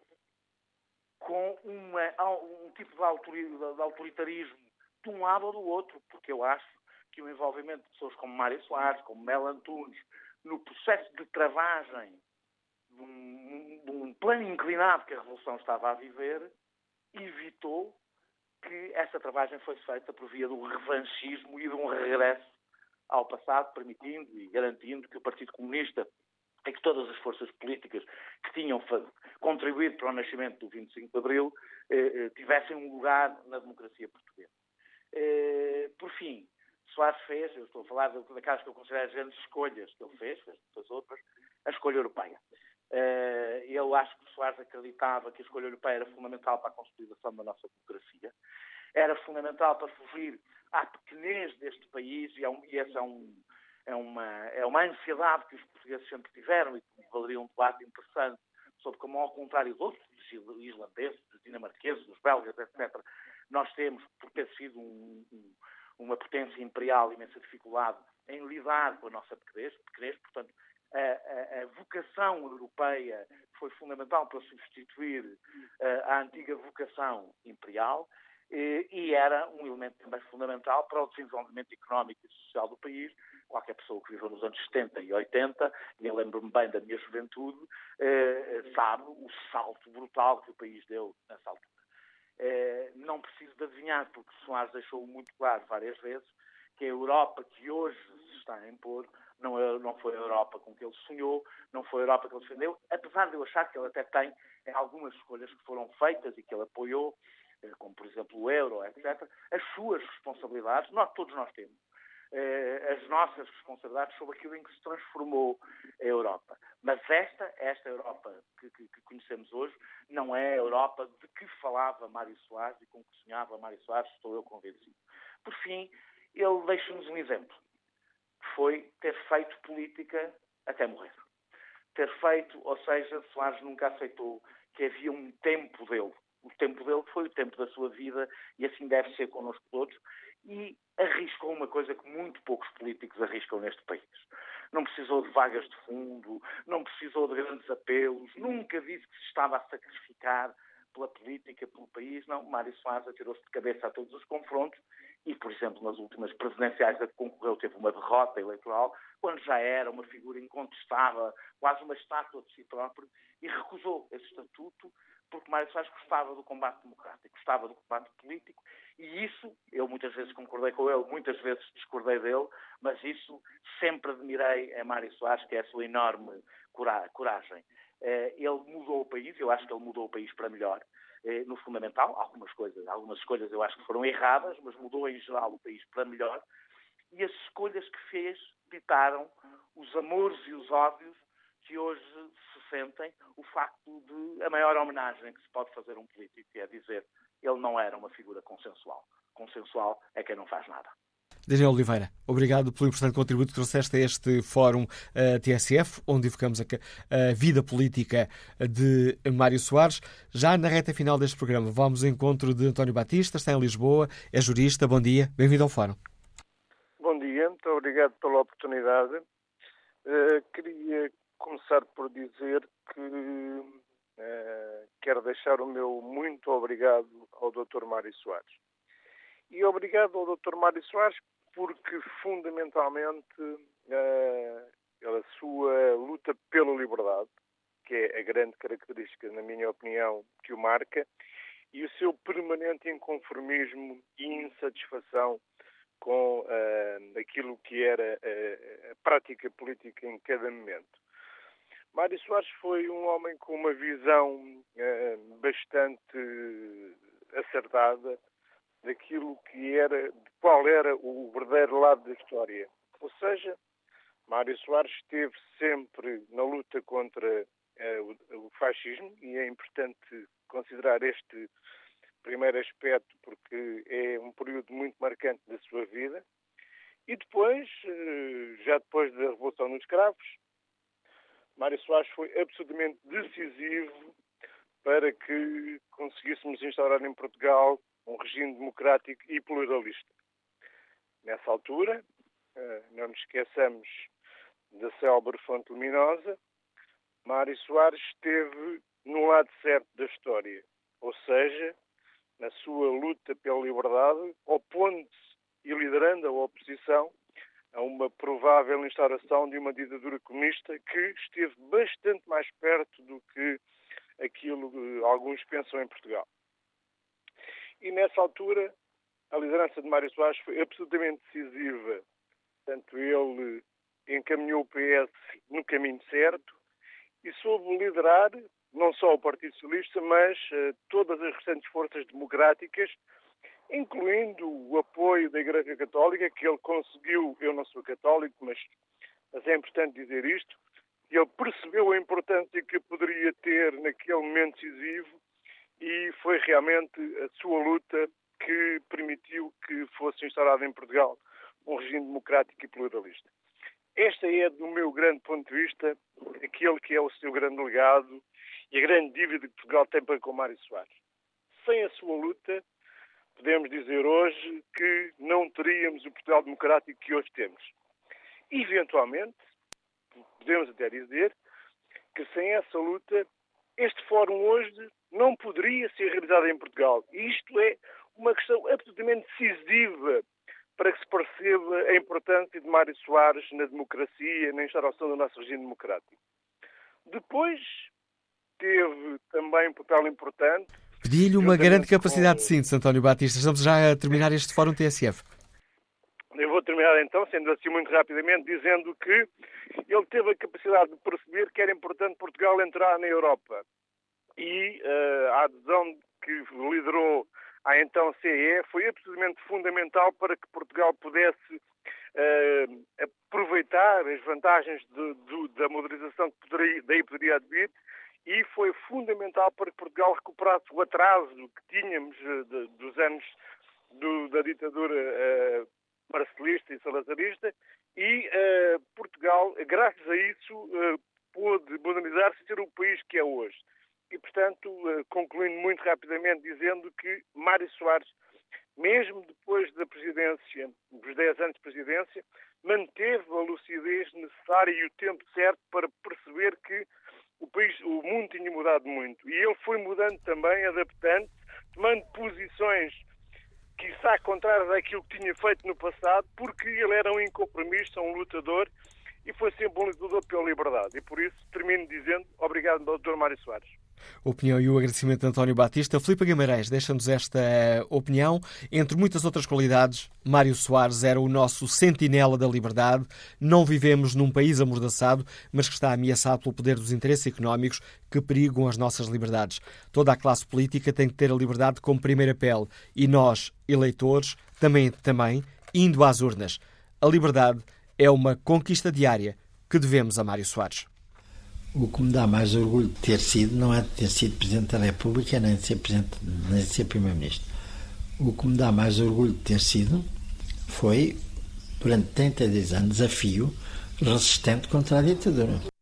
é um tipo de autoritarismo de um lado ou do outro, porque eu acho que o envolvimento de pessoas como Mário Soares, como Mel Antunes, no processo de travagem de um, de um plano inclinado que a Revolução estava a viver, evitou que essa travagem fosse feita por via do revanchismo e de um regresso ao passado, permitindo e garantindo que o Partido Comunista e que todas as forças políticas que tinham contribuído para o nascimento do 25 de Abril eh, eh, tivessem um lugar na democracia portuguesa. Eh, por fim, Soares fez, eu estou a falar daquelas que eu considero as grandes escolhas que ele fez, fez muitas outras, a escolha europeia. Uh, eu acho que Soares acreditava que a escolha europeia era fundamental para a consolidação da nossa democracia, era fundamental para fugir à pequenez deste país, e, é um, e essa é, um, é, uma, é uma ansiedade que os portugueses sempre tiveram e que valeria um debate interessante sobre como, ao contrário de outros, dos islandeses, dos dinamarqueses, dos belgas, etc., nós temos, por ter sido um, um, uma potência imperial, imensa dificuldade em lidar com a nossa pequenez, pequenez portanto, a, a, a, vocação europeia foi fundamental para substituir a, a antiga vocação imperial e, e, era um elemento também fundamental para o desenvolvimento económico e social do país. Qualquer pessoa que viveu nos anos 70 e 80, e eu lembro-me bem da minha juventude, eh, sabe o salto brutal que o país deu nessa altura. Eh, não preciso de adivinhar, porque Soares deixou muito claro várias vezes que a Europa que hoje se está a impor não, é, não foi a Europa com que ele sonhou, não foi a Europa que ele defendeu, apesar de eu achar que ele até tem em algumas escolhas que foram feitas e que ele apoiou, eh, como por exemplo o euro, etc., as suas responsabilidades, nós, todos nós temos, eh, as nossas responsabilidades sobre aquilo em que se transformou a Europa. Mas esta, esta Europa que, que, que, conhecemos hoje, não é a Europa de que falava Mário Soares e com que sonhava Mário Soares, estou eu convencido. Por fim, ele deixa-nos um exemplo, que foi ter feito política até morrer. Ter feito, ou seja, Soares nunca aceitou que havia um tempo dele. O tempo dele foi o tempo da sua vida e assim deve ser connosco todos. E arriscou uma coisa que muito poucos políticos arriscam neste país. Não precisou de vagas de fundo, não precisou de grandes apelos, nunca disse que se estava a sacrificar pela política, pelo país. Não, Mário Soares atirou-se de cabeça a todos os confrontos e, por exemplo, nas últimas presidenciais a que concorreu teve uma derrota eleitoral, quando já era uma figura incontestável, quase uma estátua de si próprio, e recusou esse estatuto porque Mário Soares gostava do combate democrático, gostava do combate político, e isso, eu muitas vezes concordei com ele, muitas vezes discordei dele, mas isso sempre admirei a Mário Soares, que é a sua enorme coragem. Eh, ele mudou o país, eu acho que ele mudou o país para melhor, eh, no fundamental, algumas coisas, algumas escolhas eu acho que foram erradas, mas mudou em geral o país para melhor, e as escolhas que fez ditaram os amores e os ódios que hoje se sentem, o facto de a maior homenagem que se pode fazer a um político, é dizer ele não era uma figura consensual. Consensual é quem não faz nada. Daniel Oliveira, obrigado pelo importante contributo que trouxeste a este fórum uh, eh, TSF, onde evocamos a, a, vida política de Mário Soares. Já na reta final deste programa, vamos ao encontro de António Batista, está em Lisboa, é jurista. Bom dia, bem-vindo ao fórum. Bom dia, muito obrigado pela oportunidade. Uh, queria começar por dizer que uh, quero deixar o meu muito obrigado ao Dr. Mário Soares. E obrigado ao Dr. Mário Soares porque fundamentalmente uh, a sua luta pela liberdade, que é a grande característica, na minha opinião, que o marca, e o seu permanente inconformismo e insatisfação com uh, aquilo que era uh, a prática política em cada momento. Mário Soares foi um homem com uma visão uh, bastante acertada daquilo que era, de qual era o verdadeiro lado da história. Ou seja, Mário Soares esteve sempre na luta contra uh, o, o fascismo e é importante considerar este primeiro aspecto porque é um período muito marcante da sua vida. E depois, uh, já depois da Revolução dos Escravos, Mário Soares foi absolutamente decisivo para que conseguíssemos instaurar em Portugal um regime democrático e pluralista. Nessa altura, eh, não nos esqueçamos da célebre fonte luminosa, Mário Soares esteve no lado certo da história, ou seja, sua luta pela liberdade, opondo-se e liderando a oposição provável instauração de uma ditadura comunista que esteve bastante mais perto do que aquilo que alguns pensam em Portugal. E nessa altura, a liderança de Mário Soares foi absolutamente decisiva. Portanto, ele encaminhou o PS no caminho certo e soube liderar não só o Partido Socialista, mas uh, todas as restantes forças democráticas, incluindo o apoio da Igreja Católica, que ele conseguiu, eu não sou católico, mas, mas é importante dizer isto, ele percebeu a importância que poderia ter naquele momento decisivo e foi realmente a sua luta que permitiu que fosse instaurado em Portugal um regime democrático e pluralista. Esta é, do meu grande ponto de vista, aquele que é o seu grande legado e a grande dívida que Portugal tem para com Mário Soares. Sem a sua luta, podemos dizer hoje que não teríamos o Portugal democrático que hoje temos. Eventualmente, podemos até dizer que sem essa luta, este fórum hoje não poderia ser realizado em Portugal. E isto é uma questão absolutamente decisiva para que se perceba a importância de Mário Soares na democracia, na instauração do nosso regime democrático. Depois, teve também um papel importante. Pedi-lhe uma grande capacidade com... de síntese, António Batista. Estamos já a terminar este Fórum TSF. Eu vou terminar então, sendo assim muito rapidamente, dizendo que ele teve a capacidade de perceber que era importante Portugal entrar na Europa. E uh, a adesão que liderou à então CE foi absolutamente fundamental para que Portugal pudesse uh, aproveitar as vantagens de, de, da modernização que poderia, daí poderia advir e foi fundamental para que Portugal recuperasse o atraso que tínhamos uh, de, dos anos do, da ditadura uh, marcelista e salazarista e uh, Portugal, graças a isso, uh, pôde modernizar-se e ser o país que é hoje. E, portanto, concluindo muito rapidamente, dizendo que Mário Soares, mesmo depois da presidência, dos 10 anos de presidência, manteve a lucidez necessária e o tempo certo para perceber que o, país, o mundo tinha mudado muito. E ele foi mudando também, adaptando, tomando posições quiçá contrárias daquilo que tinha feito no passado, porque ele era um incompromisso, um lutador e foi sempre um lutador pela liberdade. E por isso termino dizendo obrigado, Dr. Mário Soares. Opinião e o agradecimento de António Batista. Filipe Guimarães deixa-nos esta eh, opinião. Entre muitas outras qualidades, Mário Soares era o nosso sentinela da liberdade. Não vivemos num país amordaçado, mas que está ameaçado pelo poder dos interesses económicos que perigam as nossas liberdades. Toda a classe política tem que ter a liberdade como primeira pele. E nós, eleitores, também, também, indo às urnas. A liberdade é uma conquista diária que devemos a Mário Soares. O que me dá mais orgulho de ter sido não é de ter sido Presidente da República, nem de ser, ser Primeiro-Ministro. O que me dá mais orgulho de ter sido foi, durante 32 anos, desafio resistente contra a ditadura.